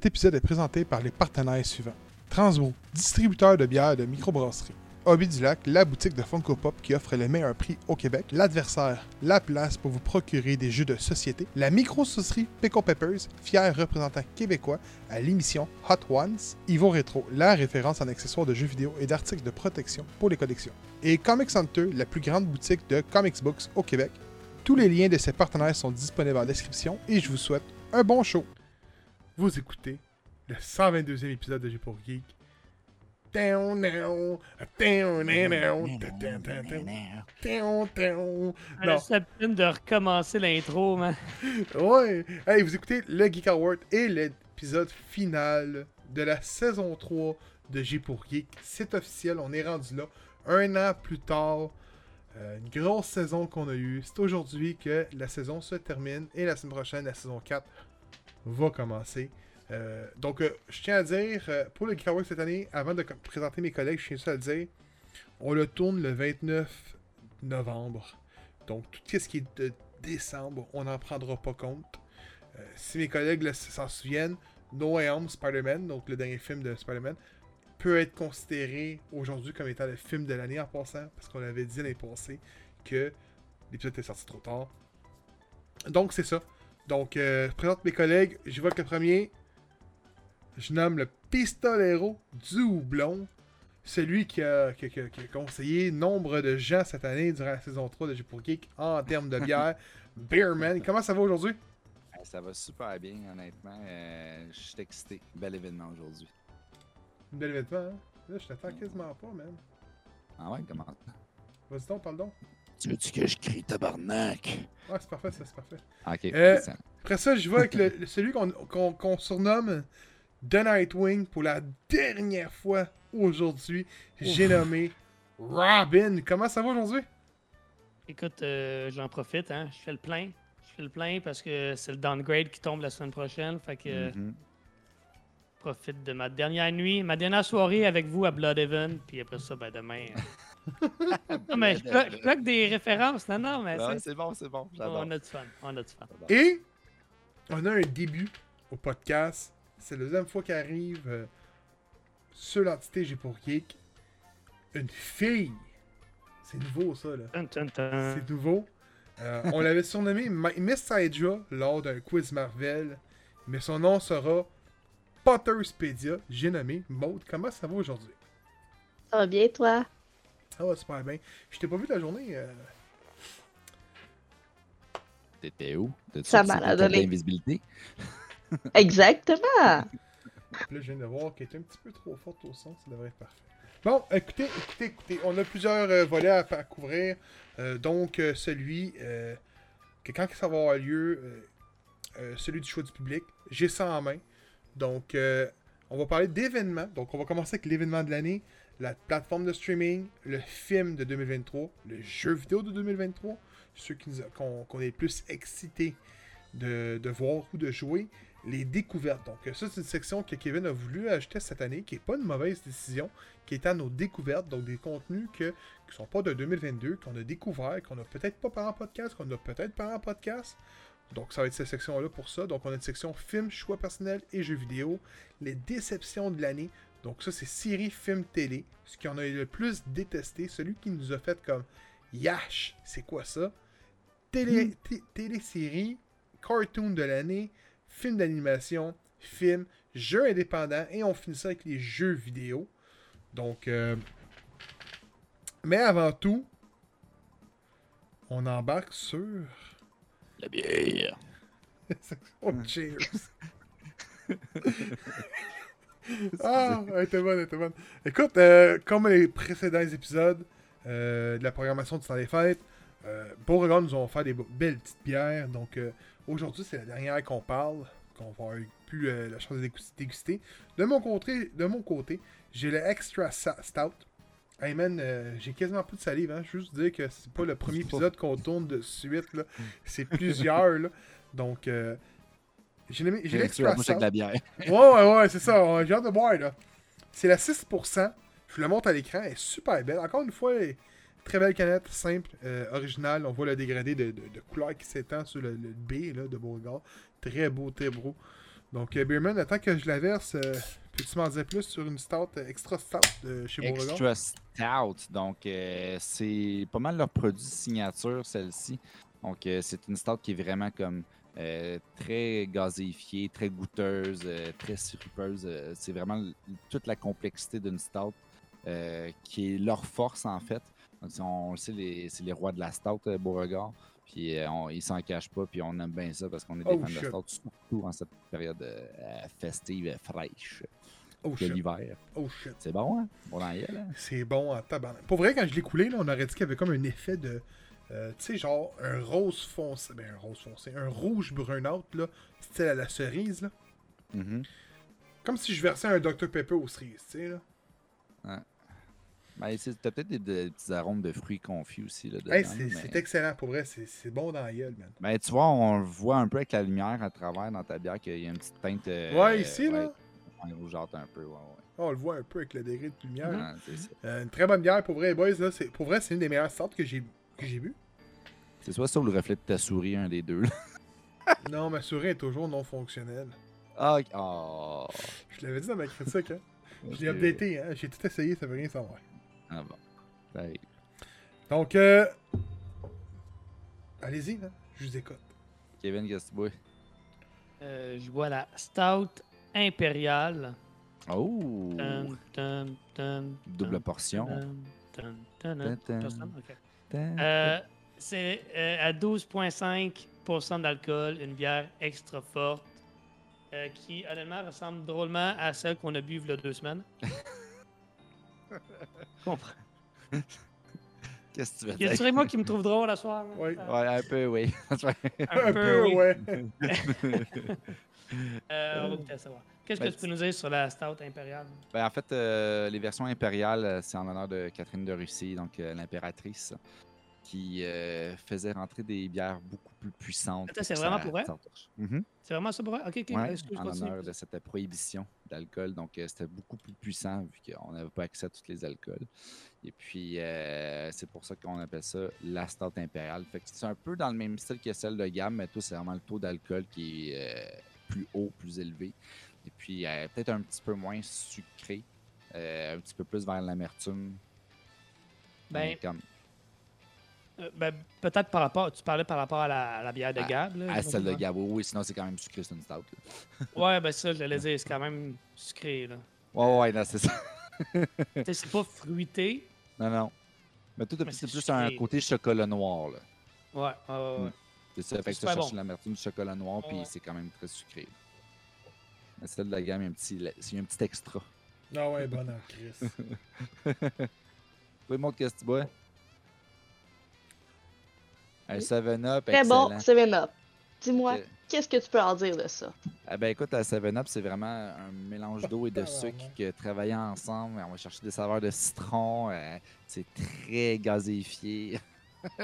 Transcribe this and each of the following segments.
Cet épisode est présenté par les partenaires suivants. Transmo, distributeur de bières de microbrasserie. Hobby du Lac, la boutique de Funko Pop qui offre les meilleurs prix au Québec. L'adversaire, la place pour vous procurer des jeux de société. La micro-saucerie Pickle Peppers, fier représentant québécois à l'émission Hot Ones. Ivo Retro, la référence en accessoires de jeux vidéo et d'articles de protection pour les collections. Et Comics Hunter, la plus grande boutique de comics books au Québec. Tous les liens de ces partenaires sont disponibles en description et je vous souhaite un bon show. Vous écoutez le 122e épisode de G pour Geek. Down, down, down, down, down, down, down. Elle Non. a la peine de recommencer l'intro, man. Ouais. Hey, vous écoutez le Geek Award et l'épisode final de la saison 3 de G pour Geek. C'est officiel, on est rendu là. Un an plus tard, euh, une grosse saison qu'on a eue. C'est aujourd'hui que la saison se termine et la semaine prochaine, la saison 4 va commencer. Euh, donc, euh, je tiens à dire, euh, pour le Award cette année, avant de présenter mes collègues, je tiens juste à le dire, on le tourne le 29 novembre. Donc, tout ce qui est de décembre, on n'en prendra pas compte. Si mes collègues s'en souviennent, No Way Home Spider-Man, donc le dernier film de Spider-Man, peut être considéré aujourd'hui comme étant le film de l'année en passant, parce qu'on avait dit l'année passée que l'épisode était sorti trop tard. Donc, c'est ça. Donc, euh, je présente mes collègues. J'y vais avec le premier. Je nomme le pistolero du houblon. Celui qui a, qui a- qui a- qui a conseillé nombre de gens cette année durant la saison 3 de G pour Geek en termes de bière. Beerman, comment ça va aujourd'hui? Eh, Ça va super bien, honnêtement. Euh, je suis excité. Bel événement aujourd'hui. Une belle vêtement, hein? Là, je t'attends quasiment pas, man. Ah ouais, comment? Vas-y donc, parle donc. Tu veux-tu que je crie tabarnak? Ouais, c'est parfait, ça, c'est parfait. Ok, Euh, ça- Après ça, je vais avec le, celui qu'on qu'on- qu'on surnomme The Nightwing pour la dernière fois aujourd'hui. J'ai nommé Robin. Comment ça va aujourd'hui? Écoute, euh, j'en profite, hein. Je fais le plein. Je fais le plein parce que c'est le downgrade qui tombe la semaine prochaine. Fait que euh, je profite de ma dernière nuit, ma dernière soirée avec vous à Bloodhaven. Puis après ça, ben demain. Non, mais je bloque, je bloque des références. Non, non, mais c'est- c'est bon, c'est bon. J'adore. on a du fun. On a du fun. Et on a un début au podcast. C'est la deuxième fois qu'il arrive euh, sur l'entité J'ai pour Geek. Une fille. C'est nouveau, ça, là. C'est nouveau. Euh, on l'avait surnommé Ma- Miss Hydra lors d'un quiz Marvel, mais son nom sera Potterspedia. J'ai nommé Maud. Comment ça va aujourd'hui? Ça va bien, toi? Ça va super bien. Je t'ai pas vu la journée. euh, T'étais où? Ça m'a d'invisibilité? Exactement! Là, je viens de voir qu'elle était un petit peu trop forte au son. Ça devrait être parfait. Bon, écoutez, écoutez, écoutez. On a plusieurs euh, volets à, à couvrir. Euh, donc, euh, celui euh, que quand ça va avoir lieu, euh, euh, celui du choix du public, j'ai ça en main. Donc, euh, on va parler d'événements. Donc, on va commencer avec l'événement de l'année, la plateforme de streaming, le film de 2023, le jeu vidéo de 2023, ceux qu'on est plus excités de, de voir ou de jouer, les découvertes. Donc, ça, c'est une section que Kevin a voulu ajouter cette année, qui n'est pas une mauvaise décision, qui est à nos découvertes, donc des contenus que, qui sont pas de 2022, qu'on a découvert, qu'on a peut-être pas par en podcast, qu'on a peut-être par en podcast. Donc, ça va être cette section-là pour ça. Donc, on a une section films, choix personnels et jeux vidéo. Les déceptions de l'année. Donc, ça, c'est séries, films, télé. Ce qu'on a le plus détesté. Celui qui nous a fait comme Yash, c'est quoi ça? Télé, té- Télésérie, cartoon de l'année, film d'animation, film, jeux indépendants. Et on finit ça avec les jeux vidéo. Donc, euh, mais avant tout, on embarque sur. La bière. Oh, cheers! ah, elle était bonne, elle était bonne. Écoute, euh, comme les précédents épisodes euh, de la programmation du temps des fêtes, euh, Beauregard nous ont fait des be- belles petites bières. Donc, euh, aujourd'hui, c'est la dernière qu'on parle, qu'on va avoir plus la chance de dégus- déguster. De mon côté, de mon côté j'ai le Extra Stout. Hey man, j'ai quasiment plus de salive. Hein? Je veux juste dire que c'est pas le premier épisode qu'on tourne de suite. là. C'est plusieurs. là. Donc, euh, j'ai l'extra avec stout. la bière. Ouais, ouais, ouais, c'est ça. J'ai hâte de boire, là. C'est la 6%. Je vous la montre à l'écran. Elle est super belle. Encore une fois, elle est très belle canette, simple, euh, originale. On voit le dégradé de, de, de couleur qui s'étend sur le, le B là, de Beauregard. Très beau, très beau. Donc, euh, Beerman, attends que je la verse, euh, peux-tu m'en dire plus sur une stout euh, extra stout de chez Beauregard? Extra Stout. Donc, c'est pas mal leur produit signature, celle-ci. Donc, c'est une stout qui est vraiment comme euh, très gazéifiée, très goûteuse, euh, très sirupeuse. Euh, c'est vraiment toute la complexité d'une stout qui est leur force, en fait. Donc, on le sait, c'est les rois de la stout, Beauregard. Puis, on- ils s'en cachent pas, puis on aime bien ça parce qu'on est des Oh, fans shit. de stout, surtout en cette période festive, euh, fraîche Oh de l'hiver. oh shit. C'est bon, hein? Bon dans hein? C'est bon en tabarnak. Pour vrai, quand je l'ai coulé, là, on aurait dit qu'il y avait comme un effet de. Euh, tu sais, genre un rose foncé. Ben, un rose foncé. Un rouge brunâtre, là. Style à la cerise, là. Mhm. Comme si je versais un Dr Pepper aux cerises, tu sais, là. Ben, c'est- t'as peut-être des, des petits arômes de fruits confus aussi. Là, dedans, Hey, c'est mais- excellent, pour vrai. C'est bon dans la gueule, man. Ben, tu vois, on le voit un peu avec la lumière à travers dans ta bière qu'il y a une petite teinte. euh, Ouais, ici, là. ouais, rougeâtre un peu, ouais, ouais. Oh, on le voit un peu avec le degré de lumière. Ouais, ça. Euh, une très bonne bière, pour vrai, les boys. Là, pour vrai, c'est une des meilleures sortes que j'ai que j'ai vues. C'est soit ça ou le reflet de ta souris, un des deux. là. non, ma souris est toujours non fonctionnelle. Ah. Oh. Je l'avais dit dans ma critique, hein. Je l'ai updaté, hein. J'ai tout essayé, ça veut rien savoir. Ah bon. Hey. Donc, euh... allez-y, là. Je vous écoute. Kevin, qu'est-ce que tu bois? Euh, je vois la Stout Impériale. Oh! Double portion. Euh, c'est euh, à 12,5% d'alcool, une bière extra forte euh, qui, honnêtement, ressemble drôlement à celle qu'on a bu il y a deux semaines. Comprends. Qu'est-ce que tu veux Y dire? a-tu moi qui me trouve drôle à soir? hein? Oui. Euh, Ouais, un peu, oui. Un peu, oui. ouais. Euh, on va à savoir. Qu'est-ce que Ben, tu peux nous dire sur la Stout Impériale? Ben, en fait, euh, les versions impériales, euh, c'est en l'honneur de Catherine de Russie, donc euh, l'impératrice, qui euh, faisait rentrer des bières beaucoup plus puissantes. Attends, c'est que vraiment pour elle? Mhm. C'est vraiment ça pour elle? Ok, ok. Ouais, excuse, en continue. honneur de cette prohibition d'alcool. Donc, c'était beaucoup plus puissant vu qu'on n'avait pas accès à tous les alcools. Et puis, c'est pour ça qu'on appelle ça la stout impériale. Fait que c'est un peu dans le même style que celle de gamme, mais tout, c'est vraiment le taux d'alcool qui est plus haut, plus élevé. Et puis, euh, peut-être un petit peu moins sucré, euh, un petit peu plus vers l'amertume. Ben, comme Euh, ben, peut-être par rapport, tu parlais par rapport à la, à la bière de Gab. Là, à celle de Gab. Oui, oui, sinon, c'est quand même sucré, c'est une stout. là. Ouais, ben ça, je l'allais dire, c'est quand même sucré. Là. Ouais, ouais, non, c'est ça. C'est pas fruité. Non, non. Mais tout, c'est plus sucré, un là. côté chocolat noir, là. Ouais, ouais, ouais. ouais. C'est ça, fait que tu cherches bon. l'amertume du chocolat noir, puis c'est quand même très sucré. Mais celle de la gamme, il y a un petit, il y a un petit extra. Ah ouais, bon, en Chris. Toi, montre qu'est-ce que tu bois? Un 7-Up, Très bon, excellent. 7-Up. Dis-moi, qu'est-ce que tu peux en dire de ça? Ah ben écoute, la 7-Up, c'est vraiment un mélange d'eau et de sucre que travaillés ensemble. On va chercher des saveurs de citron. euh, c'est très gazéifié.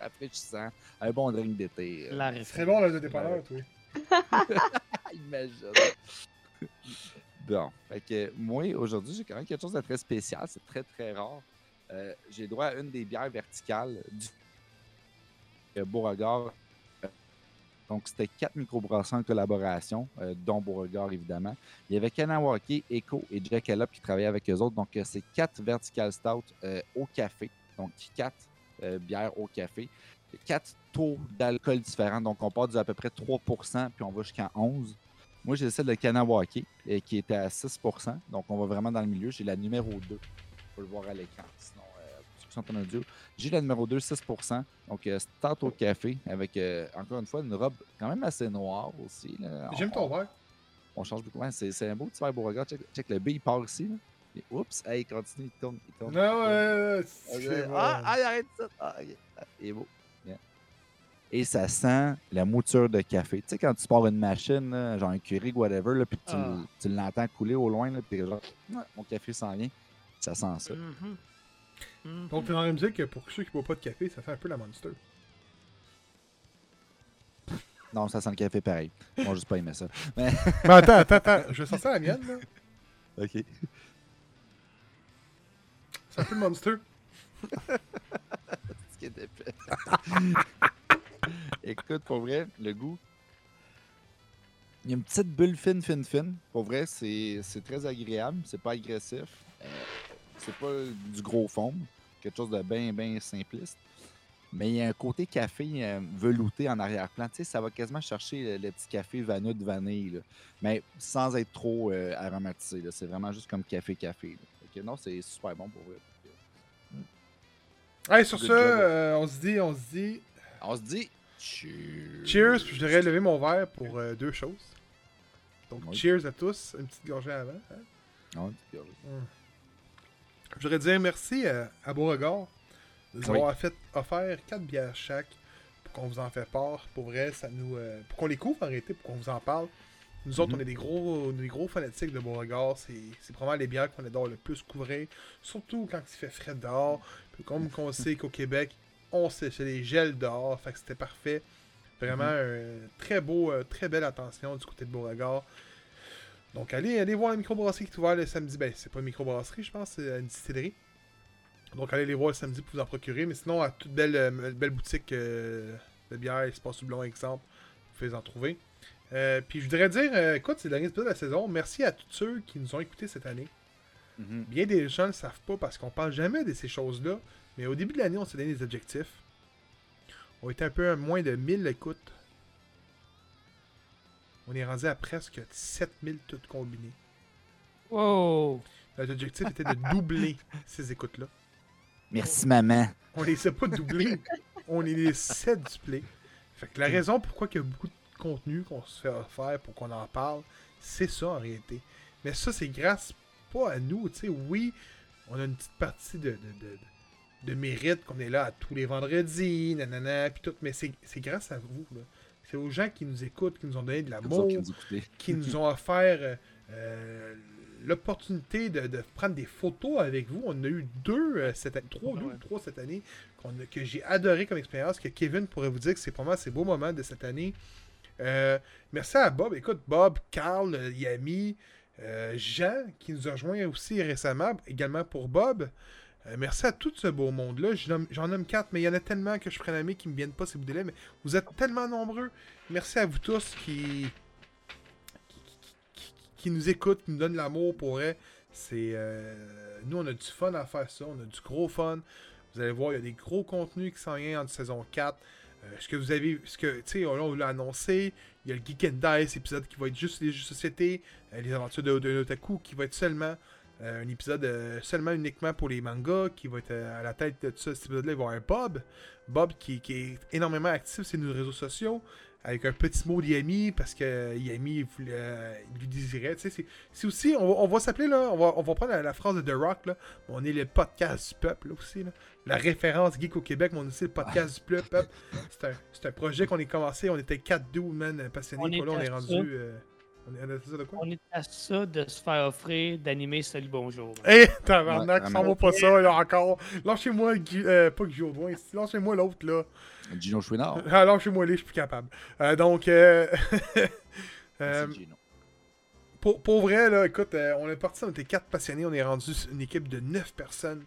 Rafraîchissant. Un bon drink d'été. euh. C'est très bon, le dépanneur, toi. Imagine. bon, fait que moi, aujourd'hui, j'ai quand même quelque chose de très spécial. C'est très, très rare. Euh, j'ai droit à une des bières verticales du Beauregard. Donc, c'était quatre microbrasseurs en collaboration, euh, dont Beauregard, évidemment. Il y avait Kanawake, Echo et Jackalope qui travaillaient avec eux autres. Donc, euh, c'est quatre vertical stout au café. Donc, quatre bières au café. Quatre taux d'alcool différents. Donc, on part du à peu près 3% puis on va jusqu'à 11 Moi, j'ai celle de Kanawake euh, qui était à 6% Donc, on va vraiment dans le milieu. J'ai la numéro 2. On peut le voir à l'écran. Sinon, euh, pour ceux qui sont en audio. J'ai la numéro 2, 6% Donc, euh, start au café avec, euh, encore une fois, une robe quand même assez noire aussi. J'aime On- ton verre. on change beaucoup. Ouais, c'est, un beau petit verre Beauregard. Check, check le B, il part ici. Là. Et oups, hey, il continue, il tourne, il tourne. Non, ouais. Ah, ah, il arrête ça. Ah. Ah, il est beau. Et ça sent la mouture de café. Tu sais, quand tu pars une machine, là, genre un Keurig, whatever, là, puis tu, Ah. tu l'entends couler au loin, là, puis t'es genre, Ouais, mon café s'en vient. Ça sent ça. Donc, t'es dans la musique que pour ceux qui boivent pas de café, ça fait un peu la monster. Non, ça sent le café pareil. Moi, juste pas aimé ça. Mais, Mais attends, attends, attends. Je vais sortir la mienne, là. ok. C'est un peu le monster. Ce qui est épais. Écoute, pour vrai, le goût. il y a une petite bulle fine, fine, fine. Pour vrai, c'est c'est très agréable. C'est pas agressif. Euh, c'est pas du gros fond. Quelque chose de bien, bien simpliste. Mais il y a un côté café euh, velouté en arrière-plan. Tu sais, ça va quasiment chercher le, le petit café vanille de vanille. là. Mais sans être trop euh, aromatisé. C'est vraiment juste comme café-café. non, c'est super bon pour vrai. Hey, sur Good euh, on se dit, on se dit. On se dit cheers. Cheers, puis je devrais lever mon verre pour euh, deux choses. Donc, Oui. cheers à tous. Une petite gorgée avant. hein. C'est correct. Je voudrais dire merci à, à Beauregard de nous Oui. avoir fait offert quatre bières chaque pour qu'on vous en fait part. Pour vrai, ça nous. euh, pour qu'on les couvre en réalité, pour qu'on vous en parle. Nous autres, Mhm. on est des gros, des gros fanatiques de Beauregard. C'est c'est probablement les bières qu'on adore le plus couvrir. Surtout quand il fait frais dehors. Puis comme on sait qu'au Québec, on sait, c'est les gels dehors. Fait que c'était parfait. Vraiment, un très beau, euh, très belle attention du côté de Beauregard. Donc, allez, allez voir la microbrasserie qui est ouverte le samedi. Ben, c'est pas une microbrasserie, je pense, c'est une distillerie. Donc, allez les voir le samedi pour vous en procurer. Mais sinon, à toute belle, euh, belle boutique euh, de bière, Espace Houblon, exemple, vous pouvez en trouver. Euh, puis, je voudrais dire, écoute, c'est le dernier épisode de la saison. Merci à tous ceux qui nous ont écoutés cette année. Mhm. Bien des gens ne le savent pas parce qu'on parle jamais de ces choses-là. Mais au début de l'année, on s'est donné des objectifs. On était un peu à moins de 1000 écoutes. On est rendu à presque 7000 toutes combinées. Wow! Notre objectif était de doubler ces écoutes-là. Merci, maman. On les a pas doublées. On les a duplées. Fait que la raison pourquoi il y a beaucoup de contenu qu'on se fait offert pour qu'on en parle, c'est ça en réalité. Mais ça, c'est grâce pas à nous. Tu sais, oui, on a une petite partie de, de, de, de mérite qu'on est là à tous les vendredis, nanana, puis tout, mais c'est c'est grâce à vous. C'est aux gens qui nous écoutent, qui nous ont donné de l'amour, qui qui nous ont offert euh, euh, l'opportunité de, de prendre des photos avec vous. On en a eu deux euh, cette année, trois, Ouais, deux ouais. trois cette année qu'on a- que j'ai adoré comme expérience, que Kevin pourrait vous dire que c'est pour moi ces beaux moments de cette année. Euh, merci à Bob. Écoute, Bob, Carl, Yami, euh, Jean, qui nous a rejoint aussi récemment, également pour Bob. Euh, merci à tout ce beau monde-là. J'en nomme quatre, mais il y en a tellement que je ferais nommer qui ne me viennent pas ces bouts de délai, mais vous êtes tellement nombreux. Merci à vous tous qui, qui, qui- nous écoutent, qui nous donnent l'amour pour vrai. C'est, euh, nous, on a du fun à faire ça. On a du gros fun. Vous allez voir, il y a des gros contenus qui s'en viennent en saison 4. Euh, ce que vous avez, ce que, tu sais, on l'a annoncé. Il y a le Geek and Dice épisode qui va être juste les jeux de société. euh, les aventures de, de Otaku qui va être seulement un épisode euh, seulement uniquement pour les mangas. Qui va être euh, à la tête de tout ça. Cet épisode-là, il va y avoir Bob. Bob qui, qui est énormément actif sur nos réseaux sociaux. Avec un petit mot de Yami parce que Yami euh, lui désirait. Tu sais, c'est- aussi, on va, on va s'appeler là, on va, on va prendre la, la phrase de The Rock là. On est le podcast du peuple là aussi là. La référence geek au Québec, mais on est aussi le podcast du peuple. C'est un, c'est un projet qu'on a commencé. On était 4 dudes, man, passionnés. On là, est rendu. euh, on est on ça de quoi? On est à ça de se faire offrir d'animer Salut Bonjour. Hé, tabarnak, Ouais, sans moi pas ça, là, encore. Lâchez-moi, euh, pas Guillaume Douin, lâchez-moi l'autre, là. Gino Chouinard. Ah, lâchez-moi les, je suis plus capable. Euh, donc, euh, euh, Gino. pour, pour vrai, là, écoute, euh, on est parti, on était quatre passionnés, on est rendu une équipe de 9 personnes.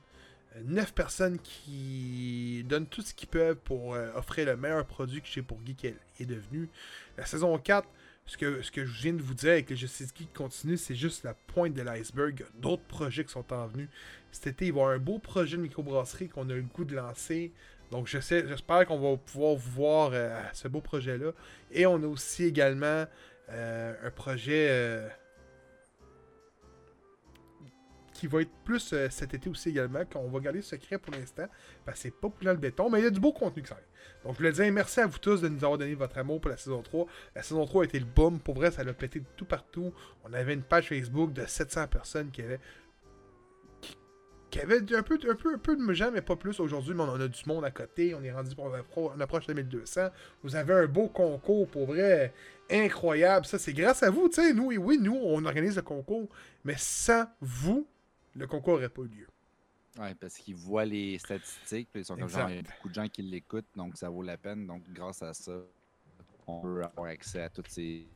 9 personnes qui donnent tout ce qu'ils peuvent pour euh, offrir le meilleur produit que chez pour Geek est, est devenu. La saison 4, ce que, ce que je viens de vous dire avec le Justice Geek continue, c'est juste la pointe de l'iceberg. D'autres projets qui sont en venus. Cet été, il va y avoir un beau projet de microbrasserie qu'on a le goût de lancer. Donc, j'espère qu'on va pouvoir vous voir euh, ce beau projet-là. Et on a aussi également euh, un projet euh, qui va être plus euh, cet été aussi également, qu'on va garder secret pour l'instant, parce que c'est pas plus dans le béton, mais il y a du beau contenu qui s'arrive. Donc je voulais dire merci à vous tous de nous avoir donné votre amour pour la saison 3. La saison 3 a été le boom, pour vrai ça l'a pété de tout partout. On avait une page Facebook de 700 personnes qui avaient qui, avait un peu, un, peu, un peu de gens, mais pas plus aujourd'hui, mais on a du monde à côté, on est rendu pour on approche de 1200. Vous avez un beau concours pour vrai incroyable. Ça, c'est grâce à vous, tu sais. Nous, et oui, nous, on organise le concours, mais sans vous, le concours n'aurait pas eu lieu. Ouais, parce qu'ils voient les statistiques, puis ils sont comme Exact. genre, il y a beaucoup de gens qui l'écoutent, donc ça vaut la peine. Donc, grâce à ça, on peut avoir accès à toutes ces.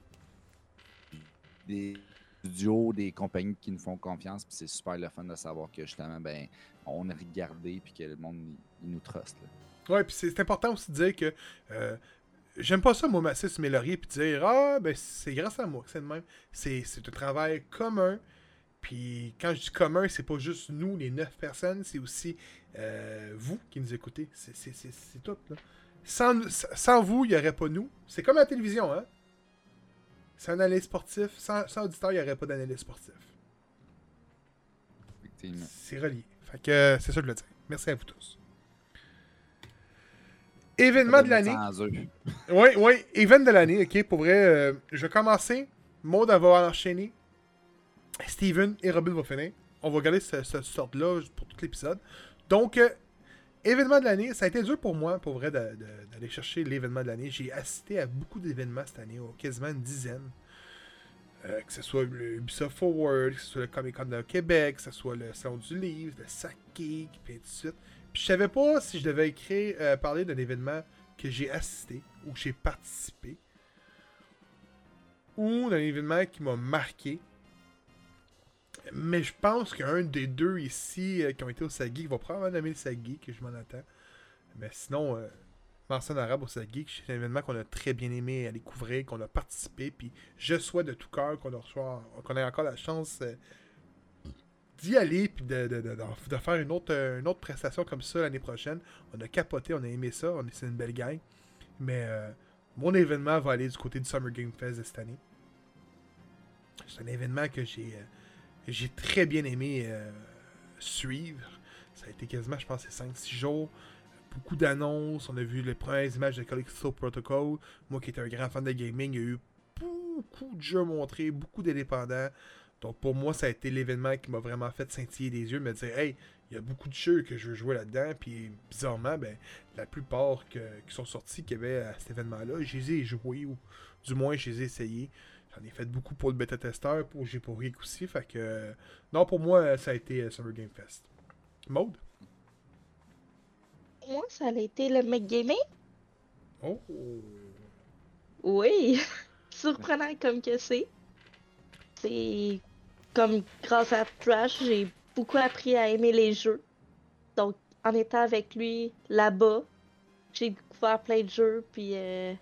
des studios, des compagnies qui nous font confiance, puis c'est super le fun de savoir que justement, ben, on est regardé, puis que le monde, il, il nous trust. là. Ouais, puis c'est important aussi de dire que euh, j'aime pas ça, moi, m'asseoir sur mes lauriers puis dire Ah, ben c'est grâce à moi que c'est de même. C'est c'est un travail commun. Puis quand je dis commun, c'est pas juste nous, les neuf personnes, c'est aussi euh, vous qui nous écoutez. C'est tout, là. Sans, sans vous, il n'y aurait pas nous. C'est comme la télévision, hein? C'est un analyse sportif. Sans, sans auditeur, il n'y aurait pas d'analyse sportif. C'est relié. Fait que c'est ça que je le dis. Merci à vous tous. Événement de l'année. Sans. Oui, oui, event de l'année, ok, pour vrai. euh, je vais commencer. Maud, va enchaîner. Steven et Robin vont finir. On va regarder ce, ce sorte-là pour tout l'épisode. Donc, euh, événement de l'année, ça a été dur pour moi, pour vrai, d'aller chercher l'événement de l'année. J'ai assisté à beaucoup d'événements cette année, oh, quasiment une dizaine. Euh, que ce soit le Ubisoft Forward, que ce soit le Comic Con de Québec, que ce soit le Salon du Livre, le Sac puis ainsi de suite. Puis je savais pas si je devais écrire, euh, parler d'un événement que j'ai assisté ou que j'ai participé ou d'un événement qui m'a marqué. Mais je pense qu'un des deux ici euh, qui ont été au Sagui va probablement nommer le que je m'en attends. Mais sinon, euh, mention arabe au Sagui, c'est un événement qu'on a très bien aimé à découvrir, qu'on a participé, puis je souhaite de tout cœur qu'on qu'on ait encore la chance euh, d'y aller, puis de, de- faire une autre, une autre prestation comme ça l'année prochaine. On a capoté, on a aimé ça, on est, c'est une belle gang. Mais euh, mon événement va aller du côté du Summer Game Fest cette année. C'est un événement que j'ai j'ai très bien aimé euh, suivre. Ça a été quasiment, je pense, 5-6 jours. Beaucoup d'annonces. On a vu les premières images de Callisto Protocol. Moi qui étais un grand fan de gaming, il y a eu beaucoup de jeux montrés, beaucoup d'indépendants. Donc pour moi, ça a été l'événement qui m'a vraiment fait scintiller les yeux, me dire Hey, il y a beaucoup de jeux que je veux jouer là-dedans. Puis bizarrement, ben, la plupart qui sont sortis qu'il y avait à cet événement-là, je les ai joués ou du moins je les ai essayés. J'en ai fait beaucoup pour le bêta testeur, pour j'ai pour aussi. Fait que non, pour moi, ça a été euh, Summer Game Fest. Mode Moi, ça a été le Mec Gaming. Oh Oui, surprenant comme que c'est. C'est comme grâce à Trash, j'ai beaucoup appris à aimer les jeux. Donc, en étant avec lui là-bas, j'ai découvert plein de jeux, puis euh,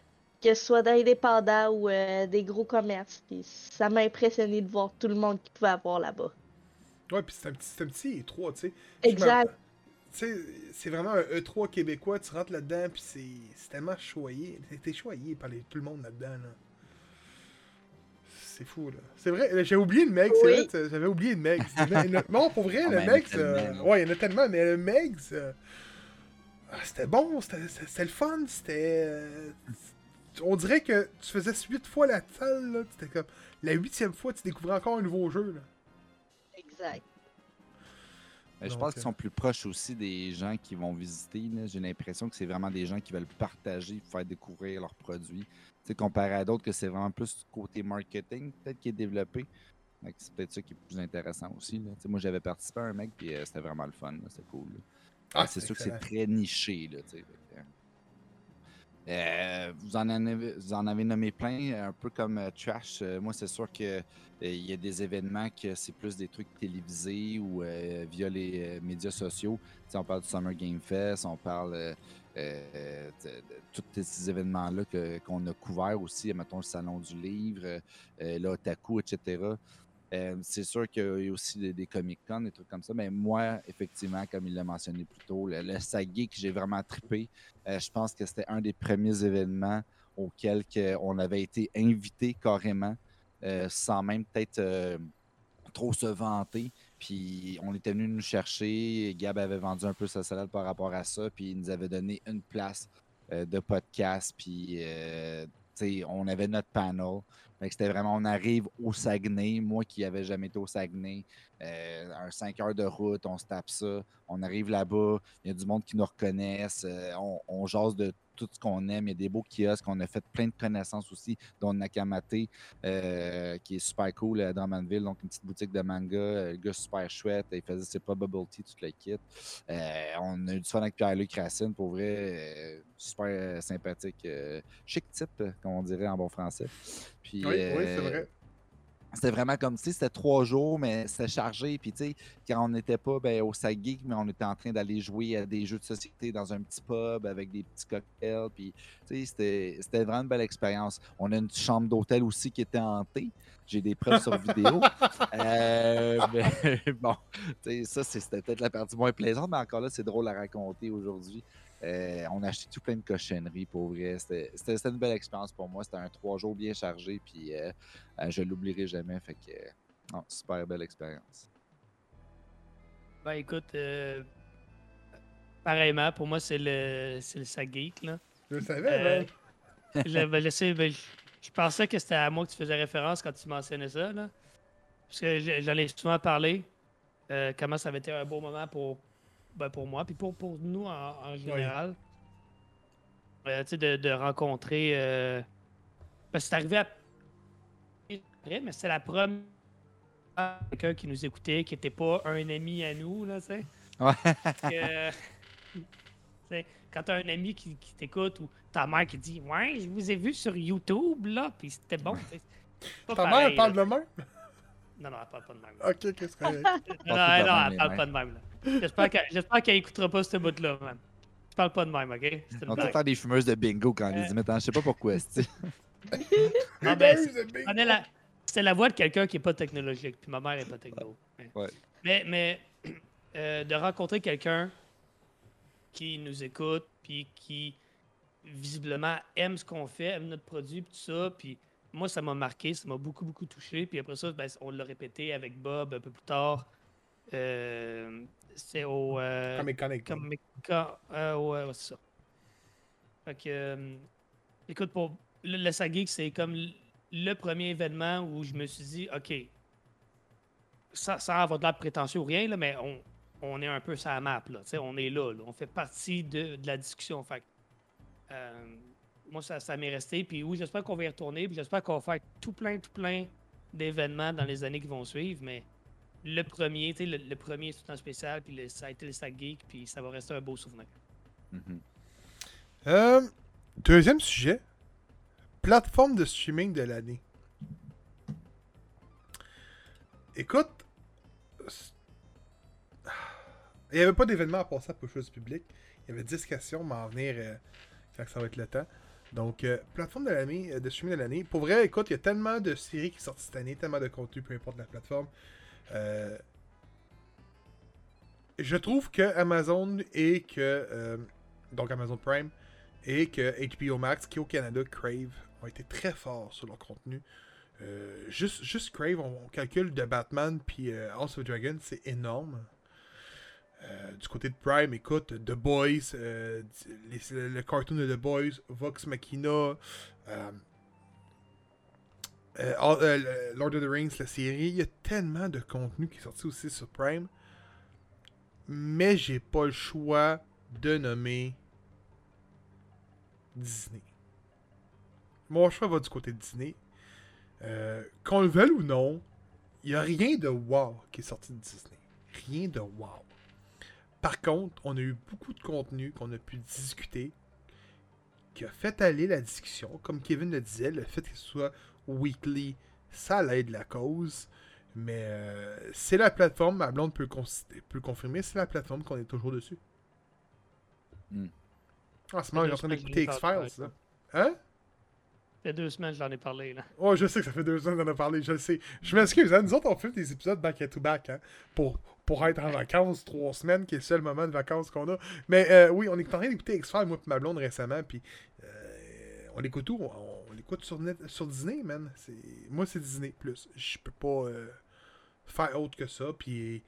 que ce soit d'indépendants ou euh, des gros commerces, puis ça m'a impressionné de voir tout le monde qu'il pouvait avoir là-bas. Ouais, puis c'est un petit, un petit E3, tu sais. Exact. Tu sais, c'est vraiment un E3 québécois, tu rentres là-dedans, puis c'est c'est tellement choyé. T'es- choyé par les- tout le monde là-dedans, là. C'est fou, là. C'est vrai, j'ai oublié le Megs, Oui. c'est vrai, j'avais oublié le Megs. Non, pour vrai, Oh, le mais il y en a Megs, euh, ouais, il y en a tellement, mais le Megs, euh, ah, c'était bon, c'était le fun, c'était... euh, on dirait que tu faisais huit fois la salle, là, c'était comme... La huitième fois, tu découvrais encore un nouveau jeu, là. Exact. Mais je pense qu'ils euh, sont plus proches aussi des gens qui vont visiter. J'ai l'impression que c'est vraiment des gens qui veulent partager, faire découvrir leurs produits. Tu sais, comparé à d'autres, que c'est vraiment plus du côté marketing, peut-être qui est développé. C'est peut-être ça qui est plus intéressant aussi. là. Tu sais, moi, j'avais participé à un mec, puis euh, c'était vraiment le fun. là. C'était cool. Ah, c'est sûr que c'est très niché. Là, tu sais. Euh, vous, en avez, nommé plein, un peu comme euh, Trash. Euh, moi, c'est sûr que euh, il y a des événements que c'est plus des trucs télévisés ou via les médias sociaux. Tu sais, on parle du Summer Game Fest, on parle de, tous ces événements-là qu'on a couverts aussi, mettons le Salon du Livre, euh, là, Otaku, etc. Euh, c'est sûr qu'il y a aussi des, des Comic-Con, des trucs comme ça. Mais moi, effectivement, comme il l'a mentionné plus tôt, le, le Sagi que j'ai vraiment trippé, euh, je pense que c'était un des premiers événements auxquels que on avait été invité carrément, euh, sans même peut-être trop se vanter. Puis on était venu nous chercher. Gab avait vendu un peu sa salade par rapport à ça. Puis il nous avait donné une place de podcast. Puis on avait notre panel. C'était vraiment, on arrive au Saguenay. Moi qui n'avais jamais été au Saguenay, euh, un 5 heures de route, on se tape ça. On arrive là-bas, il y a du monde qui nous reconnaissent. euh, on, on jase de tout ce qu'on aime. Il y a des beaux kiosques. On a fait plein de connaissances aussi, dont Nakamate, euh, qui est super cool à Drummondville. Donc, une petite boutique de manga. euh, Le gars super chouette. Il faisait ses pas bubble tea, tout le kit. Euh, on a eu du fun avec Pierre-Luc Racine, pour vrai. euh, super euh, sympathique. euh, chic type, comme on dirait en bon français. Puis, Oui, oui, c'est euh, vrai. C'était vraiment comme, tu sais, c'était trois jours, mais c'était chargé. Puis, tu sais, quand on n'était pas ben, au Sageek, mais on était en train d'aller jouer à des jeux de société dans un petit pub avec des petits cocktails. Puis, tu sais, c'était vraiment une belle expérience. On a une chambre d'hôtel aussi qui était hantée. J'ai des preuves sur vidéo. Euh, mais, bon, tu sais, ça, c'était peut-être la partie moins plaisante, mais encore là, c'est drôle à raconter aujourd'hui. Euh, on a acheté tout plein de cochonneries pour vrai. C'était une belle expérience pour moi. C'était un trois jours bien chargé, puis euh, euh, je l'oublierai jamais. Fait que, non, super belle expérience. Ben écoute, pareillement, pour moi, c'est le, le Sageek. Là. Je le savais, je, ben, je, pensais que c'était à moi que tu faisais référence quand tu mentionnais ça. Là. Parce que j'en ai souvent parlé. comment ça avait été un beau moment pour ben, pour moi, puis pour, pour nous en, général. Euh, tu sais, de, de, rencontrer. Euh... Parce que c'est arrivé à. Mais c'est la première quelqu'un qui nous écoutait, qui n'était pas un ami à nous, là, tu sais. Ouais. que, quand t'as un ami qui, qui t'écoute ou ta mère qui dit Ouais, je vous ai vu sur YouTube, là, puis c'était bon. Ta mère parle de même? Non, non, elle parle pas de même. Ok, qu'est-ce que Non, non, elle parle pas de même, là. J'espère qu'elle écoutera pas ce bout-là, man. Je parle pas de même, ok? On va faire des fumeuses de bingo quand on les dit maintenant. Je sais pas pourquoi, c'est. non, ben, c'est la voix de quelqu'un qui est pas technologique, puis ma mère est pas techno. Ouais. Mais, mais euh, de rencontrer quelqu'un qui nous écoute, puis qui visiblement aime ce qu'on fait, aime notre produit, puis tout ça, puis moi, ça m'a marqué, ça m'a beaucoup, beaucoup touché. Puis après ça, ben, on l'a répété avec Bob un peu plus tard. Euh, c'est au. Euh, Comic euh, ouais, c'est ça. Fait que. Euh, écoute, pour le, le c'est comme le premier événement où je me suis dit, OK, ça, ça avoir de la prétentieux ou rien, là, mais on, on est un peu sur la map. Là, on est là, on fait partie de, de la discussion. Fait moi, ça, ça m'est resté. Puis oui, j'espère qu'on va y retourner. Puis j'espère qu'on va faire tout plein, tout plein d'événements dans les années qui vont suivre. Mais le premier, tu sais, le, premier tout en spécial, puis le, ça a été le Sac Geek, puis ça va rester un beau souvenir. Mm-hmm. Euh, deuxième sujet. Plateforme de streaming de l'année. Écoute, il n'y avait pas d'événement à passer pour chose public. Il y avait 10 questions, mais en venir euh, quand ça va être le temps. Donc, euh, plateforme de l'année, de streaming de l'année. Pour vrai, écoute, il y a tellement de séries qui sortent cette année, tellement de contenu, peu importe la plateforme. Euh, je trouve que Amazon et que. Euh, donc Amazon Prime et que HBO Max, qui au Canada, Crave, ont été très forts sur leur contenu. Euh, juste, Crave, on, calcule de Batman puis House of Dragon, c'est énorme. du côté de Prime, écoute, The Boys, le cartoon de The Boys, Vox Machina, euh, Lord of the Rings, la série, il y a tellement de contenu qui est sorti aussi sur Prime. Mais j'ai pas le choix de nommer Disney. Mon choix va du côté de Disney. Euh, qu'on le veuille ou non, il n'y a rien de wow qui est sorti de Disney. Rien de wow. Par contre, on a eu beaucoup de contenu qu'on a pu discuter, qui a fait aller la discussion. Comme Kevin le disait, le fait que ce soit weekly, ça l'aide la cause. Mais euh, c'est la plateforme, ma blonde peut, peut confirmer, c'est la plateforme qu'on est toujours dessus. Hmm. Ah, c'est marrant, en train d'écouter X-Files. Hein? Ça fait deux semaines que j'en ai parlé, là. Oh, je sais que ça fait deux semaines que j'en ai parlé, je le sais. Je m'excuse, hein, nous autres, on fait des épisodes back-à-to-back, hein, pour, pour être en vacances trois semaines, qui est le seul moment de vacances qu'on a. Mais euh, oui, on est en train d'écouter X-Files, moi et ma blonde, récemment, puis on écoute tout, écoute sur, net, sur Disney, man. Moi, c'est Disney plus. Je peux pas euh, faire autre que ça. Puis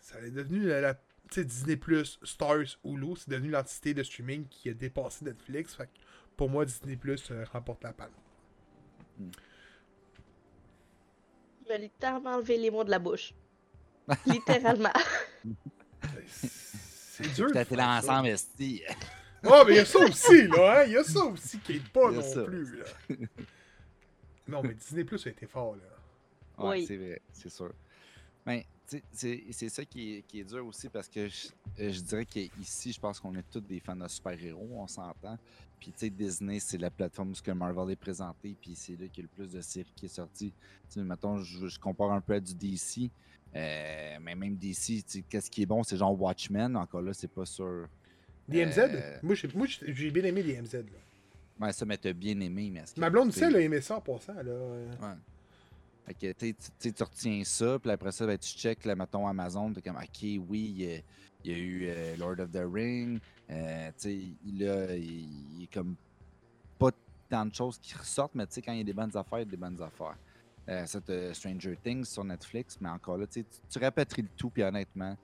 ça est devenu la, Disney Plus, Stars, Hulu, c'est devenu l'entité de streaming qui a dépassé Netflix. Fait pour moi, Disney Plus euh, remporte la palme. Hmm. Il m'a littéralement enlevé les mots de la bouche. littéralement. c'est dur. T'as été ensemble, Oh, mais il y a ça aussi, là, hein? Il y a ça aussi qui est pas non plus, là. non, mais Disney Plus a été fort, là. Ouais, c'est vrai, c'est sûr. Ben, tu sais, c'est c'est ça qui est, qui est dur aussi parce que je, euh, je dirais qu'ici, je pense qu'on est tous des fans de super-héros, on s'entend. Puis, tu sais, Disney, c'est la plateforme où ce que Marvel est présenté, puis c'est là qu'il y a le plus de séries qui est sorti. Tu sais, mettons, je, je compare un peu à du DC, euh, mais même DC, tu sais, qu'est-ce qui est bon, c'est genre Watchmen, encore là, c'est pas sûr. DMZ Euh, Moi, j'ai moi, j'ai- j'ai bien aimé DMZ. Là. Ouais, ça, mais t'as bien aimé, mais Ma blonde, tu sais, elle a aimé ça en passant. Là. Ouais. Fait que, tu sais, tu- retiens ça, puis après ça, ben, tu check, là, mettons, Amazon, t'es comme, OK, oui, il y a, eu euh, Lord of the Ring, euh, tu sais, il, a- il, est comme pas tant de choses qui ressortent, mais tu sais, quand il y a des bonnes affaires, il y a des bonnes affaires. Euh, ça, Stranger Things sur Netflix, mais encore là, tu, tu, répéterais le tout, puis honnêtement,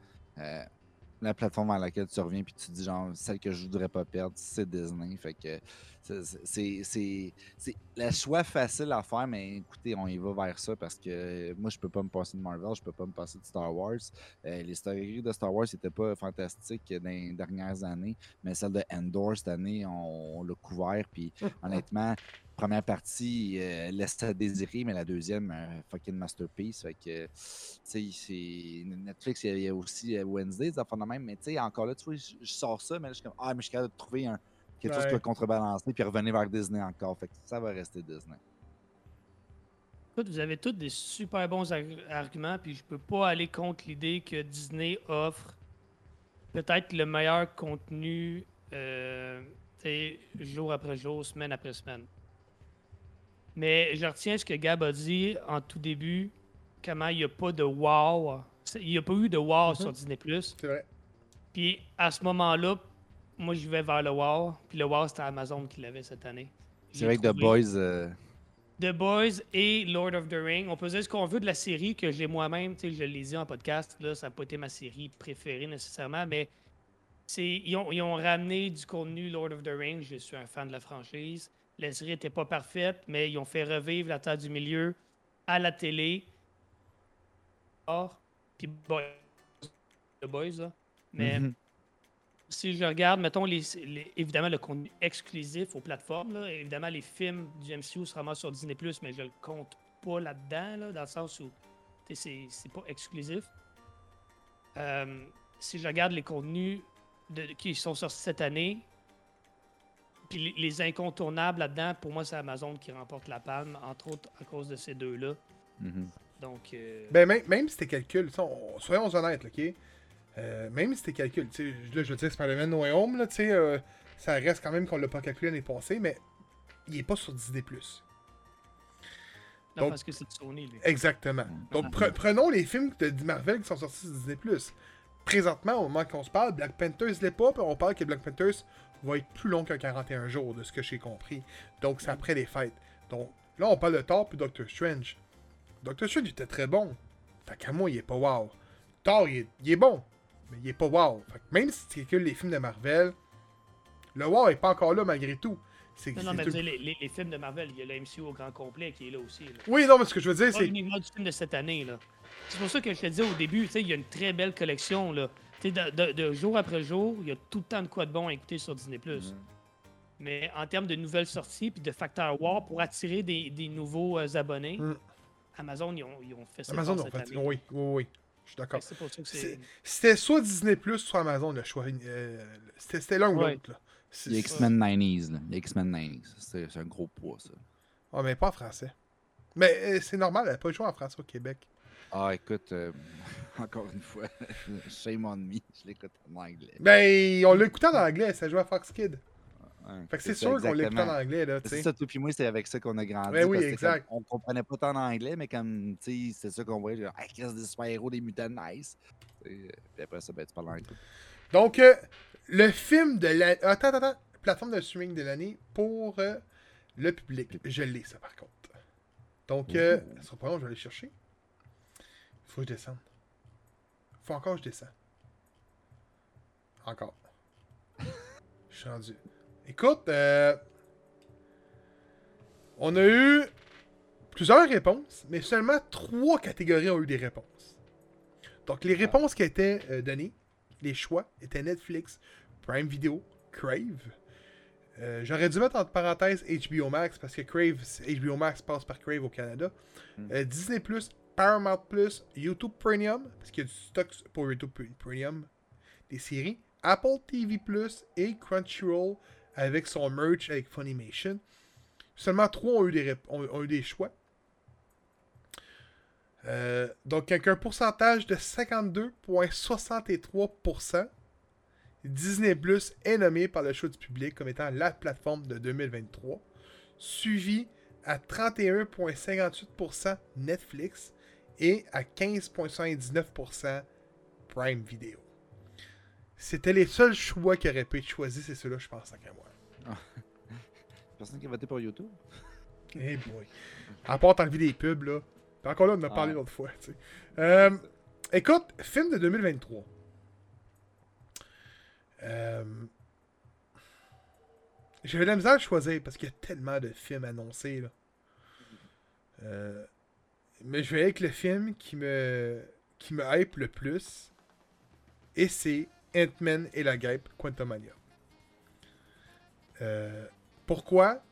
la plateforme à laquelle tu reviens, puis tu te dis, genre, celle que je voudrais pas perdre, c'est Disney. Fait que c'est- c'est- c'est c'est le choix facile à faire, mais écoutez, on y va vers ça parce que moi, je peux pas me passer de Marvel, je peux pas me passer de Star Wars. Euh, les stories de Star Wars n'étaient pas fantastiques dans les dernières années, mais celle de Endor cette année, on, on l'a couvert. Puis honnêtement, première partie euh, laisse à désirer, mais la deuxième, un fucking masterpiece. Fait que, tu sais, c'est- Netflix, il y a- aussi euh, Wednesday, des affaires de même, mais tu sais, encore là, tu vois, je, je sors ça, mais là, je suis comme, ah, mais je suis capable de trouver un, quelque chose qui va contrebalancer, puis revenir vers Disney encore. Fait que ça va rester Disney. Écoute, vous avez tous des super bons ar- arguments, puis je peux pas aller contre l'idée que Disney offre peut-être le meilleur contenu euh, tu sais, jour après jour, semaine après semaine. Mais je retiens ce que Gab a dit en tout début, comment il n'y a pas de wow. Il n'y a pas eu de wow sur Disney+. C'est vrai. Puis à ce moment-là, moi je vais vers le wow. Puis le wow, c'était Amazon qui l'avait cette année. C'est J'ai vrai que The Boys, euh, The Boys et Lord of the Ring. On peut dire ce qu'on veut de la série que j'ai moi-même, tu sais, je l'ai dit en podcast, là, ça n'a pas été ma série préférée nécessairement, mais c'est, ils, ont, ils ont ramené du contenu Lord of the Ring. Je suis un fan de la franchise. La série n'était pas parfaite, mais ils ont fait revivre la Terre du Milieu à la télé. Or, puis Boys, The Boys, là. Mais mhm. si je regarde, mettons, les, les- évidemment, le contenu exclusif aux plateformes, là, évidemment, les films du MCU se ramassent sur Disney+, mais je le compte pas là-dedans, là, dans le sens où c'est c'est pas exclusif. Euh, si je regarde les contenus de- qui sont sortis cette année, puis les, les incontournables là-dedans, pour moi, c'est Amazon qui remporte la palme, entre autres à cause de ces deux-là. Mhm. Donc, euh, Ben, même, même si t'es calcul, tu sais, on- soyons honnêtes, ok? Euh, même si t'es calcul, tu sais, là, je veux dire, Spider-Man No Way Home, là, tu sais, euh, ça reste quand même qu'on l'a pas calculé l'année passée, mais il est pas sur Disney+. non, donc- parce que c'est de Sony, lui. Exactement. Donc, pre- prenons les films de Marvel qui sont sortis sur Disney+. Présentement, au moment qu'on se parle, Black Panthers l'est pas, puis on parle que Black Panthers va être plus long que 41 jours, de ce que j'ai compris. Donc, c'est après les fêtes. Donc, là, on parle de Thor puis Doctor Strange. Doctor Strange était très bon. Fait qu'à moi, il est pas wow. Thor, il est, il est bon, mais il est pas wow. Fait que même si tu calcules les films de Marvel, le wow est pas encore là malgré tout. C'est Non, non, c'est mais tout- dire, les, les- les films de Marvel, il y a le MCU au grand complet qui est là aussi. là. Oui, non, mais ce que je veux dire, c'est. uniquement du film de cette année. là. C'est pour ça que je te disais au début, tu sais, il y a une très belle collection. Là. De, de- de jour après jour, il y a tout le temps de quoi de bon à écouter sur Disney+. Mhm. Mais en termes de nouvelles sorties puis de facteurs war pour attirer des, des nouveaux euh, abonnés, Mm. Amazon, ils ont, ils ont fait ça Amazon, cette en fait. année. Oui, oui, oui. Je suis d'accord. C'était soit Disney Plus, soit Amazon le choix. euh, C'était l'un ou Ouais. l'autre. a X-Men 90s, là. Il y a X-Men 90s. C'est un gros poids, ça. Ah, mais pas en français. Mais euh, c'est normal, elle n'a pas joué en français au Québec. Ah, écoute, euh, encore une fois, shame on me, je l'écoute en anglais. Ben, on l'a écouté en anglais, ça jouait à Fox Kid. Ouais, Fait que c'est sûr qu'on l'écoutait en anglais, là, tu C'est sais. ça, toi puis moi, c'est avec ça qu'on a grandi. Ben oui, exact. comme on comprenait pas tant l'anglais, mais comme, tu sais, c'est ça qu'on voyait, genre, hey, qu'est-ce des super-héros, des mutants nice. Sais, euh, Puis après ça, ben, tu parles anglais. Donc, euh, le film de l'année. Attends, attends, attends. Plateforme de streaming de l'année pour euh, le public. Je l'ai, ça, par contre. Donc, euh, Ouh. ça sera pas long, je vais aller chercher. Faut que je descende. Faut encore que je descende. Encore. Je suis rendu. Écoute, euh, on a eu plusieurs réponses, mais seulement trois catégories ont eu des réponses. Donc, les réponses qui étaient euh, données, les choix, étaient Netflix, Prime Video, Crave. Euh, J'aurais dû mettre entre parenthèses HBO Max parce que Crave, HBO Max passe par Crave au Canada. Mm. Euh, Disney Paramount Plus, YouTube Premium, parce qu'il y a du stock pour YouTube Premium, des séries, Apple TV Plus et Crunchyroll avec son merch avec Funimation. Seulement trois ont eu des, ont eu des choix. Euh, donc, avec un pourcentage de 52,63%, Disney Plus est nommé par le choix du public comme étant la plateforme de 2023, suivi à 31,58% Netflix et à 15,79% Prime Video. C'était les seuls choix qui auraient pu être choisis, c'est ceux-là, je pense, à moi. Personne qui a voté pour YouTube? Eh boy. À part t'enlever des pubs, là. Encore là, on en a Ah. parlé l'autre fois, tu sais. Euh, écoute, film de 2023. Euh, J'avais de la misère à choisir parce qu'il y a tellement de films annoncés, là. Euh, Mais je vais avec le film qui me, qui hype le plus. Et c'est Ant-Man et la guêpe Quantumania. Euh, pourquoi?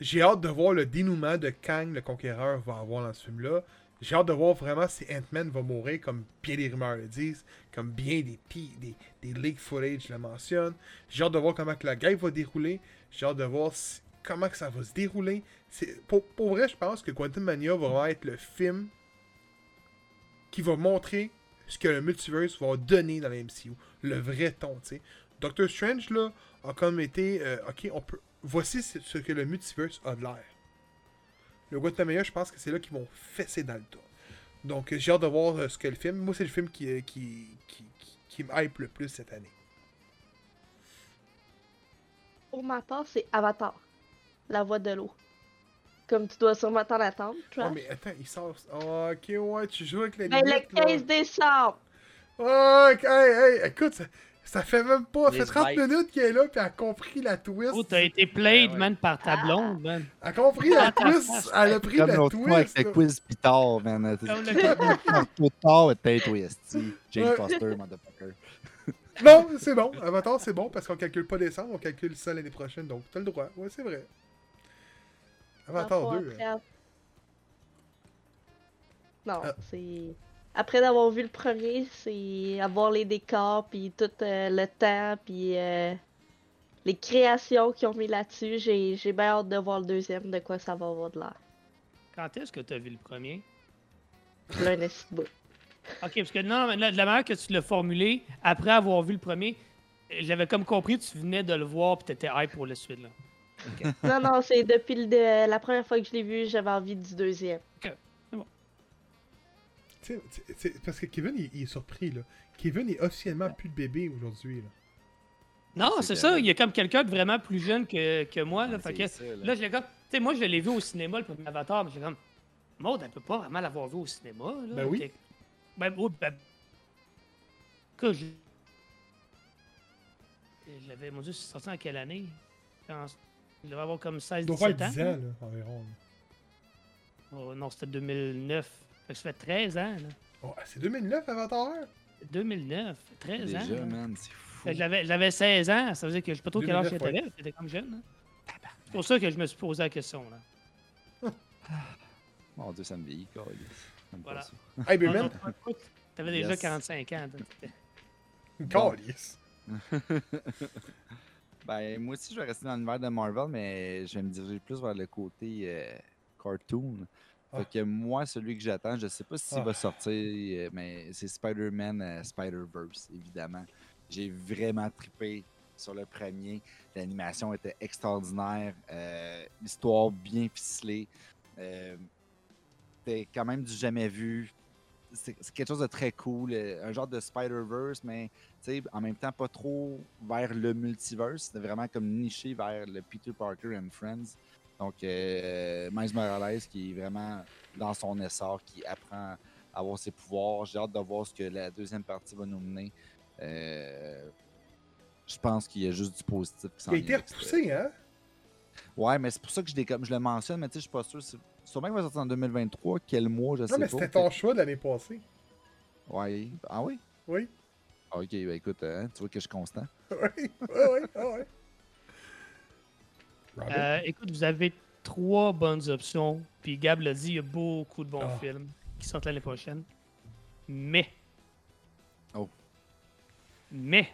J'ai hâte de voir le dénouement de Kang le Conquéreur va avoir dans ce film-là. J'ai hâte de voir vraiment si Ant-Man va mourir comme bien des rumeurs le disent, comme bien des, des, des leak footage le mentionnent. J'ai hâte de voir comment que la guerre va dérouler. J'ai hâte de voir comment que ça va se dérouler. Pour, vrai, je pense que Quantum Mania va être le film qui va montrer ce que le multiverse va donner dans la MCU. Le vrai ton, tu sais. Doctor Strange, là, a comme été... euh, ok, on peut... Voici ce que le multiverse a de l'air. Le Guantanamera, je pense que c'est là qu'ils vont fesser dans le tas. Donc, euh, j'ai hâte de voir euh, ce que le film... Moi, c'est le film qui, qui me hype le plus cette année. Pour ma part, c'est Avatar. La voix de l'eau. Comme tu dois sûrement t'en attendre, Oh, Trash. mais attends, il sort... Oh, ok, ouais, tu joues avec la Ben, limite, le 15 là. décembre! Oh, ok, hey, hey, écoute, ça, ça fait même pas... Ça Les fait 30 vibes. minutes qu'il est là, puis elle a compris la twist. Oh, t'as été played, Ouais, ouais. man, par ta blonde, man. Elle a compris la twist. Elle a pris Comme la l'autre fois avec twist. le quiz pitard, man. Comme le- Tout tard, t'es twist. Jane. Foster, motherfucker. Non, c'est bon. Avatar, c'est bon parce qu'on calcule pas décembre, on calcule ça l'année prochaine. Donc, t'as le droit. Ouais, c'est vrai. Avatar Dans le 2. fond, après- Non, Ah. c'est. Après d'avoir vu le premier, c'est avoir les décors, puis tout euh, le temps, puis euh, les créations qu'ils ont mis là-dessus. J'ai j'ai bien hâte de voir le deuxième, de quoi ça va avoir de l'air. Quand est-ce que t'as vu le premier? De bout. Ok, parce que non, de la manière que tu l'as formulé, après avoir vu le premier, j'avais comme compris que tu venais de le voir, puis t'étais hype pour la suite, là. Non, non, c'est depuis le de- la première fois que je l'ai vu, j'avais envie du deuxième. Tu- c'est- parce que Kevin, il, il est surpris, là. Kevin est officiellement plus de bébé aujourd'hui, là. Non, C'est ça, il y a comme quelqu'un de vraiment plus jeune que, que moi, là. Ah, fait que, ça, là. là, je l'ai comme. Tu sais, moi, je l'ai vu au cinéma, le premier Avatar, mais j'ai comme. Maud, elle peut pas vraiment l'avoir vu au cinéma, là. Ben oui. Ben, oui, ben. Que je. Je l'avais, mon Dieu, c'est sorti en quelle année? En- Il devait avoir comme 16 Il doit faire 17 ans. 10 ans, là, environ. là. Oh, non, c'était 2009. Fait que ça fait 13 ans, là. Oh, c'est 2009, Avatar? 1? 2009, 13 ans. Déjà, là. man, c'est fou. Fait que J'avais, j'avais 16 ans, ça veut dire que je sais pas trop quel âge 2009, j'étais. J'étais comme jeune. hein. C'est pour ça que je me suis posé la question. Là. Mon Dieu, ça me vieillit, pas Voilà. Hey, ben, Ah, toi, T'avais déjà Yes. 45 ans. calice. Ben, moi aussi, je vais rester dans l'univers de Marvel, mais je vais me diriger plus vers le côté euh, cartoon. Fait Ah. que moi, celui que j'attends, je sais pas s'il Ah. va sortir, euh, mais c'est Spider-Man euh, Spider-Verse, évidemment. J'ai vraiment trippé sur le premier. L'animation était extraordinaire. euh, L'histoire bien ficelée. C'était quand même du jamais vu. C'est quelque chose de très cool. Un genre de Spider-Verse, mais en même temps, pas trop vers le multiverse. C'était vraiment comme niché vers le Peter Parker and Friends. Donc, euh, Miles Morales qui est vraiment dans son essor, qui apprend à avoir ses pouvoirs. J'ai hâte de voir ce que la deuxième partie va nous mener. Euh, je pense qu'il y a juste du positif qui s'en Il a été repoussé, hein? Ouais, mais c'est pour ça que je, comme- je le mentionne, mais tu sais, je suis pas sûr. Sûrement qu'il va sortir en 2023. Quel mois, je sais Non, mais pas. c'était ton choix de l'année passée. Ouais. Ah oui? Oui. Ah, Ok, ben écoute, hein, tu vois que je suis constant. Oui, oui, oui? Euh, écoute, vous avez trois bonnes options. Puis Gab l'a dit, il y a beaucoup de bons Ah. films qui sortent l'année prochaine. Mais. Oh. Mais,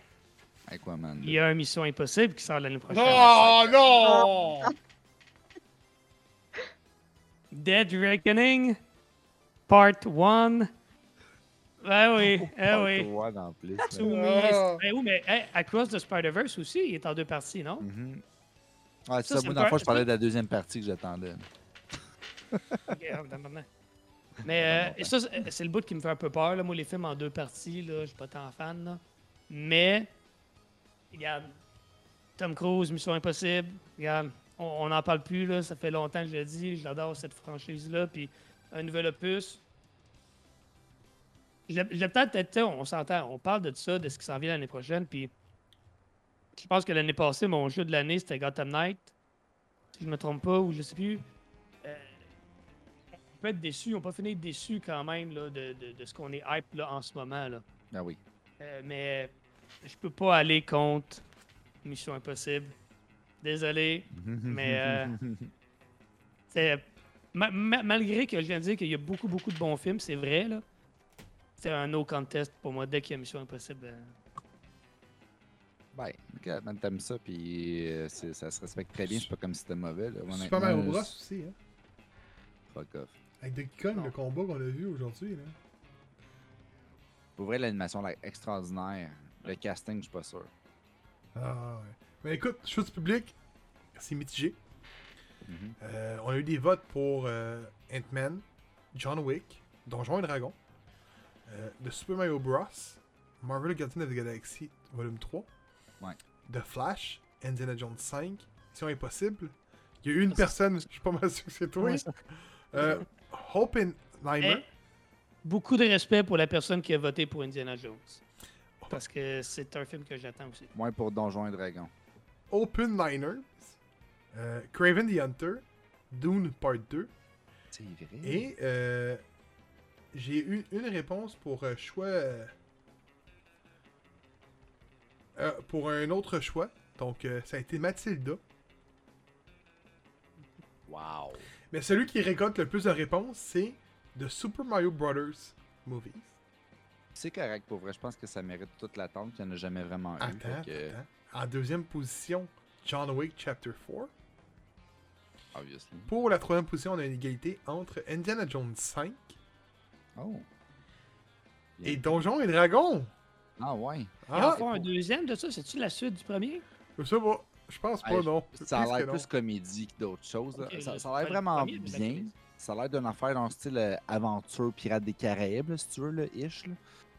Aquaman. il y a un Mission Impossible qui sort l'année prochaine. Non, non! Dead Reckoning, Part 1. Ben oui, eh oui. One en plus. Ah. Ben oui, mais hey, Across the Spider-Verse aussi, il est en deux parties, non? Mhm. Ouais, c'est Ça, moi, dans le fond, par- je parlais de la deuxième partie que j'attendais. Mais euh, et ça, c'est c'est le bout qui me fait un peu peur. Là. Moi, les films en deux parties, là, je suis pas tant fan. Là. Mais, regarde, Tom Cruise, Mission Impossible, regarde, on n'en parle plus. Là. Ça fait longtemps que je le dis. J'adore cette franchise-là. Puis, un nouvel opus. Je l'ai peut-être, on s'entend, on parle de ça, de ce qui s'en vient l'année prochaine. Puis, je pense que l'année passée, mon jeu de l'année, c'était Gotham Knight. Si je me trompe pas, ou je sais plus. Euh, on peut être déçu, on peut finir déçu quand même là, de, de- de ce qu'on est hype là, en ce moment. Là. Ah oui. Euh, mais je peux pas aller contre Mission Impossible. Désolé. Mais, euh, C'est, ma- ma- malgré que je viens de dire qu'il y a beaucoup, beaucoup de bons films, c'est vrai. là. C'est un no contest pour moi dès qu'il y a Mission Impossible. Ben, t'aimes ça, puis euh, c'est- ça se respecte très bien. C'est pas comme si c'était mauvais. Là. Super Honnêtement, Mario Bros. euh, aussi, hein. Fuck off. Avec Donkey Kong, Non. le combat qu'on a vu aujourd'hui, là. Pour vrai, l'animation là, extraordinaire. Le casting, je suis pas sûr. Ah ouais. Mais écoute, chose du public, c'est mitigé. Mhm. Euh, on a eu des votes pour euh, Ant-Man, John Wick, Donjons et Dragons, euh, The Super Mario Bros, Marvel Guardians of the Galaxy Volume 3, Ouais. The Flash, Indiana Jones 5, Mission Impossible. Il y a eu une Ça, personne, je suis pas mal sûr que c'est toi. Ouais, Euh, Oppenheimer. Eh, beaucoup de respect pour la personne qui a voté pour Indiana Jones. Parce que c'est un film que j'attends aussi. Moins pour Donjons et Dragons. Open Niners, euh, Craven the Hunter, Dune Part 2, C'est vrai. et euh, j'ai eu une réponse pour euh, choix. euh, euh, pour un autre choix. Donc, euh, ça a été Mathilda. Wow. Mais celui qui récolte le plus de réponses, c'est The Super Mario Brothers Movies. C'est correct pour vrai. Je pense que ça mérite toute l'attente qu'il n'y en a jamais vraiment eu. Attends, que. En deuxième position, John Wick Chapter 4. Obviously. Pour la troisième position, on a une égalité entre Indiana Jones 5 Oh. et Donjons et Dragons. Ah ouais. Ah, font un deuxième de ça, c'est-tu la suite du premier? je sais pas. Je pense pas, non. Ça a l'air plus comédie que d'autres choses. ça, a l'air le vraiment bien. Ça a l'air d'une affaire dans le style euh, aventure Pirates des Caraïbes, là, si tu veux, là, ish. là.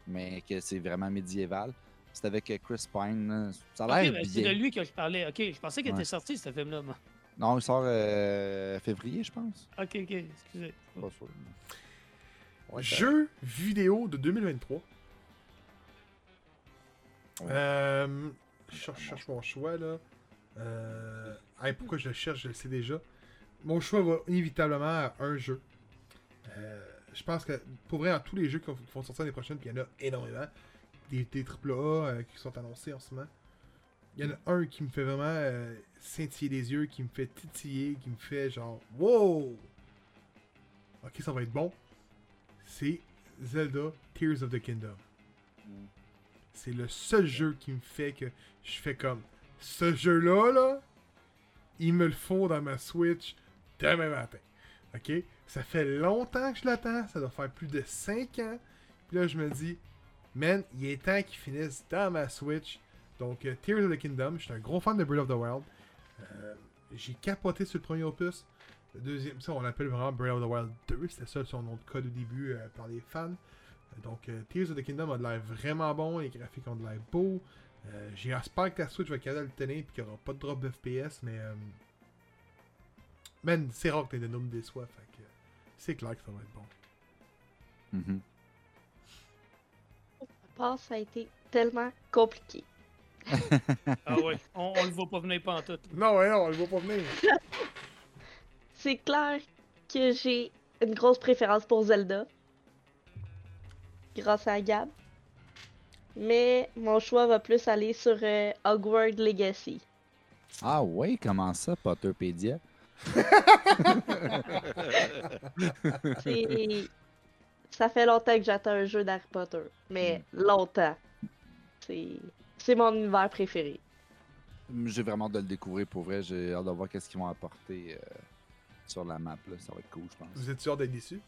Mais que c'est vraiment médiéval. C'est avec euh, Chris Pine. là. Ça a l'air ben, c'est de bien. lui que je parlais. Ok, je pensais qu'il Ouais. était sorti ce film-là. Non, il sort euh, février, je pense. Ok, ok, excusez. Pas sûr. Ouais, Jeu vidéo de 2023. Ouais. Euh, je cherche, mon choix là. Euh, hey, pourquoi je le cherche, je le sais déjà. Mon choix va inévitablement à un jeu. Euh, je pense que pour vrai, en tous les jeux qui vont sortir l'année prochaine, puis il y en a énormément, des, des AAA euh, qui sont annoncés en ce moment. Il y en a un qui me fait vraiment scintiller les yeux, qui me fait titiller, qui me fait genre Wow! Ok, ça va être bon. C'est Zelda Tears of the Kingdom. Mm. C'est le seul jeu qui me fait que je fais comme ce jeu-là, là, il me le faut dans ma Switch demain matin. Ok? Ça fait longtemps que je l'attends, ça doit faire plus de 5 ans. Puis là, je me dis, man, il est temps qu'il finisse dans ma Switch. Donc, euh, Tears of the Kingdom, je suis un gros fan de Breath of the Wild. Euh, J'ai capoté sur le premier opus. Le deuxième, ça, on l'appelle vraiment Breath of the Wild 2. C'était ça son nom de code au début euh, par les fans. Euh, Donc, euh, Tears of the Kingdom a de l'air vraiment bon. Les graphiques ont de l'air beaux. Euh, J'espère que ta Switch va capable de le tenir et qu'il n'y aura pas de drop de FPS. Mais, euh, man, c'est rare que de me déçoit. Fait que c'est clair que ça va être bon. Mhm. part, ça a été tellement compliqué. Ah ouais, on, on le voit pas venir pas en tout. Non, ouais, non, on le voit pas venir. C'est clair que j'ai une grosse préférence pour Zelda. Grâce à Gab. Mais mon choix va plus aller sur euh, Hogwarts Legacy. Ah ouais, comment ça, Potterpedia? Ça fait longtemps que j'attends un jeu d'Harry Potter. Mais longtemps. C'est c'est mon univers préféré. J'ai vraiment hâte de le découvrir pour vrai. J'ai hâte de voir qu'est-ce qu'ils vont apporter euh, sur la map. Là. Ça va être cool, je pense. Vous êtes sûr d'être déçu?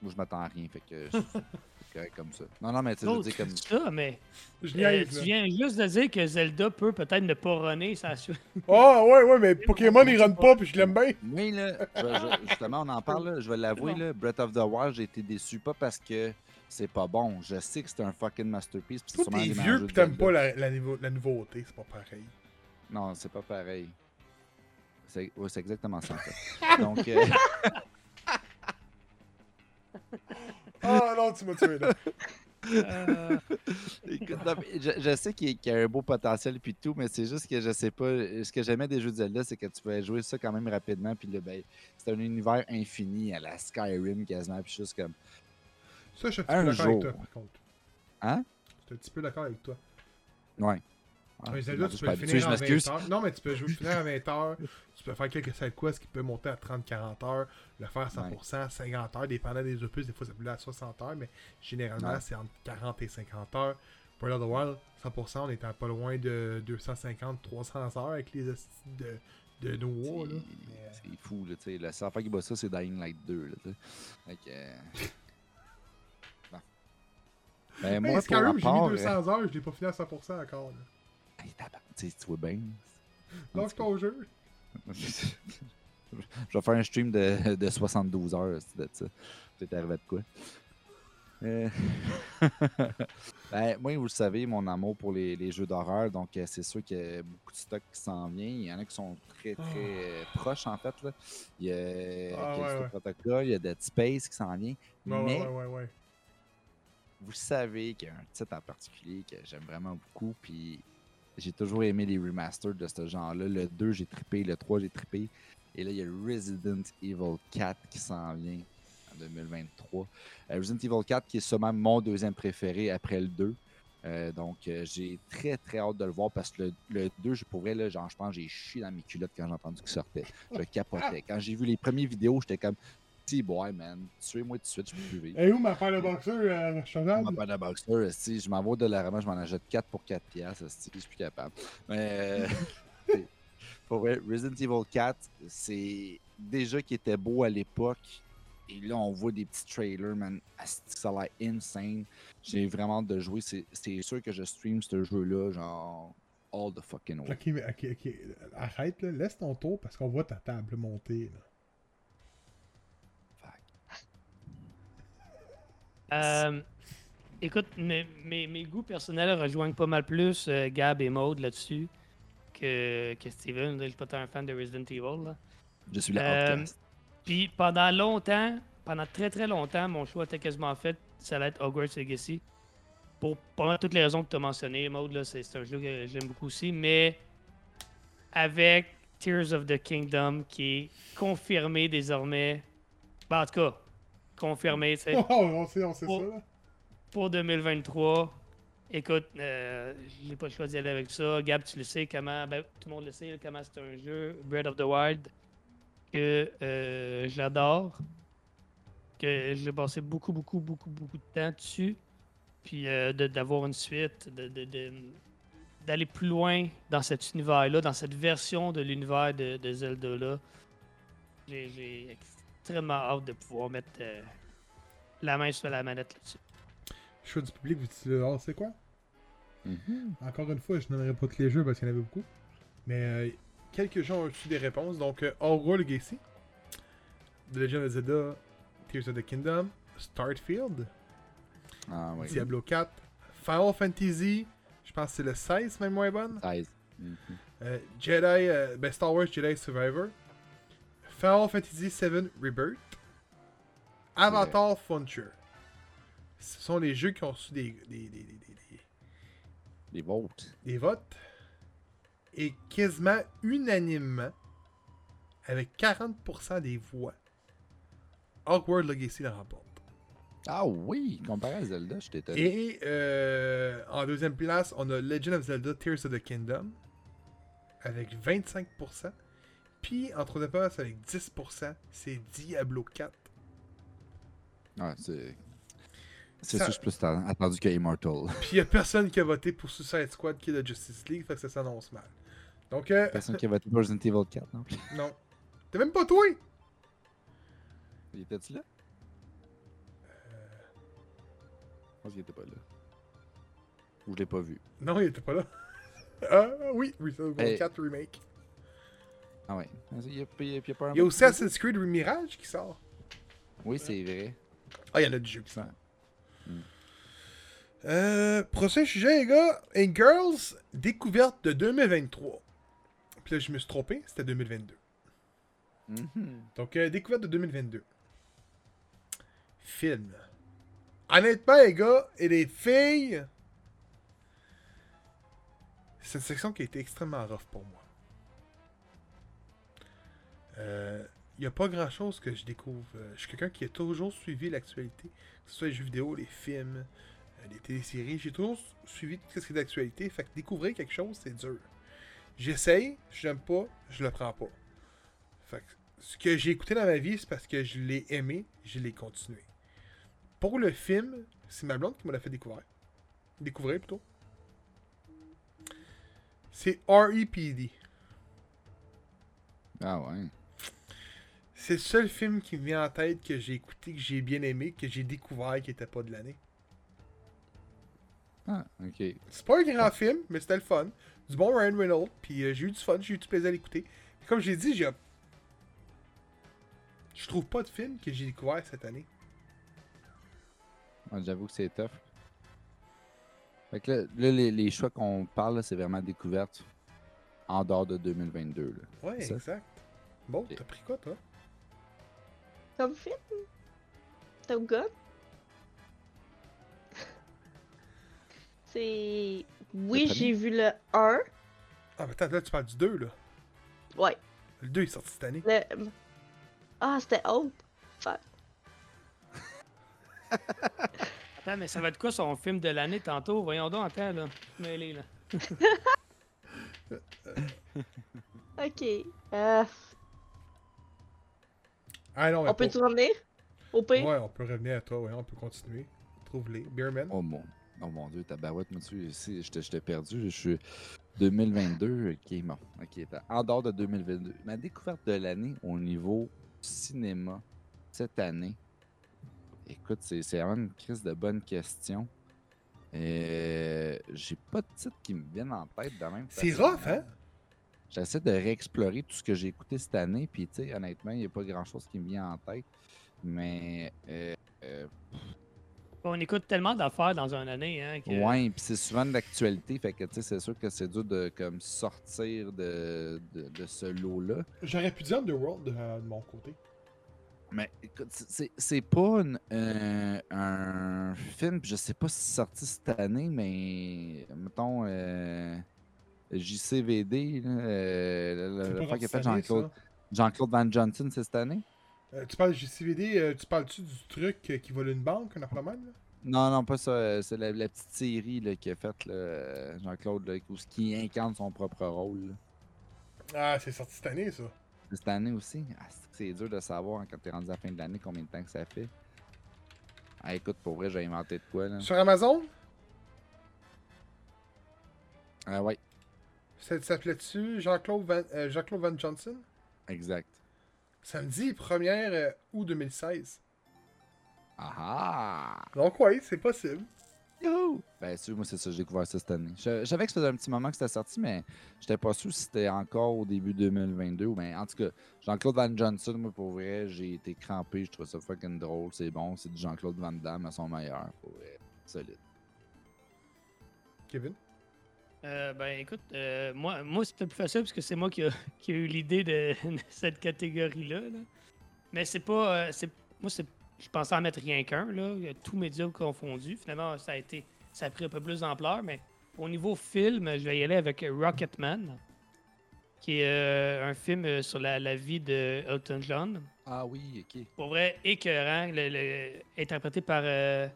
Moi, je m'attends à rien. Fait que je- c'est correct comme ça. Non, non, mais tu sais, je veux dire, tu comme. ça, mais Je euh, tu là. viens juste de dire que Zelda peut peut-être ne pas runner sa suite. Ah, ouais, ouais, mais Pokémon, il run pas, puis je l'aime bien. Moi, là, je- je- justement, on en parle, là, je vais l'avouer, là, Breath of the Wild, j'ai été déçu, pas parce que c'est pas bon. Je sais que c'est un fucking masterpiece. puis Toi, t'es vieux, de t'aimes pas la, la nouveauté, c'est pas pareil. Non, c'est pas pareil. C'est ouais, exactement ça, en fait. Donc, euh, Ah non, tu m'as tué, là. Euh, écoute, non, je, je sais qu'il qu'il y a un beau potentiel puis tout, mais c'est juste que je sais pas. Ce que j'aimais des jeux de Zelda, c'est que tu pouvais jouer ça quand même rapidement, puis là, ben, c'est un univers infini à la Skyrim quasiment, puis juste comme. Ça, je suis un peu d'accord avec jour. toi, par contre. Hein? Je suis un petit peu d'accord avec toi. Ouais. Ah, Mais Zelda, tu peux le finir en 20 m'excuse. heures. Non, mais tu peux jouer finir à 20 heures. Tu peux faire quelques side quests qui peuvent monter à 30-40 heures, le faire à 100%, 50 heures, dépendant des opus. Des fois, ça peut aller à 60 heures, mais généralement, Ouais. c'est entre 40 et 50 heures. Breath of the Wild, 100%, on à pas loin de 250-300 heures avec les de, de Noah. Mais, euh, C'est fou, là, tu sais. La seule affaire qui bat ça, c'est Dying Light 2, là, tu sais. Euh, bon. Ben, Hey, moi, pour Skyrim, j'ai mis rapport, 200 heures, je l'ai pas fini à 100% encore. Là. Hey, tu vois bien. Lâche ton jeu. Je vais faire un stream de, de 72 heures c'est ça. Arrivé de quoi. Euh, ben, moi, vous le savez, mon amour pour les, les jeux d'horreur, donc euh, c'est sûr qu'il y a beaucoup de stock qui s'en vient. Il y en a qui sont très, très euh, proches, en fait. Là. Il y a Ah, ouais, ouais. Protocol, il y a Dead Space qui s'en vient. Ouais, mais ouais. vous savez qu'il y a un titre en particulier que j'aime vraiment beaucoup, puis j'ai toujours aimé les remasters de ce genre-là. Le 2, j'ai trippé, le 3, j'ai trippé. Et là, il y a Resident Evil 4 qui s'en vient en 2023. Euh, Resident Evil 4 qui est sûrement mon deuxième préféré après le 2. Euh, donc, euh, j'ai très très hâte de le voir parce que le, le 2, je pourrais, genre, je pense, j'ai chié dans mes culottes quand j'ai entendu qu'il sortait. Je capotais. Quand j'ai vu les premières vidéos, j'étais comme, boy, man, tuez-moi tout de suite, je peux plus vivre. Et où ma paire de boxeur, euh, m'a pas de boxer, esti, je m'en vais de la je m'en achète 4 pour 4 piastres, je suis plus capable. Mais euh, pour vrai, Resident Evil 4, c'est déjà qui était beau à l'époque. Et là, on voit des petits trailers, man. Ça a l'air insane. J'ai vraiment hâte de jouer. C'est sûr que je stream ce jeu-là, genre, all the fucking way. Ok, ok, ok. Arrête, là. Laisse ton tour parce qu'on voit ta table monter, là. Euh, écoute, mes, mes, mes goûts personnels rejoignent pas mal plus euh, Gab et Maud là-dessus que, que Steven. Je suis pas un fan de Resident Evil. Là. Je suis la Euh. Puis pendant longtemps, pendant très très longtemps, mon choix était quasiment fait. Ça allait être Hogwarts Legacy. Pour pas mal toutes les raisons que tu as mentionnées, Maud, là, c'est c'est un jeu que j'aime beaucoup aussi. Mais avec Tears of the Kingdom qui est confirmé désormais. Ben, en tout cas, confirmé, Oh, on sait, on sait Oh. ça, là. pour 2023. Écoute, euh, j'ai pas le choix d'y aller avec ça. Gab, tu le sais comment. Ben, tout le monde le sait comment c'est un jeu, Breath of the Wild, que euh, j'adore. Que j'ai passé beaucoup, beaucoup, beaucoup, beaucoup de temps dessus. Puis euh, de- d'avoir une suite, de- de- de- d'aller plus loin dans cet univers-là, dans cette version de l'univers de, de Zelda-là. J'ai j'ai extrêmement hâte de pouvoir mettre euh, la main sur la manette là-dessus. Choix du public, vous dites, ah, c'est quoi? Mhm. Encore une fois, je n'aimerais pas tous les jeux parce qu'il y en avait beaucoup. Mais euh, quelques gens ont reçu des réponses. Donc, euh, Hogwarts Legacy, The Legend of Zelda, Tears of the Kingdom, Starfield, Ah oui. Diablo 4, Final Fantasy, je pense que c'est le 16, même moins bonne. 16. Mhm. Euh, Jedi, euh, ben Star Wars Jedi Survivor, Final Fantasy VII Rebirth, Avatar Frontier. Ce sont les jeux qui ont reçu des, des, des, des- des- votes. des votes. Et quasiment unanimement, avec 40% des voix, Hogwarts Legacy la remporte. Ah oui, comparé à Zelda, je t'étonné. Et euh, en deuxième place, on a Legend of Zelda Tears of the Kingdom avec 25%. Puis en troisième place avec 10%, c'est Diablo 4. Ouais, c'est. C'est Ça- sûr, je suis plus atten- attendu que Immortal. Puis y a personne qui a voté pour Suicide Squad qui est de Justice League, fait que ça s'annonce mal. Donc, euh, Personne qui a voté pour Resident Evil 4 non plus. non. T'es même pas toi! Il était-tu là? Je pense qu'il était pas là. Ou je l'ai pas vu. Non, il était pas là. ah, oui, Resident Evil Hey. 4 Remake. Ah ouais. Il y a, il y a- il y a pas un Il y a mot aussi Assassin's Creed Mirage qui sort. Oui, c'est vrai. Ah, il y en a du jeu qui sort. Hmm. Euh, prochain sujet, les gars. And Girls, découverte de 2023. Puis là, je me suis trompé, c'était 2022. Mhm. Donc, euh, découverte de 2022. Film. Honnêtement, les gars et les filles, c'est une section qui a été extrêmement rough pour moi. Il n'y a pas grand chose que je découvre. Euh, je suis quelqu'un qui a toujours suivi l'actualité, que ce soit les jeux vidéo, les films, euh, les téléséries. J'ai toujours suivi tout ce qui est d'actualité. Fait que découvrir quelque chose, c'est dur. J'essaye, je n'aime pas, je le prends pas. Fait que ce que j'ai écouté dans ma vie, c'est parce que je l'ai aimé, je l'ai continué. Pour le film, c'est ma blonde qui me l'a fait découvrir. Découvrir plutôt. C'est R.E.P.D. Ah ouais. C'est le seul film qui me vient en tête que j'ai écouté, que j'ai bien aimé, que j'ai découvert qui était pas de l'année. Ah, ok. C'est pas un grand film, mais c'était le fun. Du bon Ryan Reynolds, puis euh, j'ai eu du fun, j'ai eu du plaisir à l'écouter. Comme j'ai dit, j'ai. Je trouve pas de film que j'ai découvert cette année. Ah, J'avoue que c'est tough. Fait que là, là, les, les choix qu'on parle, c'est vraiment découverte en dehors de 2022. là. Ouais, exact. Bon, t'as pris quoi, toi? Comme film? Top Gun? C'est. Oui, j'ai vu le 1. Ah, mais attends, là, tu parles du 2, là. Ouais. Le 2 est sorti cette année. Le... Ah, c'était autre. Fuck. Attends, mais ça va être quoi son film de l'année tantôt? Voyons donc, attends, là. Mêlé, là. Ok. Euh, Ah non, on peut tout revenir? Au pire? Ouais, on peut revenir à toi, ouais, on peut continuer. Trouve-les. Beerman? Oh mon, oh mon dieu, ta barouette, monsieur, ici, je t'ai- je t'ai perdu. Je suis 2022. Ok, bon. Ok, en dehors de 2022. Ma découverte de l'année au niveau cinéma cette année. Écoute, c'est vraiment une crise de bonne question. Euh, J'ai pas de titre qui me viennent en tête de même. C'est rough, hein? J'essaie de réexplorer tout ce que j'ai écouté cette année, puis tu sais, honnêtement, il n'y a pas grand chose qui me vient en tête. Mais euh, euh, On écoute tellement d'affaires dans une année, hein, que... Ouais, puis c'est souvent de l'actualité, fait que tu sais, c'est sûr que c'est dur de comme sortir de, de, de ce lot-là. J'aurais pu dire Underworld de, euh, de mon côté. Mais écoute, c'est- pas une- un, un film, puis je sais pas si c'est sorti cette année, mais mettons euh, JCVD, euh, le- le fait Jean-Claude. Jean-Claude Van Johnson, c'est cette année? Euh, tu parles de JCVD, euh, tu parles-tu du truc euh, qui vole une banque, un même, là? Non, non, pas ça. C'est la, la petite série là, qu'il a faite, Jean-Claude, qui incarne son propre rôle. là. Ah, c'est sorti cette année, ça. Cette année aussi, ah, c'est dur de savoir hein, quand t'es rendu à la fin de l'année combien de temps que ça fait. Ah, écoute, pour vrai, j'ai inventé de quoi là. Sur Amazon, Ah ouais, ça s'appelait-tu Jean-Claude Van, euh, Jean-Claude Van Johnson? exact. Samedi 1er euh, août 2016. Ah ah! Donc, ouais, c'est possible. Youhou! Ben, sûr, moi, c'est ça, j'ai découvert ça cette année. Je, je savais que ça faisait un petit moment que c'était sorti, mais j'étais pas sûr si c'était encore au début 2022. ou Ben, en tout cas, Jean-Claude Van Johnson, moi, pour vrai, j'ai été crampé. Je trouve ça fucking drôle. C'est bon. C'est du Jean-Claude Van Damme à son meilleur. Pour vrai. Solide. Kevin? Euh, ben écoute, euh, moi, moi c'était plus facile parce que c'est moi qui a, qui a eu l'idée de, de cette catégorie-là. là. Mais c'est pas. euh, c'est, moi, c'est, je pensais en mettre rien qu'un, là. Il y a Tout média confondu. Finalement, ça a été. Ça a pris un peu plus d'ampleur, mais au niveau film, je vais y aller avec Rocketman, qui est euh, un film euh, sur la, la vie de Elton John. Ah oui, ok. Pour vrai, écœurant, le- le- interprété par euh,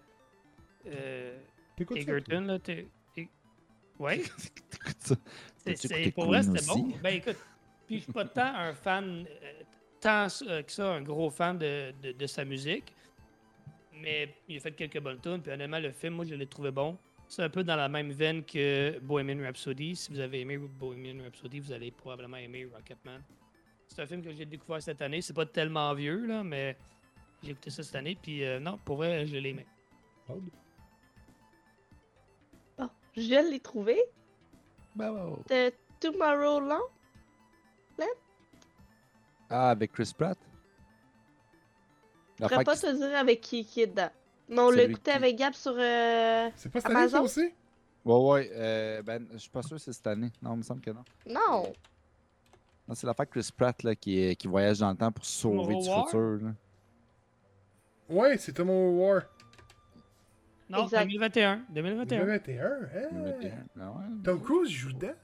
euh, Egerton. Là, C'est- écouté pour vrai, c'était bon. Ben écoute, Puis je suis pas tant un fan, euh, tant euh, que ça, un gros fan de, de, de sa musique. Mais il a fait quelques bonnes tunes. Puis honnêtement, le film, moi, je l'ai trouvé bon. C'est un peu dans la même veine que Bohemian Rhapsody. Si vous avez aimé Bohemian Rhapsody, vous allez probablement aimer Rocketman. C'est un film que j'ai découvert cette année. C'est pas tellement vieux, là, mais j'ai écouté ça cette année. Puis euh, non, pour vrai, je l'ai aimé. Je l'ai trouvé. Bravo. De Tomorrowland. Ah, avec Chris Pratt? Je pourrais pas te dire avec qui, qui est dedans. Mais on l'a écouté qui- avec Gab sur. euh, C'est pas cette année, ça Amazon? aussi? Ouais, ouais. euh, ben, je suis pas sûr que c'est cette année. Non, il me semble que non. Non. Non, c'est l'affaire Chris Pratt là, qui, qui voyage dans le temps pour sauver Tomorrow du War? futur. là. Ouais, c'est Tomorrow War. Non, Exact. 2021. 2021. 2021, hein? Ah ouais? Tom Cruise joue dedans?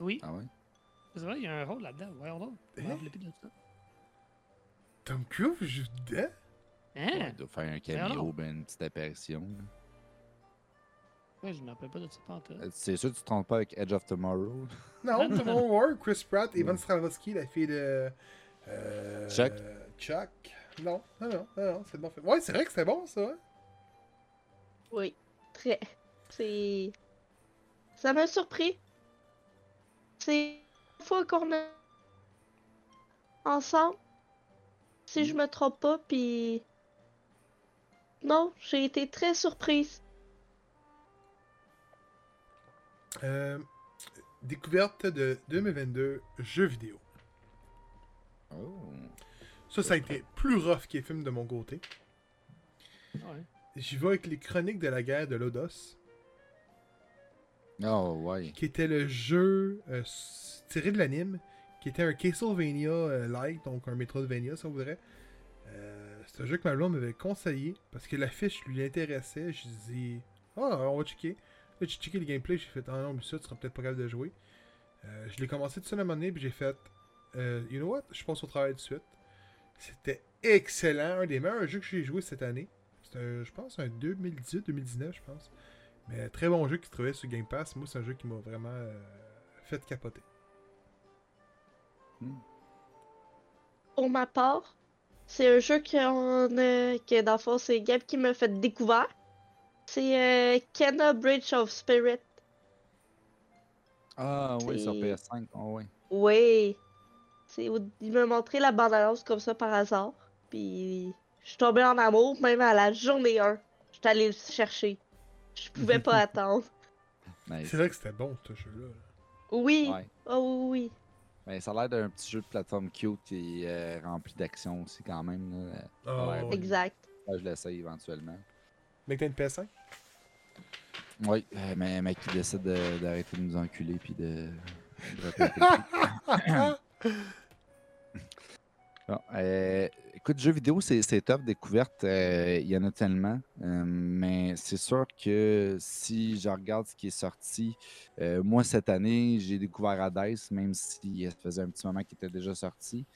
Oui, Ah ouais? c'est vrai, il y a un rôle là-dedans. Voyons donc. Hein? de ça. Tom Cruise joue dedans? Hein? Ouais, il doit faire un cameo, ben, une petite apparition. Ouais, je me rappelle pas de ça pantoute. Euh, C'est sûr que tu te trompes pas avec Edge of Tomorrow. Non, Tomorrow War, Chris Pratt, Evan Strahovski, la fille de. euh, Chuck. Chuck. Non, non, non, non, non, c'est bon. fait. Ouais, c'est vrai que c'était bon, ça. hein? Oui. Très. C'est. Ça m'a surpris. C'est la fois qu'on a. Ensemble. Si je me trompe pas, puis. Non, j'ai été très surprise. Euh, découverte de 2022, jeux vidéo. Oh. Ça, ça a été plus rough que les films de mon côté. Ouais. J'y vais avec les Chroniques de la guerre de Lodos, Oh, ouais. qui était le jeu euh, tiré de l'anime, qui était un Castlevania euh, donc un Metroidvania, si on voudrait. Euh, c'est un jeu que ma blonde m'avait conseillé, parce que l'affiche lui intéressait. Je dis, ah, on va checker. Là, j'ai checké le gameplay, j'ai fait, ah non, mais ça, tu seras peut-être pas capable de jouer. Euh, je l'ai commencé tout seul à un moment donné, puis j'ai fait, euh, you know what, je passe au travail tout de suite. C'était excellent, un des meilleurs jeux que j'ai joué cette année. C'est un, je pense, un 2018-2019, je pense. Mais très bon jeu qui se trouvait sur Game Pass. Moi, c'est un jeu qui m'a vraiment euh, fait capoter. Pour ma part, c'est un jeu qu'on a- que dans le fond, c'est Gab qui m'a fait découvrir. C'est euh, Kenna Bridge of Spirit. Ah, oui, sur C'est- PS5. Oh, ouais. Oui. C'est Il m'a montré la bande-annonce comme ça par hasard. Puis je suis tombée en amour, même à la journée 1. J'étais allée le chercher. Je pouvais pas attendre. Nice. C'est vrai que c'était bon, ce jeu-là. Oui. Ouais. Oh oui, oui. Ben, ça a l'air d'un petit jeu de plateforme cute est euh, rempli d'action aussi, quand même. Là. Ah, Ouais. Exact. Je l'essaye éventuellement. Mec, t'as une PS5 Oui, euh, mais mec qui décide de- d'arrêter de, nous enculer puis de. de. Bon, euh, écoute, jeux vidéo, c'est top, découverte, euh, il y en a tellement. euh, mais c'est sûr que si je regarde ce qui est sorti, moi cette année, j'ai découvert Hades, même si ça faisait un petit moment qu'il était déjà sorti.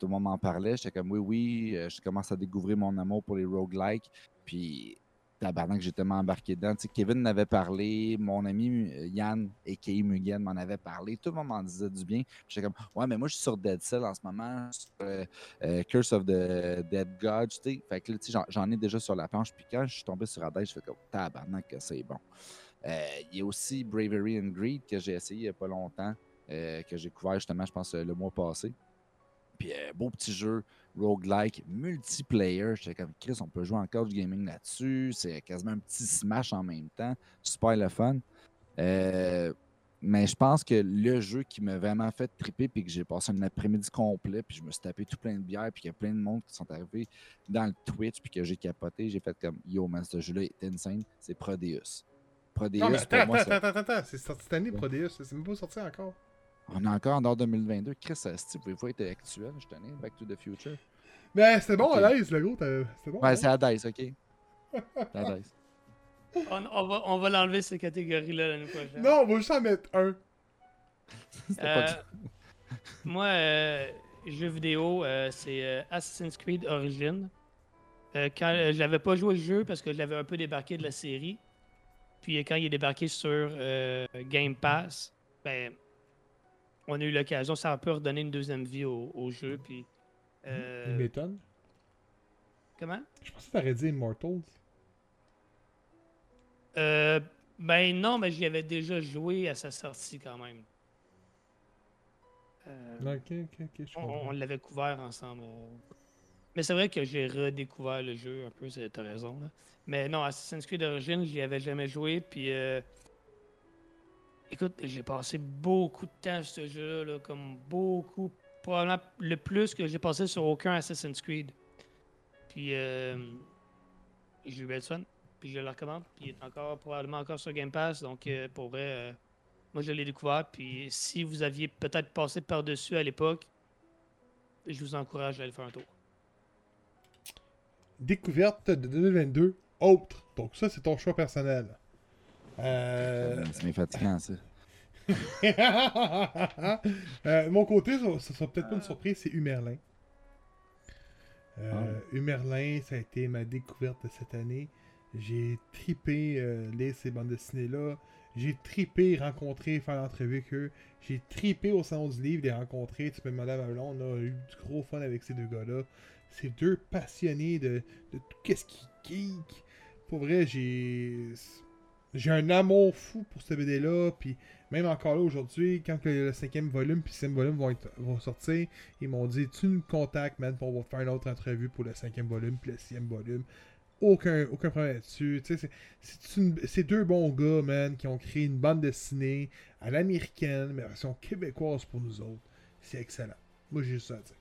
Tout le monde m'en parlait. J'étais comme oui, oui, je commence à découvrir mon amour pour les roguelikes. Puis tabarnak, j'ai tellement embarqué dedans. Kevin m'avait parlé, mon ami euh, Yann et Kay Mugen m'en avait parlé. Tout le monde m'en disait du bien. J'étais comme, ouais, mais moi, je suis sur Dead Cell en ce moment, sur euh, euh, Curse of the Dead God, tu sais. Fait que là, j'en- ai déjà sur la planche. Puis quand je suis tombé sur Hades, je fais comme, tabarnak, que c'est bon. Il y a aussi Bravery and Greed que j'ai essayé il n'y a pas longtemps, que j'ai couvert justement, je pense, le mois passé. Puis, beau petit jeu, roguelike, multiplayer. J'étais comme, Chris, on peut jouer en couch gaming là-dessus. C'est quasiment un petit smash en même temps. Super le fun. Euh, mais je pense que le jeu qui m'a vraiment fait triper, puis que j'ai passé un après-midi complet, puis je me suis tapé tout plein de bières, puis qu'il y a plein de monde qui sont arrivés dans le Twitch, puis que j'ai capoté, j'ai fait comme, yo, man, ce jeu-là est insane. C'est Prodeus. Prodeus, Non, mais pour attends, moi, attends, c'est- attends, attends, attends. C'est sorti cette année, Prodeus. C'est même pas sorti encore. On est encore en dehors 2022. Chris, ça, vous pouvez pas être actuel, je tenais, Back to the Future. Mais c'était bon Ok. à l'aise, le gros. C'était bon. Ouais, hein? c'est Hades, ok. C'est Hades. On, on va, on va l'enlever cette catégorie-là l'année prochaine. Non, on va juste en mettre un. C'était Euh, moi, euh, jeux vidéo, euh, c'est euh, Assassin's Creed Origins. Euh, quand euh, je l'avais pas joué le jeu parce que je l'avais un peu débarqué de la série. Puis euh, quand il est débarqué sur euh, Game Pass, ben on a eu l'occasion, ça a pu redonner une deuxième vie au, au jeu. Puis, euh, Il m'étonne. comment? Je pensais que t'aurais dit Immortals. Euh, Ben non, mais j'y avais déjà joué à sa sortie quand même. Euh, Ok, ok, ok, je on l'avait couvert ensemble. euh. Mais c'est vrai que j'ai redécouvert le jeu un peu, c'est- t'as raison. Là. Mais non, Assassin's Creed d'origine, j'y avais jamais joué. Puis, euh, écoute, j'ai passé beaucoup de temps sur ce jeu-là, là, comme beaucoup, probablement le plus que j'ai passé sur aucun Assassin's Creed. Puis, euh, j'ai eu fun. Puis, je le recommande. Puis, il est encore, probablement encore sur Game Pass. Donc, euh, pour vrai, euh, moi, je l'ai découvert. Puis, si vous aviez peut-être passé par-dessus à l'époque, je vous encourage à aller faire un tour. Découverte de 2022, autre. Donc ça, c'est ton choix personnel. Euh... C'est fatigant, ça. Euh, mon côté, ça, ça sera peut-être pas une surprise, c'est Humerlin. Euh, Ah. Humerlin, ça a été ma découverte de cette année. J'ai tripé euh, lire ces bandes dessinées-là. J'ai tripé rencontrer, faire l'entrevue avec eux. J'ai tripé au salon du livre, les rencontrer. Tu peux demander à ma blonde, on a eu du gros fun avec ces deux gars-là. Ces deux passionnés de, de tout ce qui geek. Pour vrai, j'ai. J'ai un amour fou pour ce BD-là. Puis même encore là aujourd'hui, quand le, le cinquième volume puis le sixième volume vont, être- vont sortir, ils m'ont dit Tu nous contactes, man, pour on va faire une autre entrevue pour le cinquième volume puis le sixième volume. Aucun, aucun problème là-dessus. Tu sais, c'est- c'est une- c'est deux bons gars, man, qui ont créé une bande dessinée à l'américaine, mais version québécoise pour nous autres. C'est excellent. Moi, j'ai juste ça à dire.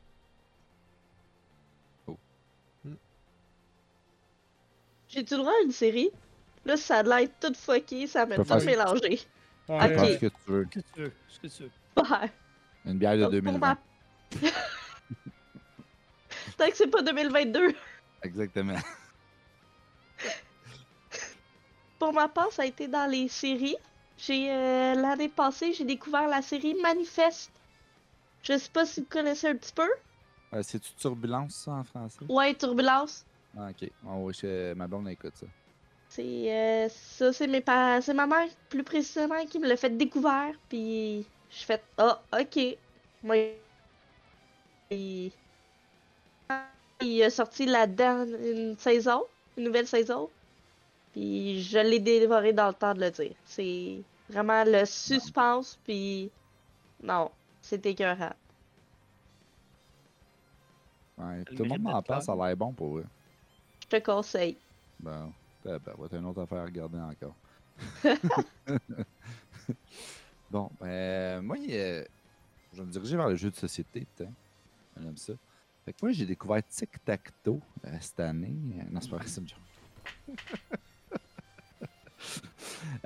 J'ai-tu le droit à une série? Là, ça a l'air tout fucké, ça m'a tout faire- mélangé. Ouais, Ok. Prends ce que tu veux. Ce que tu veux. Ce que tu veux. Ouais. Une bière de Donc, pour 2020. ma- Tant que c'est pas 2022. Exactement. Pour ma part, ça a été dans les séries. J'ai euh, l'année passée, j'ai découvert la série Manifeste. Je sais pas si vous connaissez un petit peu. Euh, C'est-tu turbulence, ça, en français? Ouais, Turbulence. Ah, ok. Ah oui, je- ma blonde écoute ça. C'est euh, ça, c'est mes pa- c'est ma mère plus précisément qui me l'a fait découvert. Puis je fais ah ok. Moi, il... il a sorti la dernière une saison, une nouvelle saison. Puis je l'ai dévoré dans le temps de le dire. C'est vraiment le suspense. Puis non, c'est écœurant. Ouais, tout le monde m'en parle, ça a l'air bon pour eux. Je te conseille. Bon, ben, ben, va être une autre affaire à regarder encore. bon, ben, moi, euh, je vais me diriger vers le jeu de société, putain. On aime ça. Fait que moi, j'ai découvert Tic Tac Toe euh, cette année. Euh, non, c'est pas vrai, c'est une.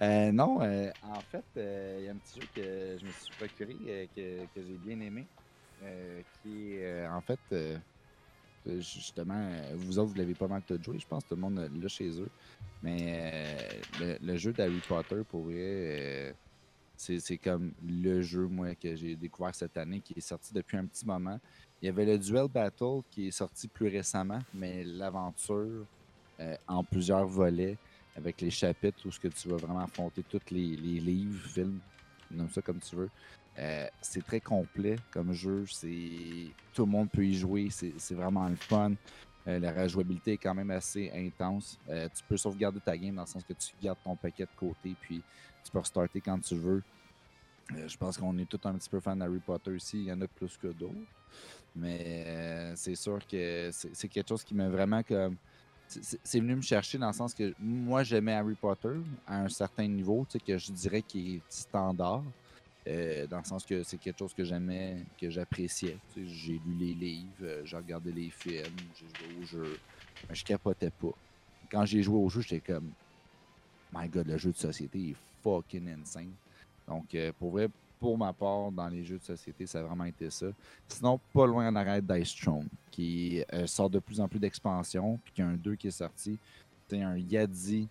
Euh, non, euh, en fait, euh, il y a un petit jeu que je me suis procuré, euh, que, que j'ai bien aimé, euh, qui est, euh, en fait, euh, euh, justement, euh, vous autres, vous l'avez pas mal tout joué, je pense, tout le monde l'a chez eux. Mais euh, le, jeu d'Harry Potter, pour vrai, euh, c'est comme le jeu, moi, que j'ai découvert cette année, qui est sorti depuis un petit moment. Il y avait le Duel Battle qui est sorti plus récemment, mais l'aventure euh, en plusieurs volets, avec les chapitres où ce que tu vas vraiment affronter tous les, les livres, films, nomme ça comme tu veux. Euh, c'est très complet comme jeu. Tout le monde peut y jouer. C'est vraiment le fun. Euh, la rejouabilité est quand même assez intense. Euh, tu peux sauvegarder ta game dans le sens que tu gardes ton paquet de côté, puis tu peux restarter quand tu veux. Je pense qu'on est tous un petit peu fan d'Harry Potter ici. Il y en a plus que d'autres. Mais c'est sûr que c'est quelque chose qui m'a vraiment comme. c'est- venu me chercher dans le sens que moi j'aimais Harry Potter à un certain niveau, tu sais, que je dirais qu'il est standard. Euh, dans le sens que c'est quelque chose que j'aimais, que j'appréciais. J'ai lu les livres, euh, j'ai regardé les films, j'ai joué au jeu, mais je capotais pas. Quand j'ai joué au jeu, j'étais comme, my god, le jeu de société est fucking insane. Donc, euh, pour vrai, pour ma part, dans les jeux de société, ça a vraiment été ça. Sinon, pas loin en arrière d'Ice Throne, qui sort de plus en plus d'expansions, puis qu'il y a un 2 qui est sorti. C'est un Yadi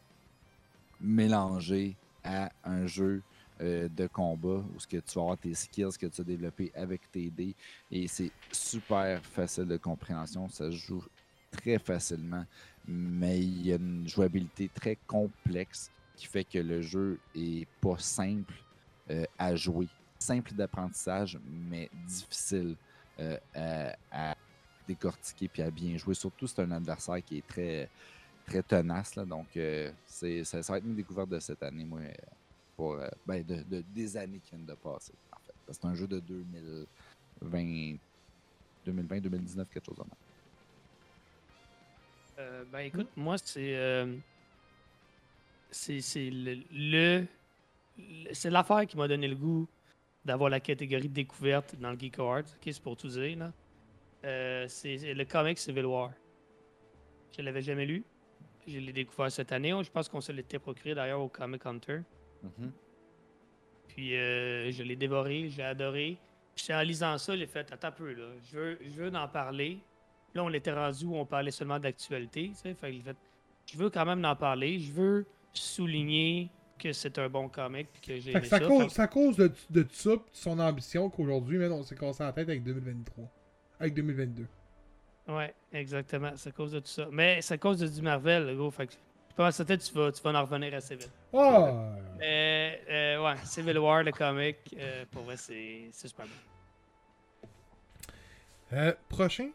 mélangé à un jeu euh, de combat où ce que tu vas avoir tes skills que tu as développés avec tes dés et c'est super facile de compréhension, ça se joue très facilement, mais il y a une jouabilité très complexe qui fait que le jeu est pas simple euh, à jouer simple d'apprentissage, mais difficile euh, à, décortiquer puis à bien jouer. Surtout, c'est un adversaire qui est très, très tenace. Là, donc, c'est, ça, ça va être une découverte de cette année, moi, pour euh, ben, de, de- des années qui viennent de passer. En fait. Parce que C'est un jeu de 2020, 2020, 2019, quelque chose comme ça. Euh, ben écoute, moi, c'est. euh, c'est c'est le. le- le- c'est l'affaire qui m'a donné le goût d'avoir la catégorie de découverte dans le Geek Awards. Ok, c'est pour tout dire, là. Euh, c'est c'est le comic Civil War. Je l'avais jamais lu. Je l'ai découvert cette année. Je pense qu'on se l'était procuré d'ailleurs au Comic Hunter. Mhm. Puis euh, je l'ai dévoré, j'ai adoré. Puis en lisant ça, j'ai fait attends un peu là, je veux, je veux en parler. Là, on était rendu où on parlait seulement d'actualité, tu sais. Fait que j'ai fait, je veux quand même en parler, je veux souligner que c'est un bon comic puis que j'ai Fait aimé que c'est à ça. cause, à cause de, de ça, son ambition, qu'aujourd'hui, on s'est cassé la tête avec 2023. Avec 2022. Ouais, exactement, c'est à cause de tout ça. Mais c'est à cause de du Marvel, le gros. Fait que je pense que tu vas, tu vas en revenir assez vite. Ah! Mais euh, ouais, Civil War, le comic, euh, pour vrai, c'est super bon. Euh, prochain.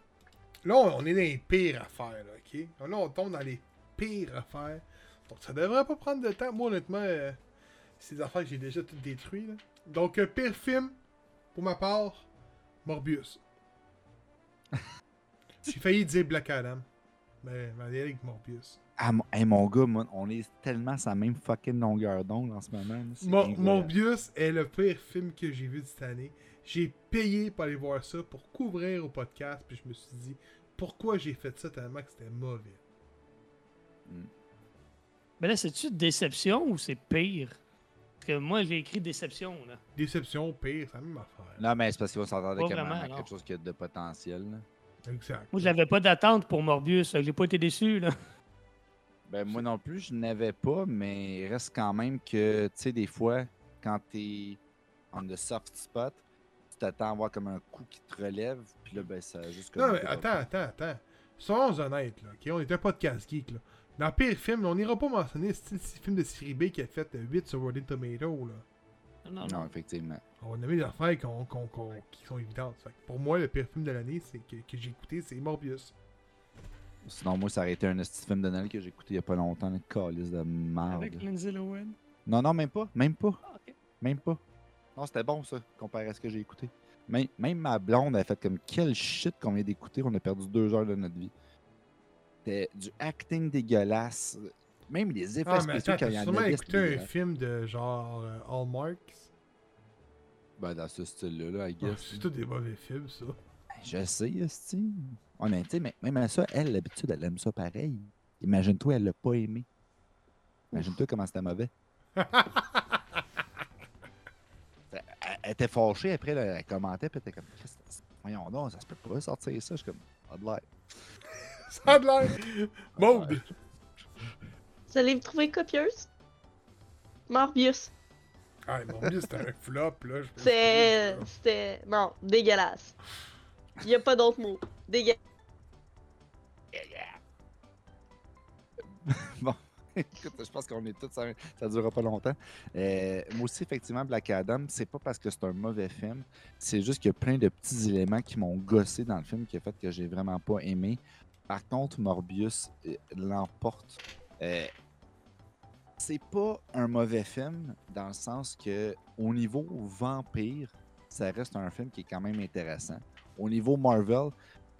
Là, on, est dans les pires affaires, là, ok? Là, on tombe dans les pires affaires. Donc, ça devrait pas prendre de temps. Moi, honnêtement, euh, c'est des affaires que j'ai déjà toutes détruites, là. Donc, euh, pire film, pour ma part, Morbius. j'ai failli dire Black Adam. Mais, mais allez avec Morbius. Ah, mon, hey, mon gars, moi, on est tellement sur la même fucking longueur d'onde en ce moment. Morbius est le pire film que j'ai vu de cette année. J'ai payé pour aller voir ça, pour couvrir au podcast, puis je me suis dit, pourquoi j'ai fait ça tellement que c'était mauvais? Mais là, c'est-tu déception ou c'est pire? Parce que moi, j'ai écrit déception, là. Déception, pire, c'est la même affaire. Non, mais c'est parce qu'on s'entendait Pas quand même vraiment, quelque chose qui a de potentiel. là. Exact. Moi, j'avais pas d'attente pour Morbius, j'ai pas été déçu, là. Ben, moi non plus, je n'avais pas, mais il reste quand même que, tu sais, des fois, quand t'es on the soft spot, tu t'attends à voir comme un coup qui te relève, puis là, ben, ça a juste comme. Non, mais attends, attends, attends. Soyons honnêtes, là, ok? On était pas de casse geek, là. Dans le pire film, on n'ira pas mentionner le style film de série B qui a fait euh, 8 sur Rotten Tomato, là. Non, Non, non. effectivement. On a mis des affaires qui sont évidentes. Fait que pour moi, le pire film de l'année c'est que, que j'ai écouté, c'est Morbius. Sinon, moi, ça aurait été un petit film de Noël que j'ai écouté il y a pas longtemps, le calice de merde. Avec Lindsay Lohan? Non, non, même pas, même pas, Ah, même pas. Non, c'était bon, ça, comparé à ce que j'ai écouté. Même, même ma blonde a fait comme quel shit qu'on vient d'écouter, on a perdu deux heures de notre vie. C'était du acting dégueulasse. Même les effets Ah, spéciaux attends, quand il y en sûrement avait, écouté c'était un dégueulasse. film de genre euh, Hallmark? Ben, dans ce style-là, là, I Ah, guess. c'est tout des mauvais films, ça. Je sais, Esti. Ouais, mais tu sais, mais- même à ça, elle, d'habitude, elle aime ça pareil. Imagine-toi, elle l'a pas aimé. Imagine-toi comment c'était mauvais. elle, était fâchée après, là, elle commentait, puis elle était comme, voyons donc, ça se peut pas sortir ça. Je suis comme, pas de l'air. Ça a de l'air. Maude. Vous allez me trouver copieuse? Morbius. Ah, Morbius, c'était un flop, là. je C'est. m'excuse, C'était. Non, dégueulasse. Y a pas d'autre mot. Bon, écoute, je pense qu'on est tous. Ça, ça durera pas longtemps. Euh, moi aussi, effectivement, Black Adam, c'est pas parce que c'est un mauvais film. C'est juste qu'il y a plein de petits éléments qui m'ont gossé dans le film qui a fait que j'ai vraiment pas aimé. Par contre, Morbius euh, l'emporte. Euh, c'est pas un mauvais film dans le sens que au niveau vampire, ça reste un film qui est quand même intéressant. Au niveau Marvel,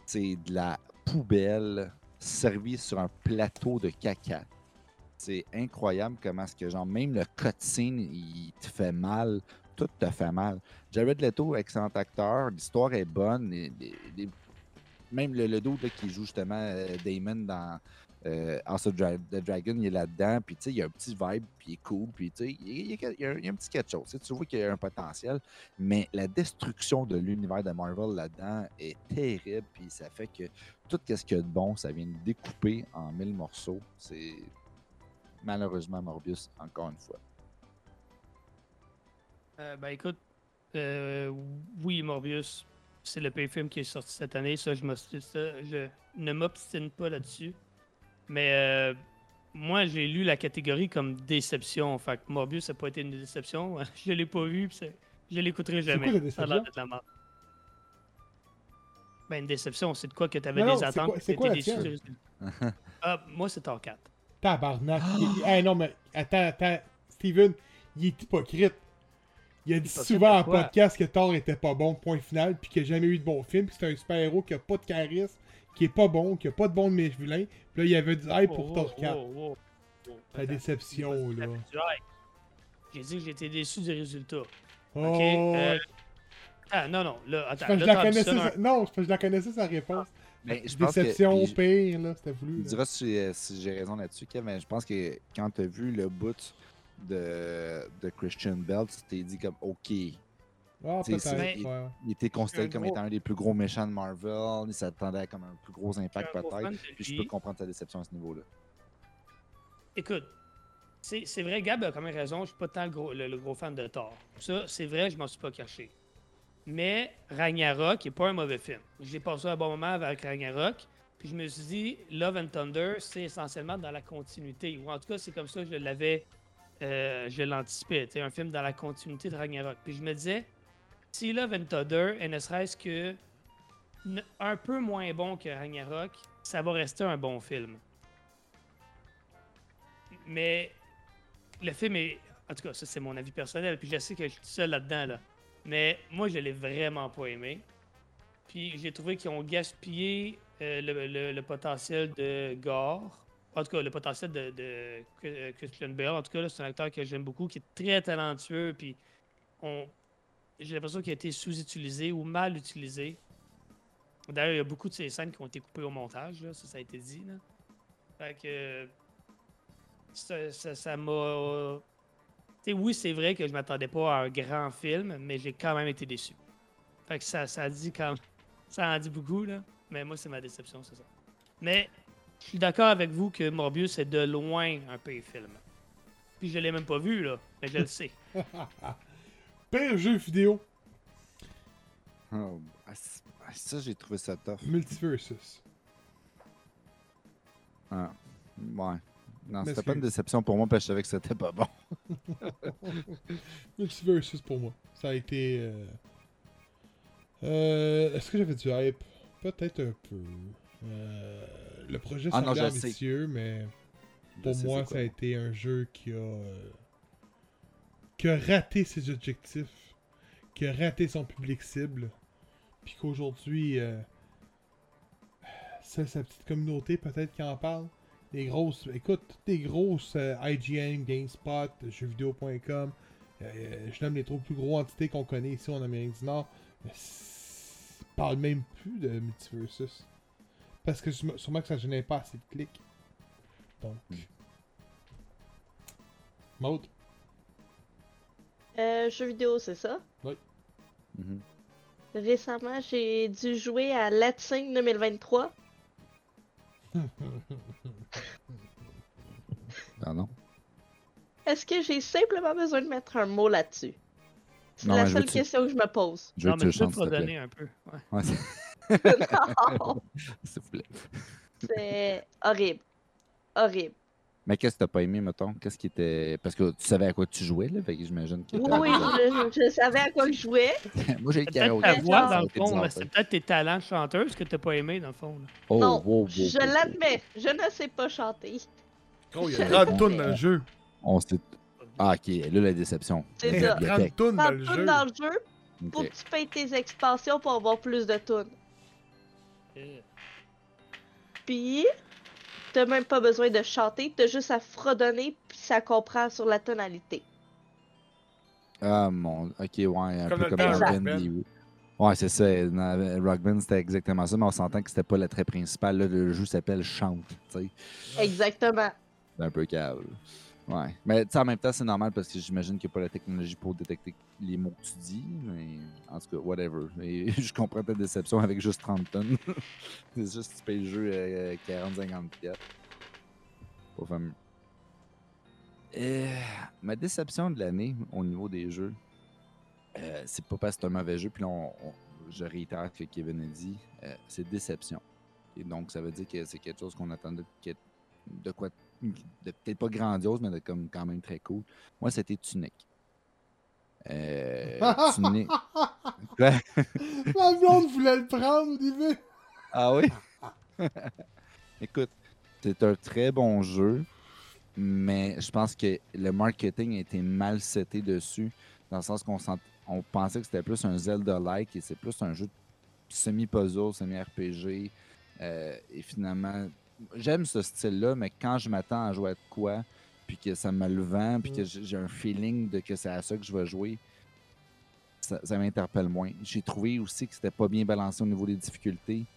c'est de la poubelle servie sur un plateau de caca. C'est incroyable comment que genre même le cutscene il te fait mal, tout te fait mal. Jared Leto, excellent acteur, l'histoire est bonne, même le, le là, qui joue justement euh, Damon dans euh, the Dragon, il est là-dedans, puis tu sais, il y a un petit vibe, puis il est cool, puis tu sais, il, y a- un- petit quelque chose. Tu vois qu'il y a un potentiel, mais la destruction de l'univers de Marvel là-dedans est terrible, puis ça fait que tout ce qu'il y a de bon, ça vient de découper en mille morceaux. C'est malheureusement Morbius, encore une fois. Euh, ben écoute, euh, oui, Morbius, c'est le pire film qui est sorti cette année. Ça, je, ça, je ne m'obstine pas là-dessus. Mais euh, moi, j'ai lu la catégorie comme déception. Fait que Morbius n'a pas été une déception. Je l'ai pas vu. puis Je l'écouterai jamais. quoi la Ça a l'air. Ben, une déception, c'est de quoi que t'avais Non, non, des c'est attentes. déçu. Ah, moi, c'est Thor 4. Tabarnak. Il- Hey, non, mais attends, attends. Steven, il est hypocrite. Il a dit Hypocrite souvent en podcast que Thor était pas bon, point final, puis qu'il n'a jamais eu de bon film, puis c'est un super-héros qui a pas de charisme, qui est pas bon, qui a pas de bon de mes vilains. Puis là, il y avait du hype pour Oh, Thor oh, 4. oh, oh, oh. Ta Attends, déception, là. que. J'ai dit que j'étais déçu du résultat. Oh, Ok? euh, Ah, non, non, là, attends. que je la t'as connaissais, ça, Non, que je la connaissais sa réponse. Mais je pense que- Déception puis je- pire, là, c'était voulu. Tu diras si, j'ai- si j'ai raison là-dessus, Kev, mais je pense que quand tu as vu le bout de, de Christian Bell, tu t'es dit comme OK. Il Ah, c'est- ouais. était considéré comme gros- étant un des plus gros méchants de Marvel. Il s'attendait à comme un plus gros impact peut-être. Puis je peux comprendre ta déception à ce niveau-là. Écoute, c'est c'est vrai, Gab a quand même raison, je suis pas tant le gros, le, le gros fan de Thor. Ça, c'est vrai, je m'en suis pas caché. Mais Ragnarok est pas un mauvais film. J'ai passé un bon moment avec Ragnarok, puis je me suis dit, Love and Thunder, c'est essentiellement dans la continuité. Ou en tout cas, c'est comme ça que je l'avais, euh, je l'anticipais. un film dans la continuité de Ragnarok. Puis je me disais, si Love and Thunder est ne serait-ce que un peu moins bon que Ragnarok, ça va rester un bon film. Mais le film est. En tout cas, ça, c'est mon avis personnel. Puis je sais que je suis seul là-dedans. Là. Mais moi, je l'ai vraiment pas aimé. Puis j'ai trouvé qu'ils ont gaspillé euh, le, potentiel de Gore. En tout cas, le potentiel de, de euh, Christian Bale. En tout cas, c'est un acteur que j'aime beaucoup, qui est très talentueux. Puis on... j'ai l'impression qu'il a été sous-utilisé ou mal utilisé. D'ailleurs, il y a beaucoup de ces scènes qui ont été coupées au montage. Là, ça, ça a été dit. Là. Fait que ça ça- ça m'a. Oui, c'est vrai que je m'attendais pas à un grand film, mais j'ai quand même été déçu. Fait que ça, ça dit quand Ça en dit beaucoup, là. Mais moi, c'est ma déception, c'est ça. Mais je suis d'accord avec vous que Morbius est de loin un pire film. Puis je l'ai même pas vu, là. Mais je le sais. Pire jeu vidéo, Oh, ah, ah, ça, j'ai trouvé ça tough. Multiversus. Ah, ouais. Non, c'était pas une déception pour moi parce que je savais que c'était pas bon. Multiversus pour moi. Ça a été. euh, euh, Est-ce que j'avais du hype? Peut-être un peu. Euh, Le projet Ah semblait sais. ambitieux, mais pour moi, ça a été un jeu qui a. qui a raté ses objectifs, qui a raté son public cible, puis qu'aujourd'hui, euh, c'est sa petite communauté peut-être qui en parle. Les grosses, écoute, toutes les grosses euh, IGN, GameSpot, jeuxvideo.com, euh, je nomme les trois plus gros entités qu'on connaît ici en Amérique du Nord, parlent même plus de Multiversus. Parce que sûrement que ça génère pas assez de clics. Donc. Hmm. Euh, jeux vidéo, c'est ça? Mhm. Récemment, j'ai dû jouer à Latin 2023. Ah non. Est-ce que j'ai simplement besoin de mettre un mot là-dessus? C'est Non, la seule question que je me pose. Je non, mais je le peux te redonner un peu. Ouais. Non! s'il vous plaît. C'est horrible. Horrible. Mais qu'est-ce que t'as pas aimé, mettons? Qu'est-ce qui était. Parce que tu savais à quoi tu jouais, là. Fait que j'imagine que. Oui, je, savais à quoi je jouais. Moi, j'ai le karaoké. ta voix, dans le été fond. C'est peut-être tes talents de chanteuse que t'as pas aimé, dans le fond. là. Oh, non, wow, wow, je wow, wow. l'admets. Je ne sais pas chanter. Oh, il y a 30 l'admets. tonnes dans le jeu. On s'est. Ah, ok. Là, la déception. C'est Il y ça. a Bibliothèque. 30 tonnes dans le jeu. dans le jeu, Ok. que tu payes tes expansions pour avoir plus de tunes. Euh, Puis, t'as même pas besoin de chanter, t'as juste à fredonner, puis ça comprend sur la tonalité. Ah, mon. Ok, ouais. Un Comme peu le comme Rock Band, Ouais, c'est ça. Dans Rock Band, c'était exactement ça, mais on s'entend que c'était pas l'attrait principal. Là, le jeu s'appelle Chante. Tu sais. Exactement. C'est un peu câble. Ouais. Mais en même temps, c'est normal parce que j'imagine qu'il n'y a pas la technologie pour détecter les mots que tu dis. Mais en tout cas, whatever. Et je comprends ta déception avec juste 30 tonnes. c'est juste que tu payes le jeu euh, 40-50 piastres. Pas fameux. Euh, ma déception de l'année au niveau des jeux, euh, c'est pas parce que c'est un mauvais jeu, puis là, je réitère ce que Kevin a dit, euh, c'est déception. Et donc, ça veut dire que c'est quelque chose qu'on attendait de quoi de peut-être pas grandiose, mais de comme quand même très cool. Moi, c'était Tunic. Euh, tu n'es- Quoi? Ma blonde voulait le prendre au début. Ah oui? Écoute, c'est un très bon jeu, mais je pense que le marketing a été mal seté dessus, dans le sens qu'on sent- on pensait que c'était plus un Zelda-like et c'est plus un jeu semi-puzzle, semi-RPG. euh, et finalement, j'aime ce style-là, mais quand je m'attends à jouer à de quoi, puis que ça me le vend, puis que Mm. j'ai un feeling de que c'est à ça que je vais jouer, ça, ça m'interpelle moins. J'ai trouvé aussi que c'était pas bien balancé au niveau des difficultés.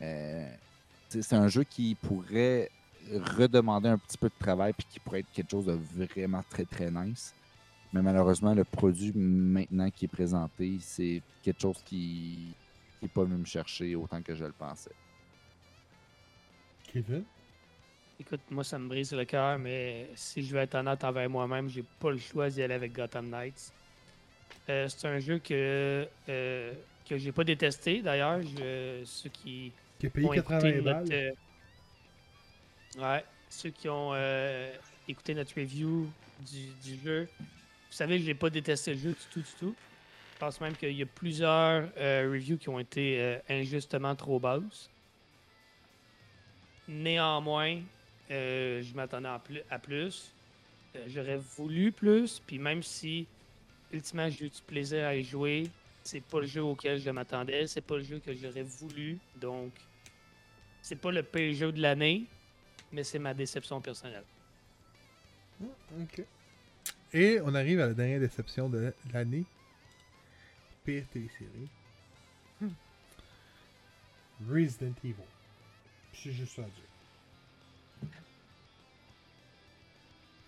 Euh, c'est c'est un jeu qui pourrait redemander un petit peu de travail puis qui pourrait être quelque chose de vraiment très très nice. Mais malheureusement, le produit maintenant qui est présenté, c'est quelque chose qui n'est pas venu me chercher autant que je le pensais. Kevin? Écoute, moi, ça me brise le cœur, mais si je veux être honnête envers moi-même, j'ai pas le choix d'y aller avec Gotham Knights. Euh, c'est un jeu que, euh, que j'ai pas détesté, d'ailleurs. Ceux qui Qui a payé ont 80 écouté balles. notre... euh, Ouais, ceux qui ont écouté notre review du, du jeu, vous savez que j'ai pas détesté le jeu du tout, du tout. Je pense même qu'il y a plusieurs reviews qui ont été injustement trop basses. Néanmoins, euh, je m'attendais à plus. Euh, J'aurais voulu plus, puis même si ultimement j'ai eu du plaisir à y jouer, c'est pas le jeu auquel je m'attendais, c'est pas le jeu que j'aurais voulu, donc c'est pas le pire jeu de l'année, mais c'est ma déception personnelle. Ok. Et on arrive à la dernière déception de l'année. Pire télésérie. Hmm. Resident Evil. C'est juste ça à dire.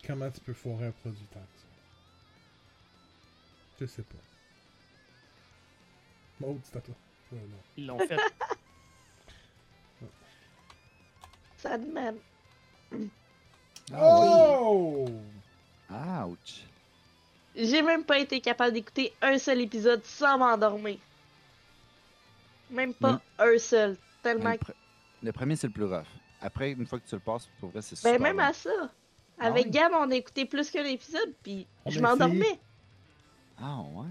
Comment tu peux foirer un produit tant que ça? Je sais pas. Maud, c'est à toi. Ouais, non. Ils l'ont fait. Sadman. Oh! Ouch! J'ai même pas été capable d'écouter un seul épisode sans m'endormir. Même pas un seul. Tellement Le, pre- le premier, c'est le plus rough. Après, une fois que tu le passes, pour vrai, c'est Ben super même bon. à ça. Ah Avec oui? Gab, on a écouté plus qu'un épisode, puis On je a m'endormais. Ah ouais.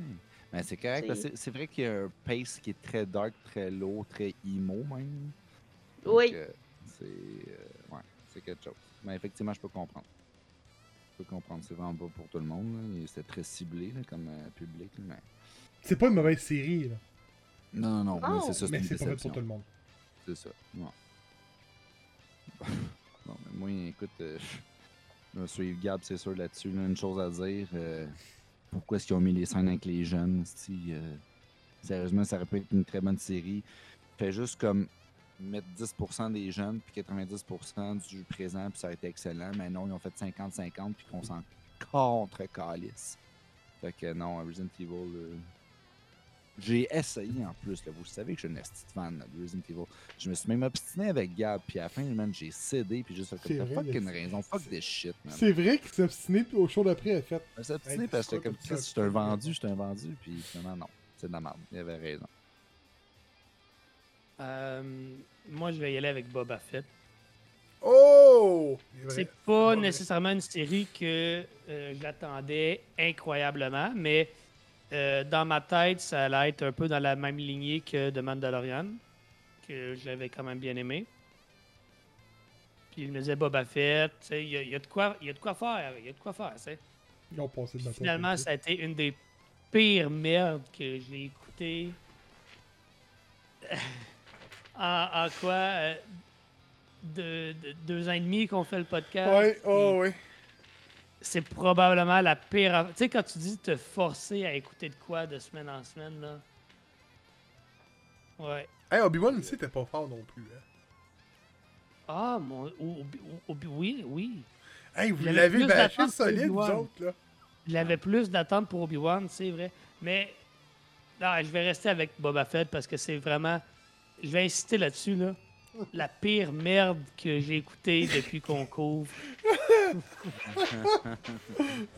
Mais c'est correct, C'est- parce que c'est- c'est vrai qu'il y a un pace qui est très dark, très lourd, très emo même. Oui. Euh, c'est euh, ouais, c'est quelque chose. Mais effectivement, je peux comprendre. Je peux comprendre. C'est vraiment pas pour tout le monde. C'est très ciblé là, comme euh, public. Mais... C'est pas une mauvaise série, là. Non, non, non. Mais c'est ça, c'est mais une c'est pas fait pour tout le monde. C'est ça. Non. non, mais moi, écoute, euh, je suivre Gab, c'est sûr, là-dessus. là, une chose à dire. euh, pourquoi est-ce qu'ils ont mis les scènes avec les jeunes? si, euh, sérieusement, ça aurait pu être une très bonne série. Fait juste comme mettre 10% des jeunes puis 90% du présent, puis ça aurait été excellent. Mais non, ils ont fait 50-50 puis qu'on s'en contre-calisse. Fait que non, Resident Evil, euh, j'ai essayé en plus. Là. Vous savez que je suis une petite fan là, de Resident Evil. Je me suis même obstiné avec Gab, puis à la fin, man, j'ai cédé, puis juste comme fucking le- raison, fuck this shit, man. C'est vrai qu'il s'est obstiné, puis au show d'après, elle a fait. Je me suis obstiné Hey, parce que j'étais comme Chris, suis un vendu, je suis un vendu, puis finalement, non, c'est de la merde. Il avait raison. Euh, moi, je vais y aller avec Boba Fett. Oh! C'est pas nécessairement une série que euh, j'attendais incroyablement, mais euh, dans ma tête, ça allait être un peu dans la même lignée que The Mandalorian, que j'avais quand même bien aimé. Puis je me disais Boba Fett, tu sais, il y, a- il y a de quoi, il y a de quoi faire, il y a de quoi faire, tu sais. Ils ont passé de Finalement, ça a été une des pires merdes que j'ai écoutées. en, en quoi euh, de, de- deux ans et demi qu'on fait le podcast. Ouais, oh, ouais. C'est probablement la pire. Tu sais, quand tu dis te forcer à écouter de quoi de semaine en semaine, là. Ouais. Hey, Obi-Wan aussi était pas fort non plus. Hein. Ah, mon. Obi- Obi- oui, oui. Hey, vous Il y avait l'avez plus bâché solide, vous autres, là. Il avait plus d'attente pour Obi-Wan, c'est vrai. Mais non, je vais rester avec Boba Fett parce que c'est vraiment. Je vais insister là-dessus, là. La pire merde que j'ai écoutée depuis qu'on couvre.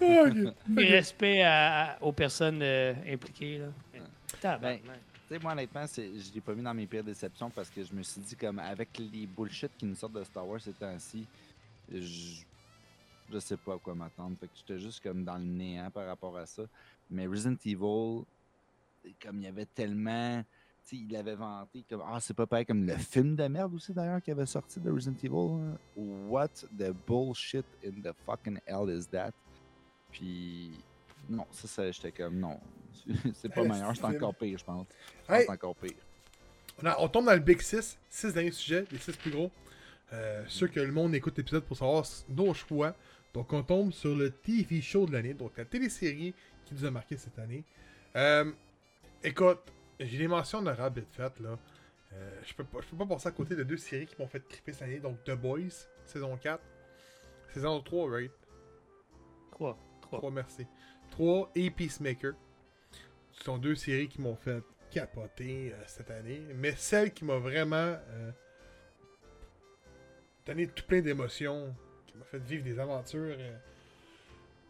Ok. Et respect à- à- aux personnes euh, impliquées, là. Tabarnak. Tu sais, moi, honnêtement, je l'ai pas mis dans mes pires déceptions parce que je me suis dit, comme, avec les bullshit qui nous sortent de Star Wars ces temps-ci, je- je sais pas à quoi m'attendre. Fait que j'étais juste comme dans le néant par rapport à ça. Mais Resident Evil, comme il y avait tellement. Il avait vanté comme. Ah, c'est pas pareil comme le film de merde aussi d'ailleurs qui avait sorti de Resident Evil. hein. What the bullshit in the fucking hell is that? Puis. Non, ça, ça j'étais comme. Non. c'est pas meilleur, c'est encore pire, je pense. Hey, c'est encore pire. on, a- on tombe dans le Big 6, 6 derniers sujets, les 6 plus gros. Euh, sûr que le monde écoute l'épisode pour savoir nos choix. Donc on tombe sur le TV show de l'année, donc la télésérie qui nous a marqué cette année. Euh, écoute, j'ai des mentions honorables vite faites là. Euh, je peux pas, je peux pas passer à côté de deux séries qui m'ont fait triper cette année, donc The Boys, saison 4. Saison 3, right? 3. 3. 3, merci. 3 et Peacemaker. Ce sont deux séries qui m'ont fait capoter euh, cette année. Mais celle qui m'a vraiment euh, donné tout plein d'émotions, qui m'a fait vivre des aventures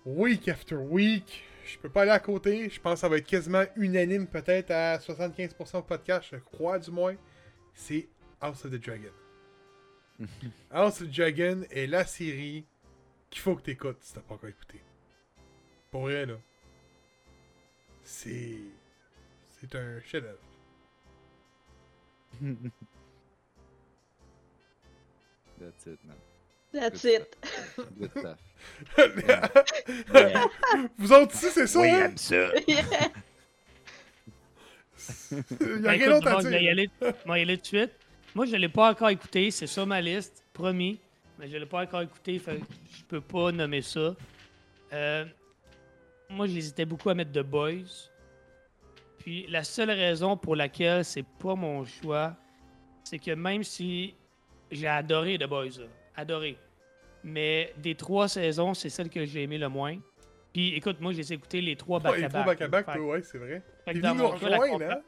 week after week. Je peux pas aller à côté. Je pense que ça va être quasiment unanime, peut-être à 75% au podcast, je crois du moins. C'est House of the Dragon. House of the Dragon est la série qu'il faut que tu écoutes si t'as pas encore écouté. Pour vrai, là. C'est. C'est un chef-d'œuvre. That's it, man. That's it. Good stuff. Vous autres ici, c'est ça? Oui, hein? ça. Il y a Ben, rien d'autre à dire. aller, je vais y aller tout de suite. Moi, je l'ai pas encore écouté. C'est sur ma liste, promis. Mais je l'ai pas encore écouté, fait je peux pas nommer ça. Euh, moi, j'hésitais beaucoup à mettre The Boys. Puis la seule raison pour laquelle c'est pas mon choix, c'est que même si j'ai adoré The Boys, adoré, mais des trois saisons, c'est celle que j'ai aimé le moins. Puis écoute, moi, j'ai écouté les trois Ouais, les back-à-back. trois back-à-back, Fait- ouais, c'est vrai. fait dans mon cas, la hein?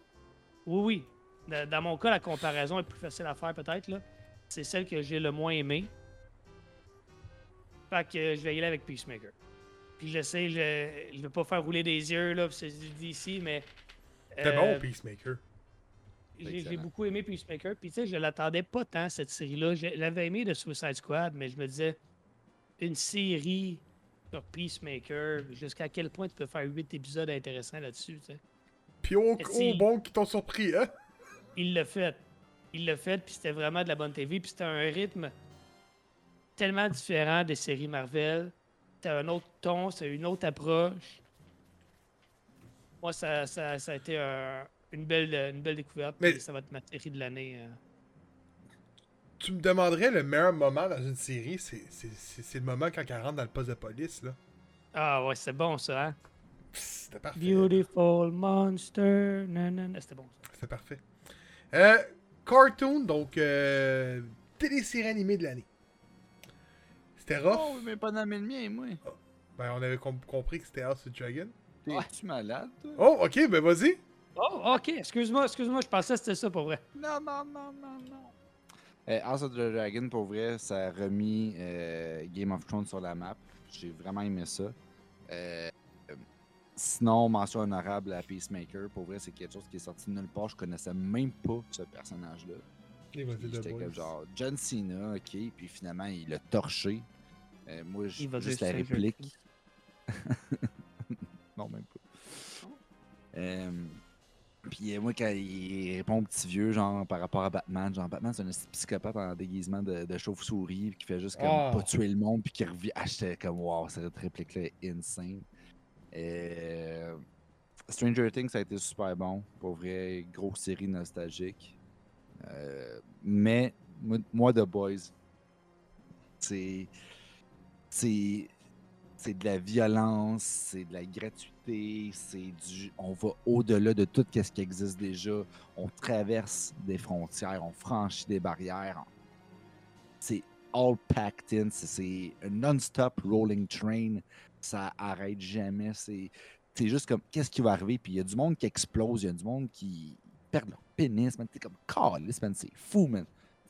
oui, oui. Dans, mon cas, la comparaison est plus facile à faire peut-être. là. C'est celle que j'ai le moins aimée. Fait que euh, je vais y aller avec Peacemaker. Puis je sais, je ne vais pas faire rouler des yeux, là, c'est DC, mais... C'était euh, bon, Peacemaker. J'ai beaucoup aimé Peacemaker. Puis tu sais, je l'attendais pas tant, cette série-là. Je l'avais aimé de Suicide Squad, mais je me disais, une série sur Peacemaker, jusqu'à quel point tu peux faire 8 épisodes intéressants là-dessus, tu sais. Puis au, au bon qui t'ont surpris, hein? Il l'a fait. Il l'a fait, puis c'était vraiment de la bonne TV. Puis c'était un rythme tellement différent des séries Marvel. C'était un autre ton, c'était une autre approche. Moi, ça, ça, ça a été un- une, belle, une belle découverte. Mais- ça va être ma série de l'année. euh. Tu me demanderais le meilleur moment dans une série, c'est c'est- c'est- c'est le moment quand elle rentre dans le poste de police, là. Ah ouais, c'est bon ça, hein? C'était parfait. Beautiful monster. C'était bon ça. C'était parfait. Euh, cartoon, donc euh, télésérie animée de l'année. C'était rough. Oh, mais pas nommer le mien, moi. Ben, on avait com- compris que c'était House of Dragon. T'es-tu malade, toi? Oh, ok, ben vas-y. Oh, ok, excuse-moi, excuse-moi, je pensais que c'était ça pour vrai. Non, non, non, non, non. Euh, House of the Dragon, pour vrai, ça a remis euh, Game of Thrones sur la map. J'ai vraiment aimé ça. Euh, sinon, mention honorable à Peacemaker. Pour vrai, c'est quelque chose qui est sorti de nulle part. Je connaissais même pas ce personnage-là. J'étais comme genre John Cena, ok. Puis finalement, il l'a torché. Euh, moi, j- Il va juste la réplique. Non, même pas. Puis euh, moi, quand il répond au petit vieux, genre par rapport à Batman, genre Batman, c'est un psychopathe en déguisement de, de chauve-souris, qui fait juste comme Ah. pas tuer le monde, puis qui revient. Ah, j'étais comme wow, cette réplique-là est insane. Euh, Stranger Things, ça a été super bon. Pour vrai, grosse série nostalgique. Euh, mais moi, The Boys, c'est. C'est. C'est de la violence, c'est de la gratuité, c'est du. On va au-delà de tout ce qui existe déjà. On traverse des frontières, on franchit des barrières. C'est all packed in, c'est- un non-stop rolling train. Ça arrête jamais. C'est juste comme qu'est-ce qui va arriver? Puis il y a du monde qui explose il y a du monde qui perd leur pénis t'es comme c'est fou man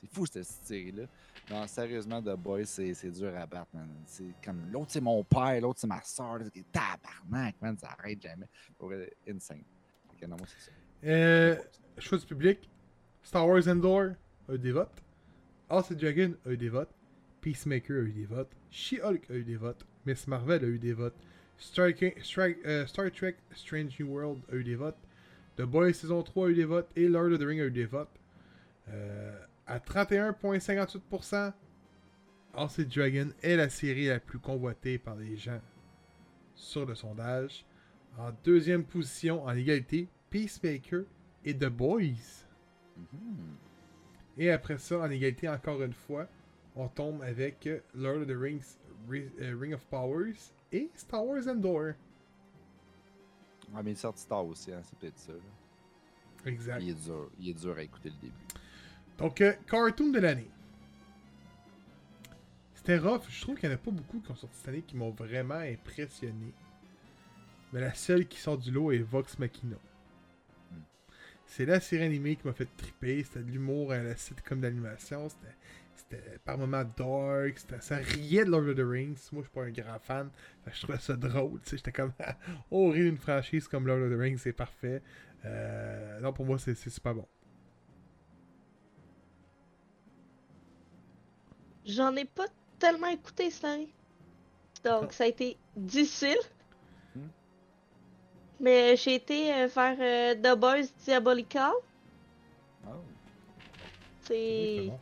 c'est fou cette série là non sérieusement The Boys c'est dur à battre man c'est comme l'autre c'est mon père l'autre c'est ma soeur tabarnak man ça arrête jamais pour insane Ok, non, moi ça Euh, choix du public. Star Wars Endor a eu des votes. House of Dragon a eu des votes. Peacemaker a eu des votes. She-Hulk a eu des votes. Miss Marvel a eu des votes. Striking- Stri- euh, Star Trek Strange New World a eu des votes. The Boys saison 3 a eu des votes. Et Lord of the Ring a eu des votes. Euh, à 31,58%, House Dragon est la série la plus convoitée par les gens sur le sondage. En deuxième position, en égalité, Peacemaker et The Boys. Et après ça, en égalité encore une fois, on tombe avec Lord of the Rings Ri- euh, Ring of Powers et Star Wars Endor. Ouais, mais il sort de Star aussi, hein, c'est peut-être ça. là. Exact. Il est dur. Il est dur à écouter le début. Donc, euh, cartoon de l'année. C'était rough. Je trouve qu'il n'y en a pas beaucoup qui ont sorti cette année qui m'ont vraiment impressionné. Mais la seule qui sort du lot est Vox Machina. Hmm. C'est la série animée qui m'a fait triper. C'était de l'humour à la sitcom d'animation. C'était, c'était par moments dark. Ça riait de Lord of the Rings. Moi, je suis pas un grand fan. Je trouvais ça drôle. J'étais comme, oh, rire d'une franchise comme Lord of the Rings, c'est parfait. Euh, non, pour moi, c'est, c'est super bon. J'en ai pas tellement écouté cette année. Donc, ça a été difficile. Hmm. Mais j'ai été euh, vers euh, The Boys Diabolical. Oh. C'est bon.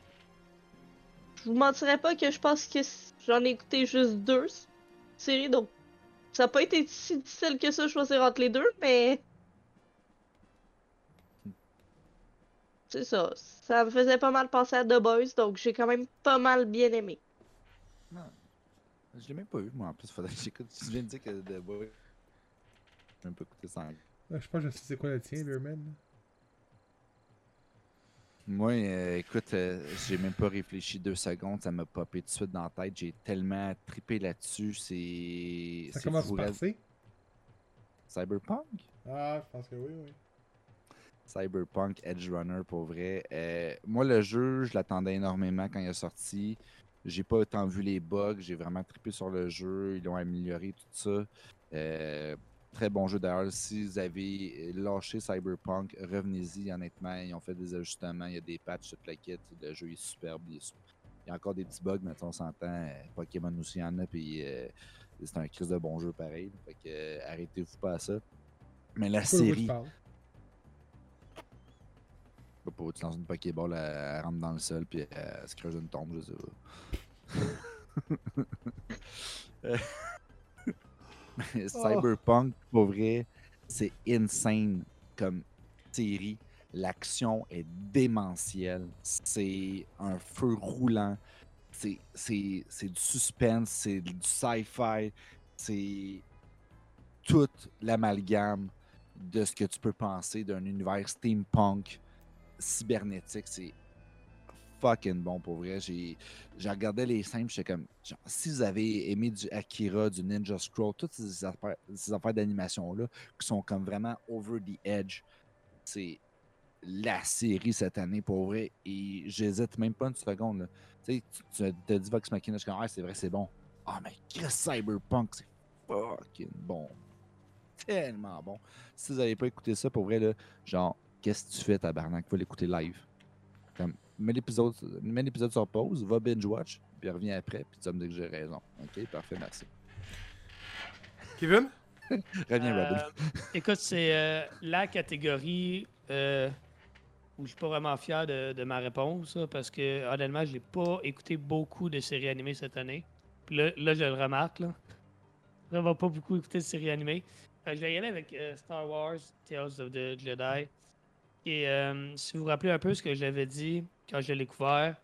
Je vous mentirais pas que je pense que j'en ai écouté juste deux séries, donc ça a pas été si difficile que ça choisir entre les deux, mais. C'est ça. Ça me faisait pas mal penser à The Boys, donc j'ai quand même pas mal bien aimé. Je l'ai même pas vu, moi, en plus. Faudrait que j'écoute. Tu viens de dire que The Boy. J'ai même pas écouté ça. Ouais, je pense que je sais c'est quoi le tien, Beerman. Moi, euh, écoute, euh, j'ai même pas réfléchi deux secondes. Ça m'a popé tout de suite dans la tête. J'ai tellement trippé là-dessus. C'est. Ça commence par. Cyberpunk? Ah, je pense que oui, oui. Cyberpunk Edge Runner pour vrai. Euh, moi, le jeu, je l'attendais énormément quand il est sorti. J'ai pas autant vu les bugs. J'ai vraiment trippé sur le jeu. Ils l'ont amélioré, tout ça. Euh, très bon jeu d'ailleurs. Si vous avez lâché Cyberpunk, revenez-y. Honnêtement, ils ont fait des ajustements. Il y a des patchs, toute la kit. Le jeu est superbe. Il, est il y a encore des petits bugs, mais on s'entend. euh, Pokémon aussi, il y en a. Puis euh, c'est un crise de bon jeu pareil. Fait que arrêtez-vous pas à ça. Mais la série. Sais pas, tu lances une Pokéball, elle, elle rentre dans le sol, puis elle se creuse une tombe, je sais pas. Mais Cyberpunk, pour vrai, c'est insane comme série. L'action est démentielle. C'est un feu roulant. C'est du suspense, c'est du sci-fi. C'est tout l'amalgame de ce que tu peux penser d'un univers steampunk cybernétique. C'est fucking bon pour vrai. J'ai regardé les scènes, j'étais comme genre, si vous avez aimé du Akira, du Ninja Scroll, toutes ces affaires, ces affaires d'animation-là qui sont comme vraiment over the edge, c'est la série cette année pour vrai. Et j'hésite même pas une seconde. là. Tu sais, tu as dit Vox Machina, je suis comme, ah, c'est vrai, c'est bon. Ah, mais Chris Cyberpunk, c'est fucking bon. Tellement bon. Si vous n'avez pas écouté ça, pour vrai, là, genre, qu'est-ce que tu fais, tabarnak? Faut l'écouter live. Comme, mets l'épisode, mets l'épisode sur pause, va binge-watch, puis reviens après, puis tu vas me dire que j'ai raison. Ok, parfait, merci. Kevin? Reviens, Robin. Euh, écoute, c'est euh, la catégorie euh, où je suis pas vraiment fier de, de ma réponse, là, parce que honnêtement, j'ai pas écouté beaucoup de séries animées cette année. Puis là, là, je le remarque. Là. Vraiment pas beaucoup écouté de séries animées. Je vais y aller avec euh, Star Wars, Tales of the Jedi. Et euh, si vous vous rappelez un peu ce que j'avais dit quand je l'ai découvert,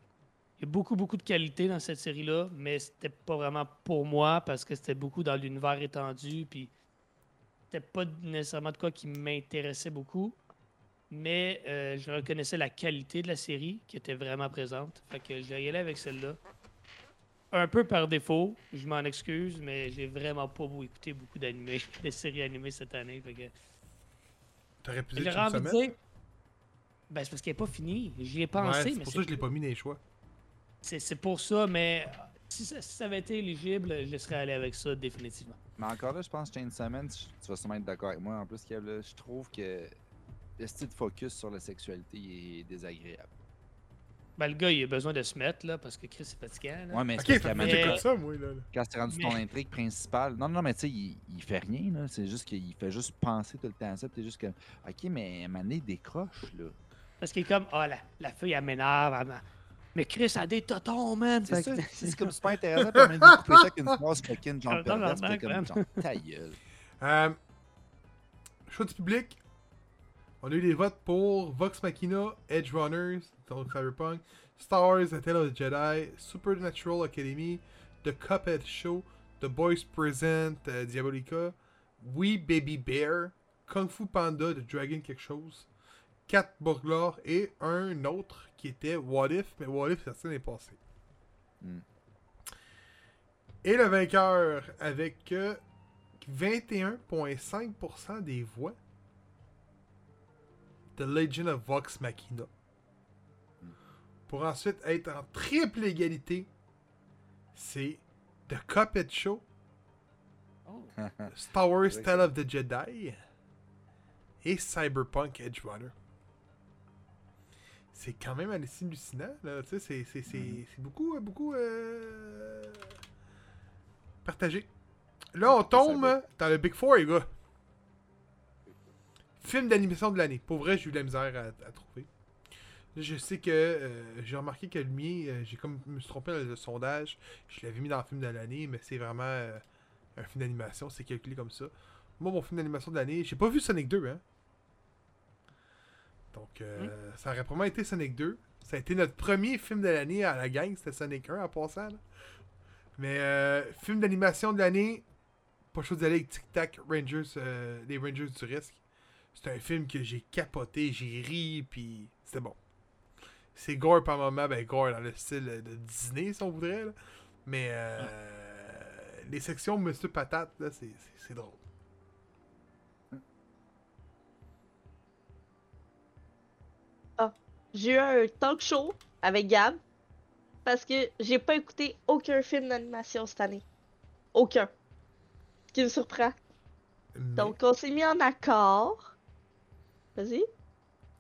il y a beaucoup, beaucoup de qualité dans cette série-là, mais c'était pas vraiment pour moi parce que c'était beaucoup dans l'univers étendu. Puis c'était pas nécessairement de quoi qui m'intéressait beaucoup, mais euh, je reconnaissais la qualité de la série qui était vraiment présente. Fait que je vais y aller avec celle-là. Un peu par défaut, je m'en excuse, mais j'ai vraiment pas écouté beaucoup d'animés, de séries animées cette année. Fait que T'aurais pu dire Ben, c'est parce qu'elle n'est pas finie. J'y ai Ouais, pensé, c'est mais pour ça que je l'ai pas mis dans les choix. c'est c'est pour ça, mais si ça, si ça avait été éligible, je serais allé avec ça définitivement. Mais encore là, je pense que Chainsaw Man, tu tu vas sûrement être d'accord avec moi. En plus, Kev, là, je trouve que le style de focus sur la sexualité est désagréable. Ben, le gars, il a besoin de se mettre, là, parce que Chris est fatigant. Là. Ouais, mais Ok, c'est comme donné, ça, moi, là. quand c'est rendu ton Mais- intrigue principale. Non, non, mais tu sais, il, il fait rien, là. C'est juste qu'il fait juste penser tout le temps à ça. T'es juste comme, ok, mais il décroche, là. Parce qu'il est comme, ah, la, la fille, elle m'énerve. Mais Chris a des totons, man. C'est ça, c'est comme super intéressant. Puis on couper ça avec une phrase fucking genre non, perverse. man. comme, genre, ta gueule. Euh, choix du public. On a eu des votes pour Vox Machina, Edge Runners, donc Cyberpunk, Star Wars, The Tale of the Jedi, Supernatural Academy, The Cuphead Show, The Boys Present, euh, Diabolica, We Baby Bear, Kung Fu Panda, The Dragon quelque chose, Cat Burglar et un autre qui était What If, mais What If, ça l'année passée. Hmm. Et le vainqueur avec euh, 21,5% des voix. The Legend of Vox Machina. Pour ensuite être en triple égalité, c'est The Cuphead Show, Oh. Star Wars Tale of the Jedi et Cyberpunk Edge Runner. C'est quand même assez hallucinant, là. Tu sais, c'est- c'est- c'est c'est beaucoup, euh, beaucoup euh, partagé. Là, on tombe dans le Big Four, les gars. Film d'animation de l'année. Pour vrai, j'ai eu de la misère à, à trouver. Là, Je sais que euh, j'ai remarqué que le mien, euh, j'ai comme me suis trompé dans le sondage. Je l'avais mis dans le film de l'année, mais c'est vraiment un film d'animation, c'est calculé comme ça. Moi, mon film d'animation de l'année, j'ai pas vu Sonic 2, hein. Donc, euh, ça aurait probablement été Sonic 2. Ça a été notre premier film de l'année à la gang, c'était Sonic 1 en passant. là. Mais euh, film d'animation de l'année, pas chose d'aller avec Tic Tac Rangers, euh, les Rangers du risque. C'est un film que j'ai capoté, j'ai ri, puis c'était bon. C'est gore par moment, ben gore dans le style de Disney si on voudrait. là. Mais euh, les sections Monsieur Patate, là, c'est- drôle. J'ai eu un talk show avec Gab parce que j'ai pas écouté aucun film d'animation cette année. Aucun. Ce qui me surprend. Mais, Donc on s'est mis en accord. Vas-y.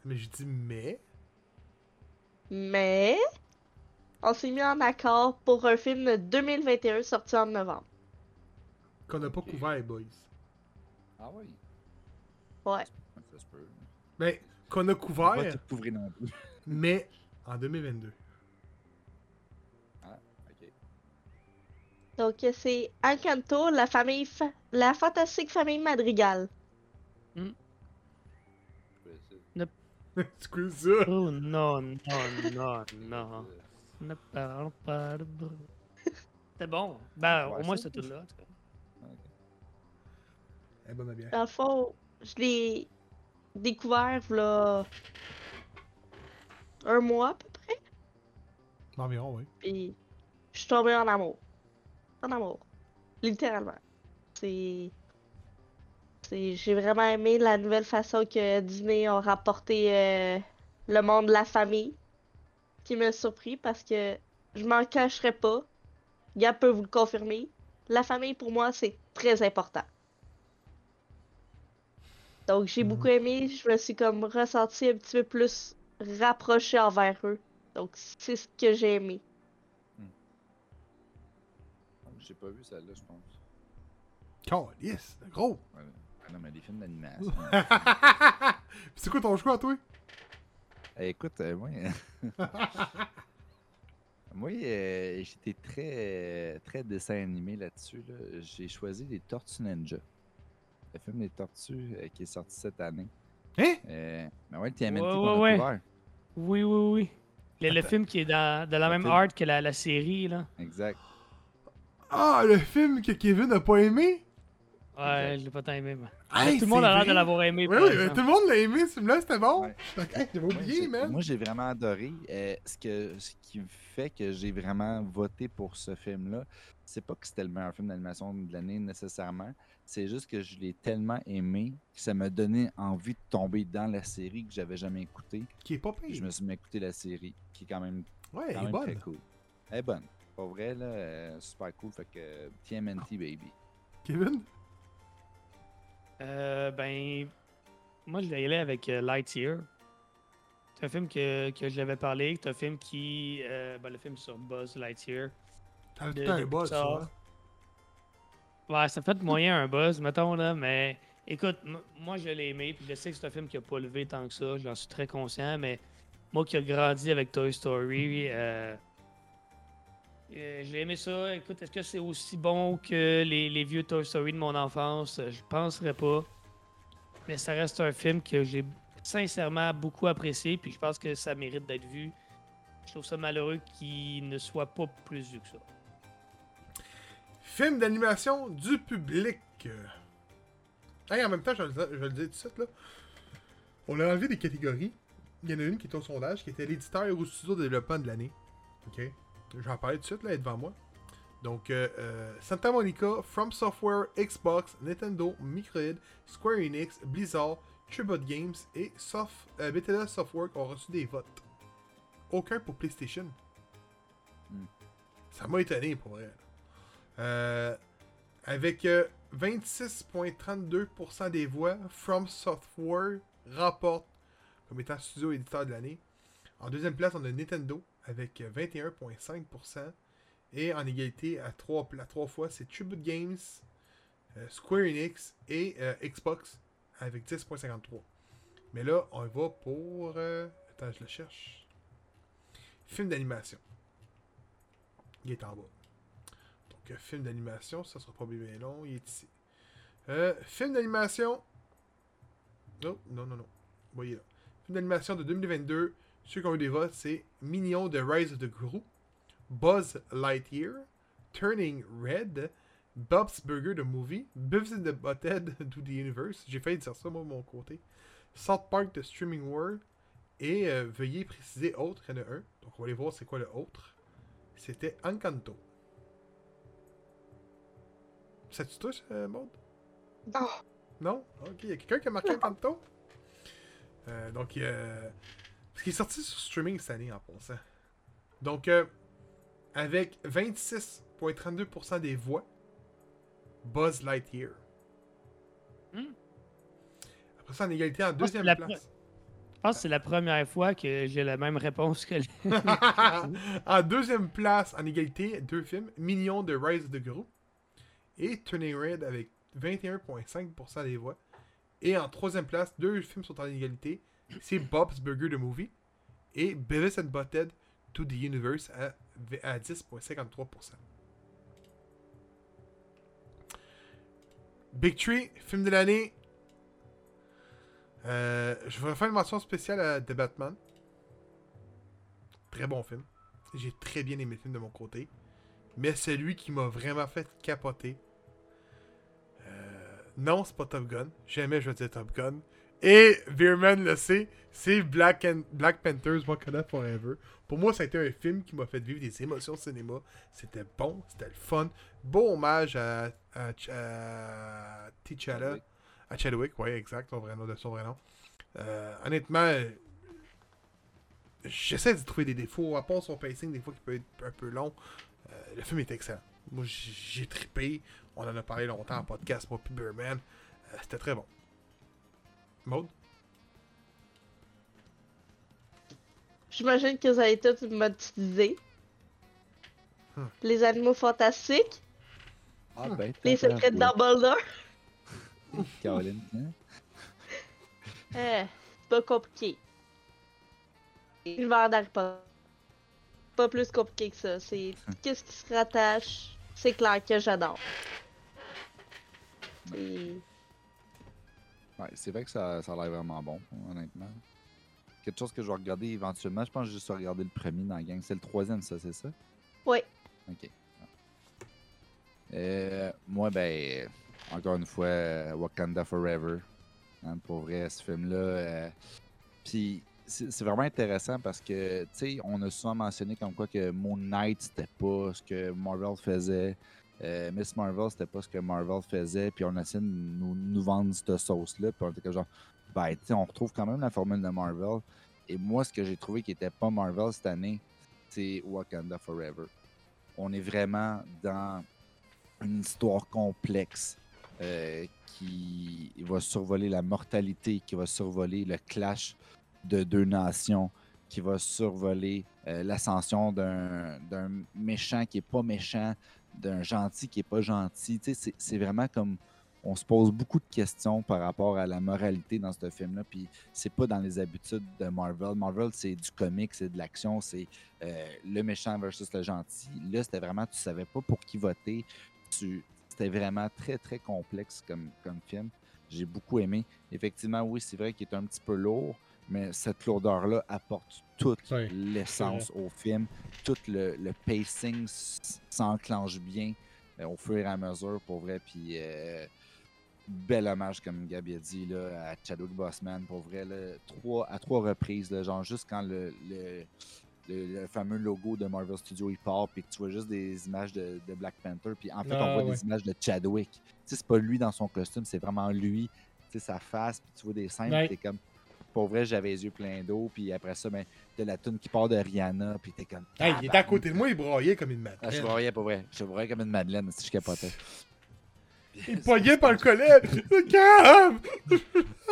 mais je dis mais. Mais on s'est mis en accord pour un film de 2021 sorti en novembre. Qu'on n'a pas couvert, boys. Ah oui. Ouais. Ça se peut. Mais qu'on a On va couvert, non plus. mais en 2022. Ok. Donc c'est Encanto, la famille fa- la fantastique famille Madrigal. C'est quoi ça? Oh non, non, non, non. Ne parle pas de bruit. C'était bon. Ben, Ouais, au moins, ça. c'était tout là. cas. Eh bonne bière. Dans le fond, je l'ai découvert là un mois à peu près. Environ, oui. Puis je suis tombée en amour. En amour. Littéralement. C'est. c'est- J'ai vraiment aimé la nouvelle façon que Disney a rapporté euh, le monde de la famille. Qui m'a surpris parce que je m'en cacherai pas. Gab peut vous le confirmer. La famille pour moi c'est très important. Donc j'ai Mhm. beaucoup aimé. Je me suis comme ressenti un petit peu plus rapproché envers eux. Donc c'est ce que j'ai aimé. J'ai pas vu celle-là, je pense. Yes, gros. Ouais. Ah non, mais des films d'animation. c'est quoi ton choix, toi? Eh, écoute, euh, moi. moi, euh, j'étais très, très dessin animé là-dessus. là. J'ai choisi les Tortues Ninja. Le film des Tortues euh, qui est sorti cette année. Hein? Euh, mais ouais, TMNT Ouais, qu'on ouais, a ouais. couvert. Oui, oui, oui. Le, le film qui est dans, de la Le même film. art que la, la série, là. Exact. Ah, le film que Kevin n'a pas aimé? Ouais, je l'ai pas tant aimé, mais. Hey, tout le monde a l'air de l'avoir aimé. Oui, oui, tout le monde l'a aimé, ce film-là, c'était bon. Ouais. Hey, J'avais Moi, oublié, j'ai- man. Moi, j'ai vraiment adoré. Euh, ce, que, ce qui fait que j'ai vraiment voté pour ce film-là, c'est pas que c'était le meilleur film d'animation de l'année nécessairement. C'est juste que je l'ai tellement aimé que ça m'a donné envie de tomber dans la série que j'avais jamais écoutée. Qui est pas pire. Je me suis mis à écouter la série, qui est quand même, Ouais, quand elle est même très cool. Elle est bonne. Pas vrai, là, euh, super cool. Fait que TMNT, baby. Kevin? Euh, ben. Moi, je vais y aller avec euh, Lightyear. C'est un film que, que j'avais parlé. C'est un film qui. euh, ben, le film sur Buzz Lightyear. T'as un de boss, ça. Ça fait moyen un buzz, mettons, là, mais écoute, moi je l'ai aimé, puis je sais que c'est un film qui a pas levé tant que ça, j'en suis très conscient, mais moi qui ai grandi avec Toy Story, euh, euh, j'ai aimé ça. Écoute, est-ce que c'est aussi bon que les, les vieux Toy Story de mon enfance? Euh, Je penserais pas. Mais ça reste un film que j'ai sincèrement beaucoup apprécié, puis je pense que ça mérite d'être vu. Je trouve ça malheureux qu'il ne soit pas plus vu que ça. Film d'animation du public. Hey, en même temps, je, le- je le dis tout de suite, là. On a enlevé des catégories. Il y en a une qui est au sondage, qui était l'éditeur ou studio de développement de l'année. Ok. J'en parlais tout de suite, là, elle est devant moi. Donc, euh, euh, Santa Monica, From Software, Xbox, Nintendo, Microid, Square Enix, Blizzard, Tribute Games et Soft, euh, Bethesda Softwork ont reçu des votes. Aucun pour PlayStation. Hmm. Ça m'a étonné, pour vrai. Euh, avec euh, 26,32% des voix, From Software remporte comme étant studio éditeur de l'année. En deuxième place, on a Nintendo avec euh, 21,5%. Et en égalité à trois, fois, c'est Tribute Games, euh, Square Enix et euh, Xbox avec 10,53. Mais là, on va pour... euh, attends, je le cherche. Film d'animation. Il est en bas. Film d'animation, ça sera pas bien long, il est ici. Euh, film d'animation. Non, non, non, non. Voyez là. Film d'animation de 2022. Ceux qui ont eu des votes, c'est Minion de Rise of the Gru, Buzz Lightyear, Turning Red, Bob's Burger the Movie, Beavis and the Butthead to the Universe. J'ai failli dire ça, moi, de mon côté. South Park The Streaming World. Et euh, veuillez préciser autre, il y en a un. Donc, on va aller voir c'est quoi le autre. C'était Encanto. Ça tu touche, euh, Maud? Non. Non? Ok, il y a quelqu'un qui a marqué Encanto? Euh, donc, il y a... Ce qui est sorti sur streaming cette année en passant. Donc, euh, avec 26,32% des voix, Buzz Lightyear. Hmm. Après ça, en égalité en deuxième la place. Je pense que c'est la première fois que j'ai la même réponse que en deuxième place, en égalité, deux films Mignon de Rise of the Gru et Turning Red avec 21,5% des voix. Et en troisième place, deux films sont en égalité c'est Bob's Burger the Movie et Beavis and Butthead to the Universe à, à 10,53%. Big Tree, film de l'année. Euh, je vais faire une mention spéciale à The Batman. Très bon film. J'ai très bien aimé le film de mon côté. Mais celui qui m'a vraiment fait capoter. Non, c'est pas Top Gun. Jamais je vais dire Top Gun. Et Veerman le sait, c'est Black, and- Black Panthers Wakanda Forever. Pour moi, ça a été un film qui m'a fait vivre des émotions au cinéma. C'était bon, c'était le fun. Beau hommage à, à, à T'Challa. À Chadwick, oui, exact, son vrai nom, de son vrai nom. Euh, honnêtement, j'essaie de trouver des défauts, à part son pacing, des fois qui peut être un peu long. Euh, le film est excellent. Moi, j'ai trippé. On en a parlé longtemps en podcast, moi puis. Euh, C'était très bon. Maud? J'imagine que vous avez tous modélisé. Hmm. Les animaux fantastiques, Ah ben, les secrets de Dumbledore. Caroline, hein? Eh, c'est pas compliqué. L'univers d'Harry Potter. Pas plus compliqué que ça. C'est qu'est-ce qui se rattache? C'est clair que j'adore. Et... Ouais, c'est vrai que ça, ça a l'air vraiment bon, honnêtement. Quelque chose que je vais regarder éventuellement. Je pense que je vais regarder le premier dans la gang. C'est le troisième, ça, c'est ça? Ouais. Ok. Euh, moi, ben, encore une fois, euh, Wakanda Forever. Hein, pour vrai, ce film-là. euh, Puis, c'est vraiment intéressant parce que, tu sais, on a souvent mentionné comme quoi que Moon Knight, c'était pas ce que Marvel faisait. Euh, Miss Marvel, c'était pas ce que Marvel faisait. Puis on a essayé de nous, nous vendre cette sauce-là. Puis on était comme genre, ben, tu sais, on retrouve quand même la formule de Marvel. Et moi, ce que j'ai trouvé qui était pas Marvel cette année, c'est Wakanda Forever. On est vraiment dans une histoire complexe euh, qui va survoler la mortalité, qui va survoler le clash de deux nations qui va survoler euh, l'ascension d'un méchant qui est pas méchant, d'un gentil qui est pas gentil. C'est- vraiment comme on se pose beaucoup de questions par rapport à la moralité dans ce film-là. Puis c'est pas dans les habitudes de Marvel. Marvel, c'est du comique, c'est de l'action, c'est euh, le méchant versus le gentil. Là, c'était vraiment, tu savais pas pour qui voter. C'était vraiment très, très complexe comme, comme film. J'ai beaucoup aimé. Effectivement, oui, c'est vrai qu'il est un petit peu lourd, mais cette lourdeur-là apporte toute l'essence au film. Tout le, le pacing s'enclenche bien euh, au fur et à mesure, pour vrai. Puis, euh, bel hommage, comme Gabi a dit, là, à Chadwick Boseman, pour vrai. là, trois, à trois reprises, là, genre juste quand le, le, fameux logo de Marvel Studios il part, puis que tu vois juste des images de, de Black Panther, puis en fait, Ah, on voit ouais. des images de Chadwick. Tu sais, c'est pas lui dans son costume, c'est vraiment lui, tu sais, sa face, puis tu vois des scènes, Ouais. t'es comme. Pour vrai, j'avais les yeux pleins d'eau, puis après ça, ben, t'as la tune qui part de Rihanna, puis t'es comme. Hey, il était à côté de moi, il braillait comme une Ah, je madeleine. voyais pas vrai. Je voyais comme une madeleine si je capotais. il me poignait par le collet.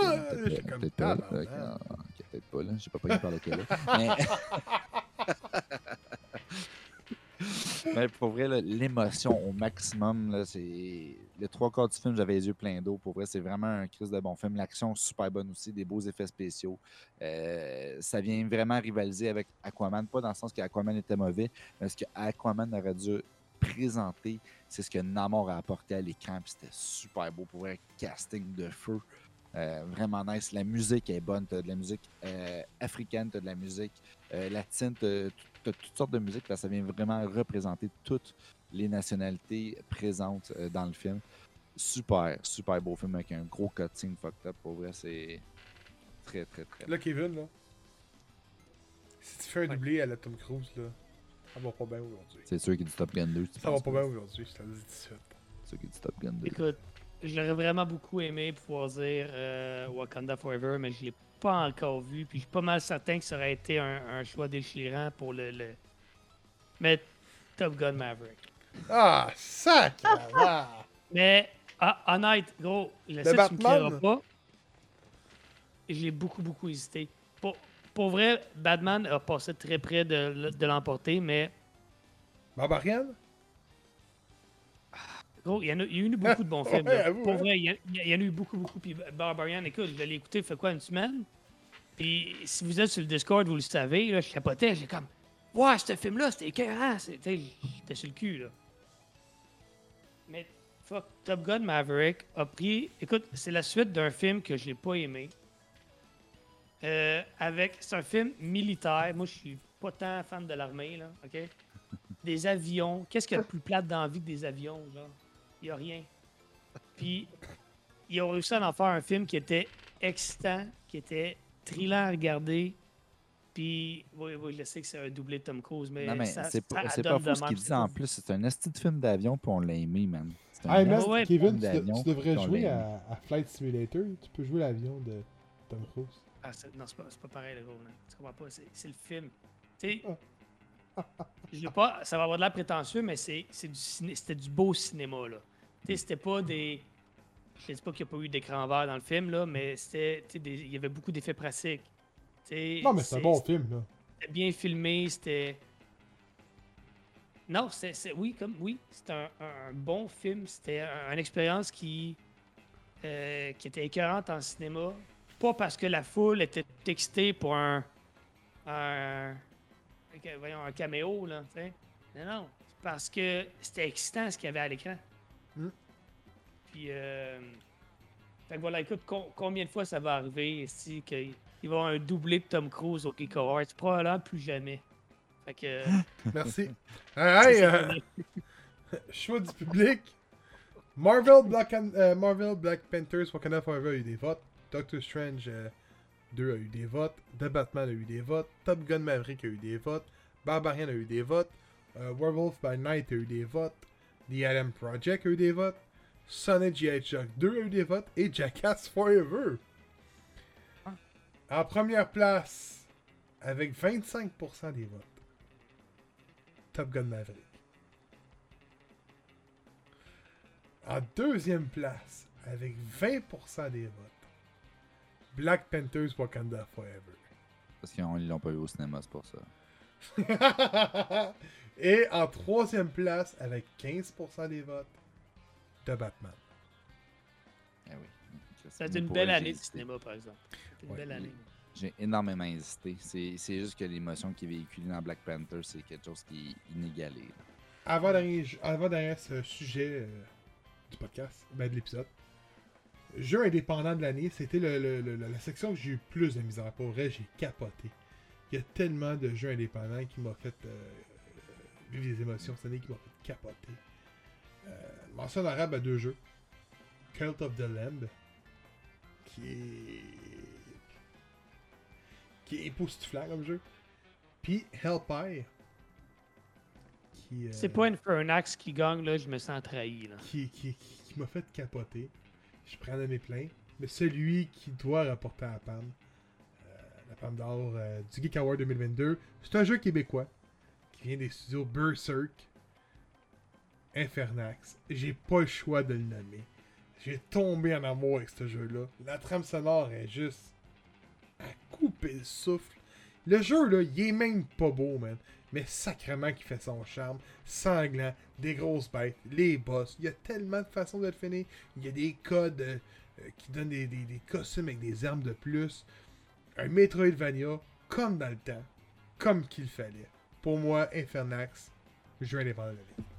Ah, J'étais comme Peut-être pas, là, ok, peut-être pas, là. J'ai pas pogné par le collet. Mais... Pour vrai, l'émotion au maximum, c'est. Les trois quarts du film, j'avais les yeux pleins d'eau. Pour vrai, c'est vraiment un crise de bon film. L'action super bonne aussi, des beaux effets spéciaux. Euh, ça vient vraiment rivaliser avec Aquaman. Pas dans le sens qu'Aquaman était mauvais, mais ce que Aquaman aurait dû présenter, c'est ce que Namor a apporté à l'écran. C'était super beau. Pour vrai, casting de feu. Euh, vraiment nice. La musique est bonne. Tu de la musique euh, africaine, tu de la musique latine, tu as, toutes sortes de musique. Là, ça vient vraiment représenter toutes les nationalités présentes euh, dans le film. Super, super beau film avec un gros cutting fucked up. Pour vrai, c'est très, très, très Là, Kevin, là. Si tu fais un Ouais. doublé à la Tom Cruise, là, ça va pas bien aujourd'hui. C'est sûr qu'il y a du Top Gun 2. tu Ça va pas bien aujourd'hui, je te le dis tout de suite. C'est sûr qu'il y a du Top Gun 2. Écoute, j'aurais vraiment beaucoup aimé pouvoir dire euh, Wakanda Forever, mais je l'ai pas encore vu. Puis je suis pas mal certain que ça aurait été un, un choix déchirant pour le, le- Mais Top Gun Maverick. Ah, sac! Mais ah, honnête, gros, je sais que tu me pas. J'ai beaucoup, beaucoup hésité. Pour, pour vrai, Batman a passé très près de, de l'emporter, mais Barbarian? Gros, il y, en a, il y a eu beaucoup de bons films. Ouais, là. avoue, Pour hein. vrai, il y, en a eu beaucoup, beaucoup. Puis Barbarian, écoute, je l'ai écouté, fait quoi, une semaine? Puis si vous êtes sur le Discord, vous le savez, là, je capotais, j'ai comme, ouais, ce film-là, c'était écœurant. J'étais sur le cul, là. Mais, fuck, Top Gun Maverick a pris. Écoute, c'est la suite d'un film que j'ai pas aimé. Euh, avec. C'est un film militaire. Moi, je suis pas tant fan de l'armée, là, OK? Des avions. Qu'est-ce qu'il y a de plus plate dans la vie que des avions, genre? Il n'y a rien. Puis, ils ont réussi à en faire un film qui était excitant, qui était trillant à regarder. Puis, oui, oui, je sais que c'est un doublé de Tom Cruise, mais, Non, mais ça, c'est pas, ça c'est pas fou ce de qu'il dit en plus. C'est un esti de film d'avion, puis on l'a aimé, man. C'est un Hey, man, ouais, Kevin, tu, de- d'avion, tu devrais jouer à, à Flight Simulator. Tu peux jouer l'avion de Tom Cruise. Ah, c'est- non, c'est pas, c'est pas pareil, le gros. là. Tu comprends pas? C'est, c'est le film. Tu sais, je veux pas, ça va avoir de l'air prétentieux, mais c'est, c'est du c'était du beau cinéma, là. C'était pas des. Je dis pas qu'il n'y a pas eu d'écran vert dans le film, là, mais c'était. Il y avait beaucoup d'effets pratiques. Non, mais c'est un bon film, là. C'était bien filmé, c'était. Non, c'est, c'est- oui, comme oui, c'était un, un bon film. C'était un- une expérience qui, euh, qui était écœurante en cinéma. Pas parce que la foule était excitée pour un, un- voyons, un caméo, là, tu sais. Non, non, parce que c'était excitant ce qu'il y avait à l'écran. Mm. Puis, euh, fait que voilà, écoute, com- combien de fois ça va arriver ici qu'il il va y avoir un doublé de Tom Cruise au Geek Awards? Probablement plus jamais. Fait que. Merci. Hey, hey, euh, choix du public. Marvel Black, and- euh, Marvel Black Panthers Wakanda Forever a eu des votes. Doctor Strange euh, 2 a eu des votes. The Batman a eu des votes. Top Gun Maverick a eu des votes. Barbarian a eu des votes. euh, Werewolf by Night a eu des votes. The Adam Project a eu des votes. Sonic G.I. Jock 2 a eu des votes. Et Jackass Forever. En première place, avec 25% des votes. Top Gun Maverick. En deuxième place, avec 20% des votes, Black Panthers Wakanda Forever. Parce qu'ils l'ont pas vu au cinéma, c'est pour ça. Et en troisième place, avec 15% des votes, de Batman. Eh oui. C'est une belle année de cinéma, par exemple. C'est une Ouais. belle année. J'ai énormément hésité. C'est c'est juste que l'émotion qui est véhiculée dans Black Panther, c'est quelque chose qui est inégalé. là. Avant dernier, avant ce sujet euh, du podcast, ben de l'épisode, jeu indépendant de l'année, c'était le, le- le- la section que j'ai eu plus de misère. Pour vrai, j'ai capoté. Il y a tellement de jeux indépendants qui m'ont fait euh, vivre des émotions cette année, qui m'ont fait capoter. Euh, mention arabe à deux jeux. Cult of the Lamb, qui est... qui est époustouflant comme jeu. Puis Hellfire, qui... euh, C'est pas Infernax qui gagne, là, je me sens trahi. Là. qui, qui, qui- qui m'a fait capoter. Je prends de mes pleins. Mais celui qui doit rapporter à la PAM, euh, la PAM d'or euh, du Geek Award 2022, c'est un jeu québécois qui vient des studios Berserk, Infernax. J'ai pas le choix de le nommer. J'ai tombé en amour avec ce jeu-là. La trame sonore est juste à couper le souffle. Le jeu, là, il est même pas beau, man. Mais sacrément qui fait son charme. Sanglant, des grosses bêtes, les boss. Il y a tellement de façons de le finir. Il y a des codes euh, euh, qui donnent des, costumes avec des armes de plus. Un Metroidvania, comme dans le temps. Comme qu'il fallait. Pour moi, Infernax, jeu indépendant de l'année.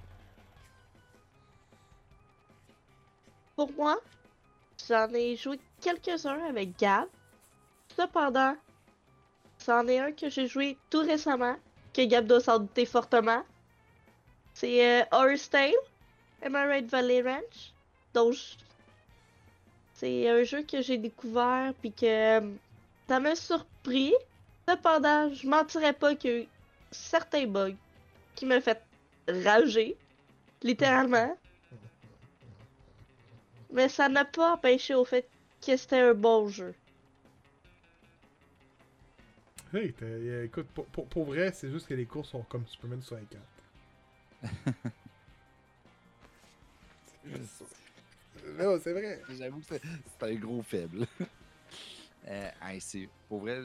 Pour moi, j'en ai joué quelques-uns avec Gab. Cependant, c'en est un que j'ai joué tout récemment, que Gab doit s'en douter fortement. C'est euh, Horror's Tale, Emerald Valley Ranch? Donc, c'est un jeu que j'ai découvert puis que euh, ça m'a surpris. Cependant, je mentirais pas qu'il y a eu certains bugs qui m'ont fait rager, littéralement. Mais ça n'a pas empêché au fait que c'était un bon jeu. Hey, euh, écoute, pour, pour- pour vrai, c'est juste que les courses sont comme Superman 64. Non, c'est vrai. J'avoue que c'est un gros faible. euh, hey, pour vrai,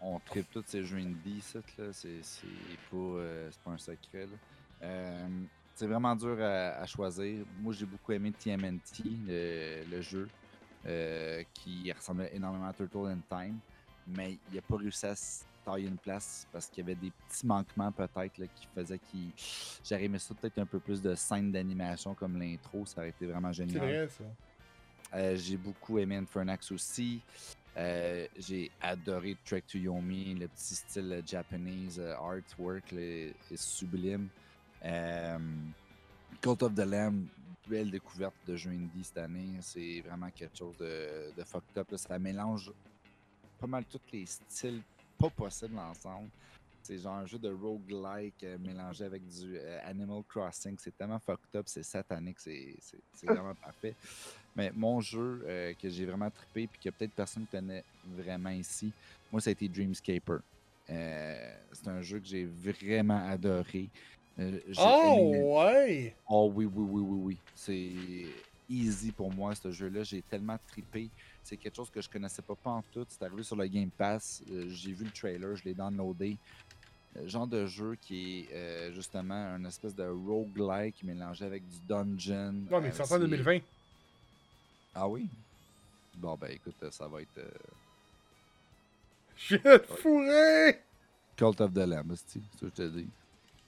on tripe tous ces jeux indie, ça, là. C'est c'est pas, euh, c'est pas un secret. Euh, c'est vraiment dur à, à choisir. Moi, j'ai beaucoup aimé TMNT, le, le jeu, qui ressemblait énormément à Turtle in Time, mais il a pas réussi à se tailler une place parce qu'il y avait des petits manquements peut-être qui faisaient qu'il. J'aurais aimé ça peut-être un peu plus de scènes d'animation comme l'intro, ça aurait été vraiment C'est génial. vrai, ça. Euh, j'ai beaucoup aimé Infernax aussi. Euh, j'ai adoré Trek to Yomi, le petit style euh, Japanese euh, artwork est, est sublime. Euh, Cult of the Lamb, belle découverte de jeu indie cette année. C'est vraiment quelque chose de, de fucked up. là. Ça mélange pas mal tous les styles pas possibles ensemble. C'est genre un jeu de roguelike euh, mélangé avec du euh, Animal Crossing. C'est tellement fucked up, c'est satanique, c'est vraiment parfait. Mais mon jeu euh, que j'ai vraiment trippé puis que peut-être personne ne connaît vraiment ici, moi ça a été Dreamscaper. C'est un jeu que j'ai vraiment adoré. Aimé- Oh, ouais! Oh oui, oui, oui, oui, oui. C'est easy pour moi, ce jeu-là. J'ai tellement trippé. C'est quelque chose que je connaissais pas, pas en tout. C'est arrivé sur le Game Pass. Euh, J'ai vu le trailer, je l'ai downloadé. Euh, genre de jeu qui est euh, justement un espèce de roguelike mélangé avec du dungeon. Non, mais c'est sorti en 2020. Ah oui? Bon, ben écoute, ça va être Je vais te fourrer! Cult of the Lamb, c'est ce que je te dis.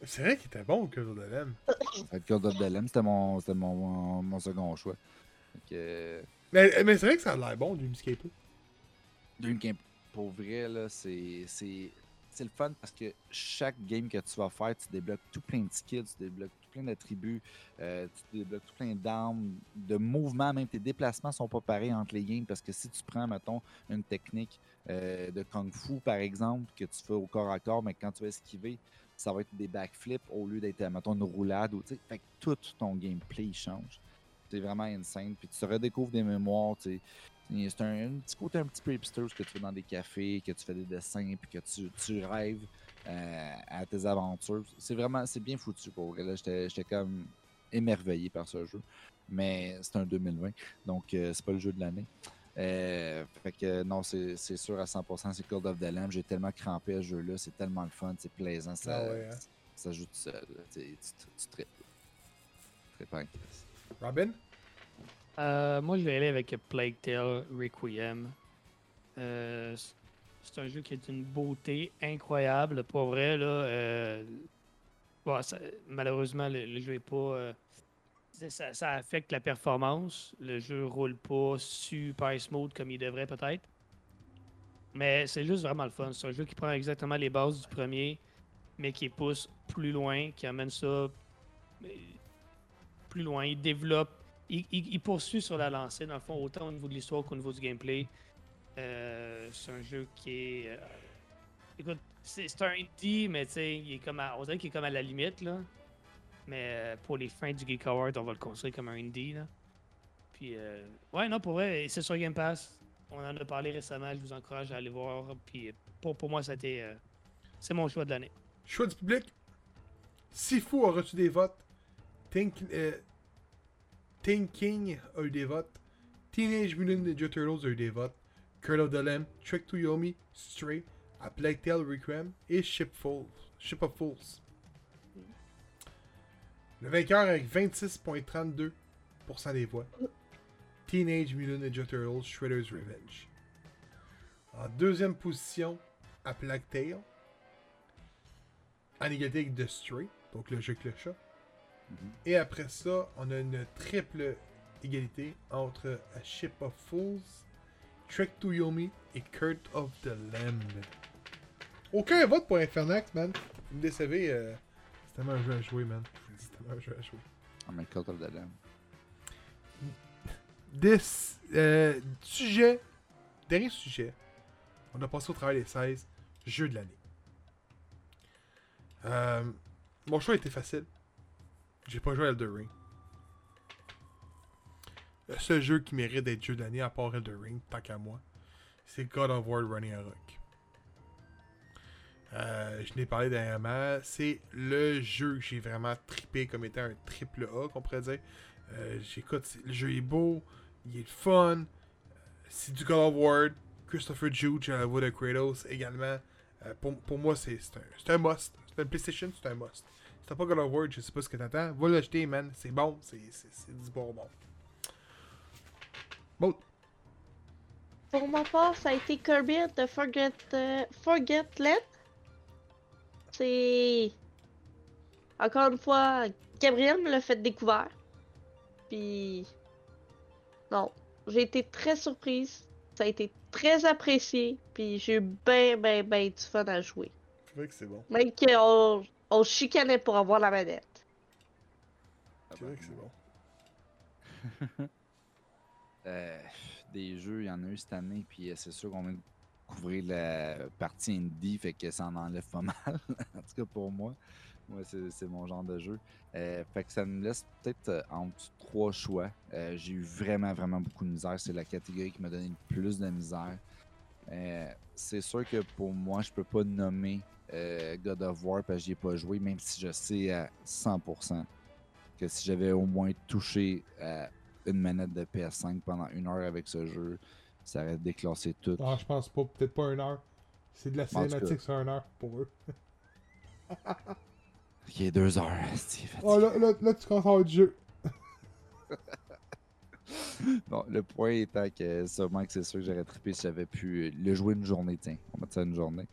C'est vrai qu'il était bon, que de Lamb. Ça va être Cult of the Lamb, c'était mon, mon, mon, mon second choix. Fait que, euh, Mais, mais c'est vrai que ça a l'air bon, du Escape. Dreamcamp, pour vrai, là, c'est, c'est, c'est le fun parce que chaque game que tu vas faire, tu débloques tout plein de skills, tu débloques tout plein d'attributs, euh, tu débloques tout plein d'armes, de mouvements, même tes déplacements sont pas pareils entre les games parce que si tu prends, mettons, une technique euh, de Kung Fu, par exemple, que tu fais au corps à corps, mais quand tu vas esquiver, ça va être des backflips au lieu d'être, mettons, une roulade. Ou, fait que tout ton gameplay change. C'est vraiment insane. Puis tu redécouvres des mémoires, tu sais. C'est un, un petit côté un petit peu hipster, ce que tu fais dans des cafés, que tu fais des dessins, puis que tu, tu rêves euh, à tes aventures. C'est vraiment, c'est bien foutu pour vrai. là. J'étais comme émerveillé par ce jeu. Mais c'est un 2020, donc euh, c'est pas le jeu de l'année. Euh, fait que non, c'est sûr à 100%, c'est Cult of the Lamb. J'ai tellement crampé à ce jeu-là, c'est tellement le fun, c'est plaisant, ça, Ah ouais, hein? ça joue tout seul. Tu, sais, tu, tu tripes. Robin? Euh, moi, je vais aller avec Plague Tale Requiem. Euh, c'est un jeu qui est une beauté incroyable. Pour vrai, là. euh, malheureusement, le, le jeu est pas. ça, ça affecte la performance. Le jeu roule pas super smooth comme il devrait, peut-être. Mais c'est juste vraiment le fun. C'est un jeu qui prend exactement les bases du premier, mais qui pousse plus loin, qui amène ça loin. Il développe il, poursuit sur la lancée, dans le fond, autant au niveau de l'histoire qu'au niveau du gameplay. Euh, c'est un jeu qui est. euh, écoute, c'est un indie, mais tu sais, il est comme à- on dirait qu'il est comme à la limite, là. Mais euh, pour les fins du Geek Award, on va le construire comme un indie, là. Puis, ouais, non, pour vrai, c'est sur Game Pass. On en a parlé récemment, je vous encourage à aller voir. Puis, pour, pour moi, euh, c'est mon choix de l'année. Choix du public. Sifu a reçu des votes. Think, euh, Thinking a eu des votes. Teenage Mutant Ninja Turtles a eu des votes. Cult of the Lamb, Trick to Yomi, Stray, A Plague Tale Requiem et Ship, Fools, Ship of Fools. Le vainqueur avec 26,32% des voix. Teenage Mutant Ninja Turtles Shredder's Revenge. En deuxième position, A Plague Tale. En égalité The Stray, donc le jeu avec le chat. Et après ça, on a une triple égalité entre A Ship of Fools, Trek to Yomi et Kurt of the Lamb. Aucun vote pour Infernax, man. Vous me décevez. euh, C'est tellement un jeu à jouer, man. C'est tellement un jeu à jouer. Ah, mais Cult of the Lamb. This, euh, sujet, dernier sujet. On a passé au travail des 16, jeu de l'année. Euh, mon choix était facile. J'ai pas joué à Elden Ring. Le seul jeu qui mérite d'être jeu de l'année, à part Elden Ring, tant qu'à moi, c'est God of War Running a Rock. Euh, je n'ai parlé dernièrement. C'est le jeu que j'ai vraiment trippé comme étant un triple A, qu'on pourrait dire. Euh, J'écoute, le jeu est beau, il est fun. C'est du God of War. Christopher Juge à la voix de Kratos également. Euh, pour, pour moi, c'est un, un must. C'est un PlayStation, c'est un must. T'as pas God of War, je sais pas ce que t'attends. Va l'acheter, man. C'est bon. C'est c'est- c'est du bonbon. Bon. Pour ma part, ça a été Kirby the Forget, euh. C'est. Encore une fois, Gabriel me l'a fait découvert. Puis. Non. J'ai été très surprise. Ça a été très apprécié. Puis j'ai eu ben, ben, ben du fun à jouer. C'est vrai que c'est bon. Même qu'on on se chicanait pour avoir la manette. C'est vrai que c'est bon. Euh, des jeux, il y en a eu cette année, puis euh, c'est sûr qu'on vient de couvrir la partie indie, fait que ça en enlève pas mal, en tout cas pour moi. Moi, c'est mon genre de jeu. Euh, fait que ça me laisse peut-être entre trois choix. Euh, J'ai eu vraiment, vraiment beaucoup de misère. C'est la catégorie qui m'a donné le plus de misère. Euh, c'est sûr que pour moi, je peux pas nommer euh, God of War parce que j'y ai pas joué, même si je sais à 100% que si j'avais au moins touché à une manette de PS5 pendant une heure avec ce jeu, ça aurait déclassé tout. Ah, je pense pas. Peut-être pas une heure. C'est de la cinématique sur une heure pour eux. Ok, deux heures. fatigué. Oh, là, là, là, tu commences à avoir du jeu. Bon, le point étant que sûrement que c'est sûr que j'aurais trippé si j'avais pu le jouer une journée, tiens. On va mettre ça une journée.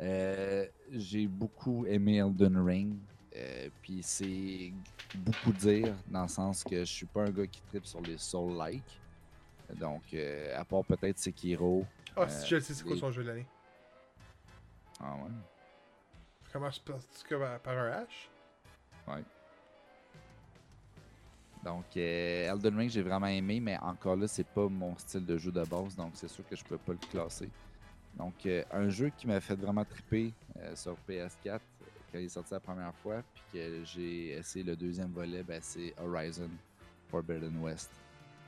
Euh, j'ai beaucoup aimé Elden Ring. euh, Puis c'est beaucoup dire dans le sens que je suis pas un gars qui trippe sur les soul-like. Donc, euh, à part peut-être Sekiro. Ah, si je sais, c'est quoi les- son jeu de l'année Ah ouais. Passe par, par un H? Donc, euh, Elden Ring, j'ai vraiment aimé, mais encore là, c'est pas mon style de jeu de base, donc c'est sûr que je peux pas le classer. Donc, euh, un jeu qui m'a fait vraiment triper euh, sur PS4 euh, quand il est sorti la première fois, puis que j'ai essayé le deuxième volet, ben, c'est Horizon Forbidden West.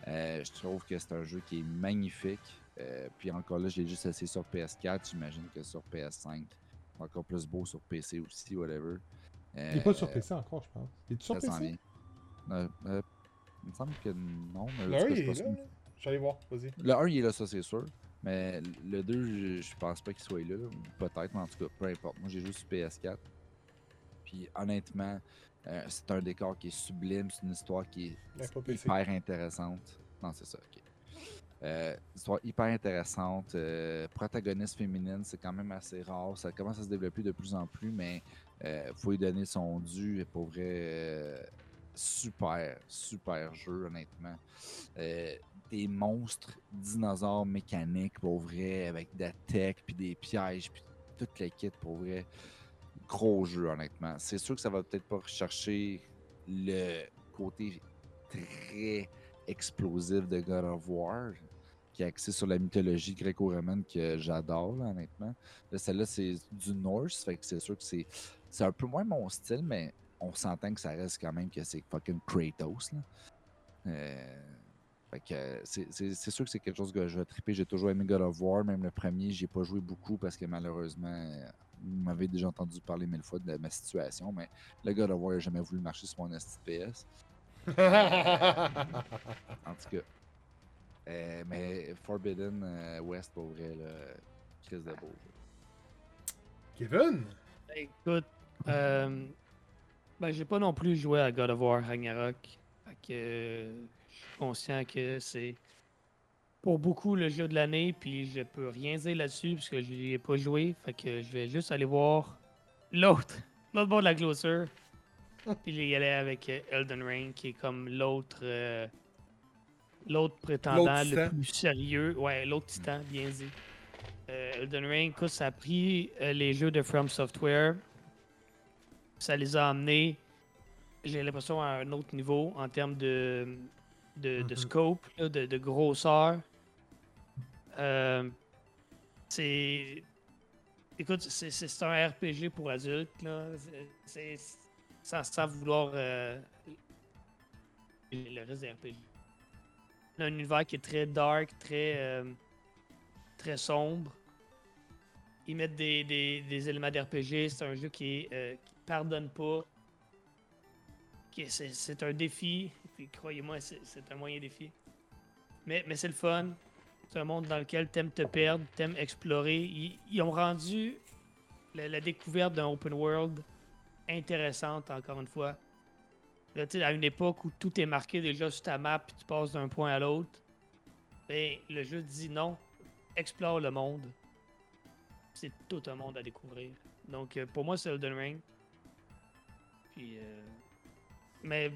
Je trouve que c'est un jeu qui est magnifique. puis encore là, je l'ai juste essayé sur PS4. J'imagine que sur PS5, c'est encore plus beau sur PC aussi, whatever. Il est pas sur PC encore, je pense. Il est sur PC il me semble que non, mais tout cas, il je suis est là. J'allais voir, vas-y. Le 1, il est là, ça, c'est sûr. Mais le 2, je, je pense pas qu'il soit là. Peut-être, mais en tout cas, peu importe. Moi, j'ai joué sur PS4. Puis, honnêtement, euh, c'est un décor qui est sublime. C'est une histoire qui est hyper intéressante. Non, c'est ça, ok. Euh, histoire hyper intéressante. euh, protagoniste féminine, c'est quand même assez rare. Ça commence à se développer de plus en plus, mais euh, faut lui donner son dû. Et pour vrai, super, super jeu, honnêtement. Des monstres dinosaures mécaniques, pour vrai, avec de la tech, puis des pièges, puis toute la kit, pour vrai. Gros jeu, honnêtement. C'est sûr que ça va peut-être pas rechercher le côté très explosif de God of War, qui est axé sur la mythologie gréco-romaine que j'adore, honnêtement. Là, celle-là, c'est du Norse, fait que c'est sûr que c'est, c'est un peu moins mon style, mais on s'entend que ça reste quand même que c'est fucking Kratos. Là. Euh, c'est, c'est- sûr que c'est quelque chose que je vais triper. J'ai toujours aimé God of War, même le premier, j'ai pas joué beaucoup parce que malheureusement, euh, vous m'avez déjà entendu parler mille fois de ma situation, mais le God of War n'a jamais voulu marcher sur mon STPS. En tout cas. Euh, mais Forbidden euh, West, pour vrai, là, Chris de beau. Kevin? Écoute, euh, ben, j'ai pas non plus joué à God of War Ragnarok. Fait que, euh, conscient que c'est pour beaucoup le jeu de l'année, puis je peux rien dire là-dessus parce que je n'y ai pas joué. Fait que je vais juste aller voir l'autre, l'autre bord de la clôture. Puis y aller avec euh, Elden Ring, qui est comme l'autre euh, l'autre prétendant le plus sérieux. Ouais, l'autre titan, bien dit. Euh, Elden Ring, écoute, ça a pris euh, les jeux de From Software. Ça les a amenés, j'ai l'impression, à un autre niveau en termes de, de, de Mhm. scope, là, de, de grosseur. Euh, c'est. Écoute, c'est- un RPG pour adultes, là. C'est- Sans, sans vouloir. euh, le reste des RPG. Un univers qui est très dark, très. euh, très sombre. Ils mettent des, des, des éléments d'RPG. C'est un jeu qui, est, euh, qui pardonne pas. C'est un défi. Croyez-moi, c'est un moyen défi. Mais, mais c'est le fun. C'est un monde dans lequel t'aimes te perdre, t'aimes explorer. Ils, ont rendu la, découverte d'un open world intéressante, encore une fois. Là, à une époque où tout est marqué déjà sur ta map puis tu passes d'un point à l'autre, ben, le jeu dit non, explore le monde. C'est tout un monde à découvrir. Donc, euh, pour moi, c'est Elden Ring. Puis, euh, mais,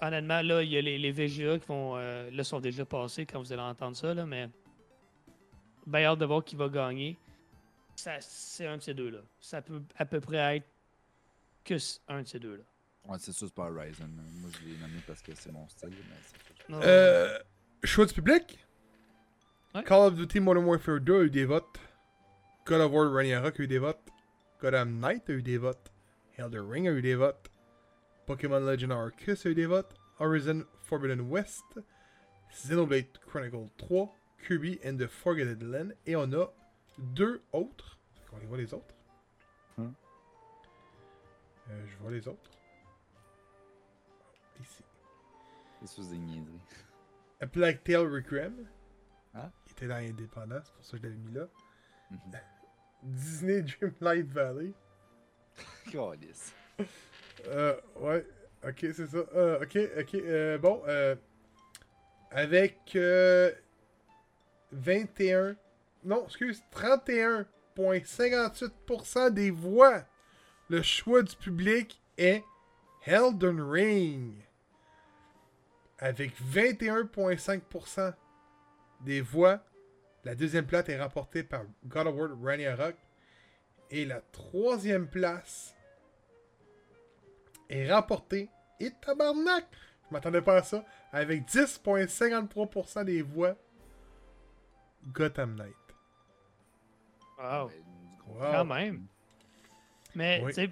honnêtement, là, il y a les, les VGA qui vont, euh, là, sont déjà passés quand vous allez entendre ça, là, mais, ben, hâte de voir qui va gagner. Ça, c'est un de ces deux-là. Ça peut à peu près être que un de ces deux-là. Ouais, c'est sûr, c'est pas Horizon. là. Moi, je l'ai nommé parce que c'est mon style, mais Euh, choix du public? Ouais. Call of Duty Modern Warfare 2 a eu des votes. God of War Ragnarok a eu des votes. Gotham Knight a eu des votes. Elder Ring a eu des votes. Pokémon Legend Arceus a eu des votes. Horizon Forbidden West. Xenoblade Chronicle 3. Kirby and the Forgotten Land. Et on a deux autres. On les voit les autres. Hum. Euh, je vois les autres. Ici. c'est des niaiseries. A Plague Tale Requiem. Ah. Il était dans Indépendant, c'est pour ça que je l'avais mis là. Mhm. Disney Dreamlight Valley. Câlisse. Euh, ouais, ok, c'est ça. Euh, ok, ok, euh, bon, euh, avec euh, 21, non, excuse, 31,58% des voix, le choix du public est Elden Ring. Avec 21,5% des voix, la deuxième place est remportée par God of War Ragnarok. Et la troisième place est remportée. Et tabarnak! Je m'attendais pas à ça. Avec 10,53% des voix. Gotham Knight. wow. Quand même. Mais, Oui. tu sais,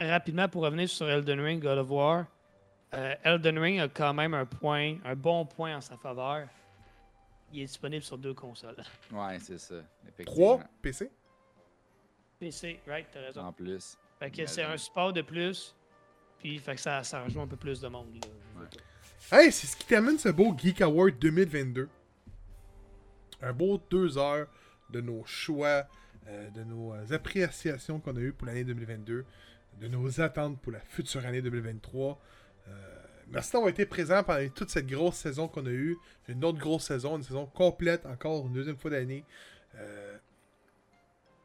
rapidement pour revenir sur Elden Ring, God of War, euh, Elden Ring a quand même un point, un bon point en sa faveur. Il est disponible sur deux consoles. Ouais, c'est ça. 3 Effectivement. PC. PC, right, t'as raison. En plus. Fait que c'est un support de plus, puis fait que ça, ça rejoint un peu plus de monde. Hey, c'est ce qui termine ce beau Geek Award 2022. Un beau deux heures de nos choix, euh, de nos euh, appréciations qu'on a eues pour l'année 2022, de nos attentes pour la future année 2023. Euh, merci d'avoir été présent pendant toute cette grosse saison qu'on a eue. Une autre grosse saison, une saison complète, encore une deuxième fois d'année.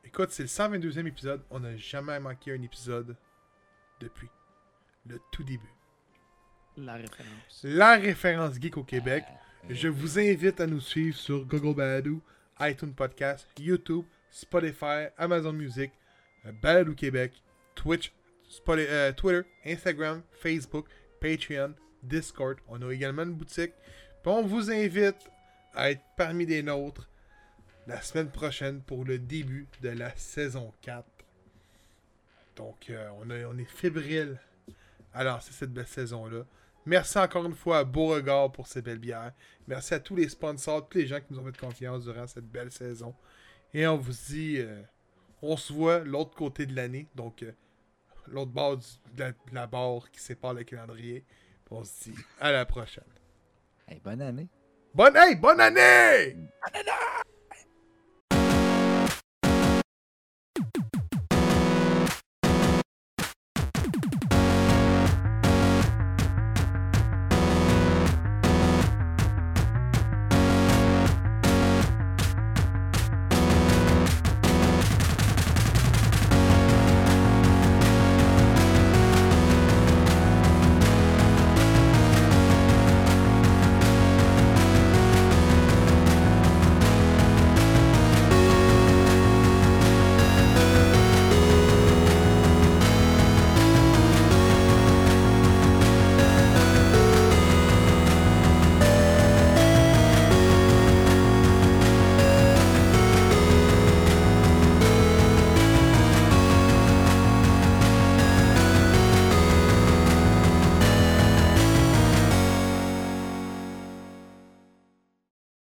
Écoute, c'est le 122e épisode. On n'a jamais manqué un épisode depuis le tout début. La référence. La référence geek au Québec. Je vous invite à nous suivre sur Google Balado, iTunes Podcast, YouTube, Spotify, Amazon Music, euh, Balado Québec, Twitch, Spotify, euh, Twitter, Instagram, Facebook, Patreon, Discord. On a également une boutique. Puis on vous invite à être parmi des nôtres la semaine prochaine pour le début de la saison 4. Donc, euh, on, a- on est fébrile à lancer cette belle saison-là. Merci encore une fois à Beauregard pour ces belles bières. Merci à tous les sponsors, tous les gens qui nous ont fait confiance durant cette belle saison. Et on vous dit, euh, on se voit l'autre côté de l'année, donc euh, l'autre bord du- de, la, de la barre qui sépare le calendrier. On se dit à la prochaine. Hey, bonne année. Bonne, hey, bonne année!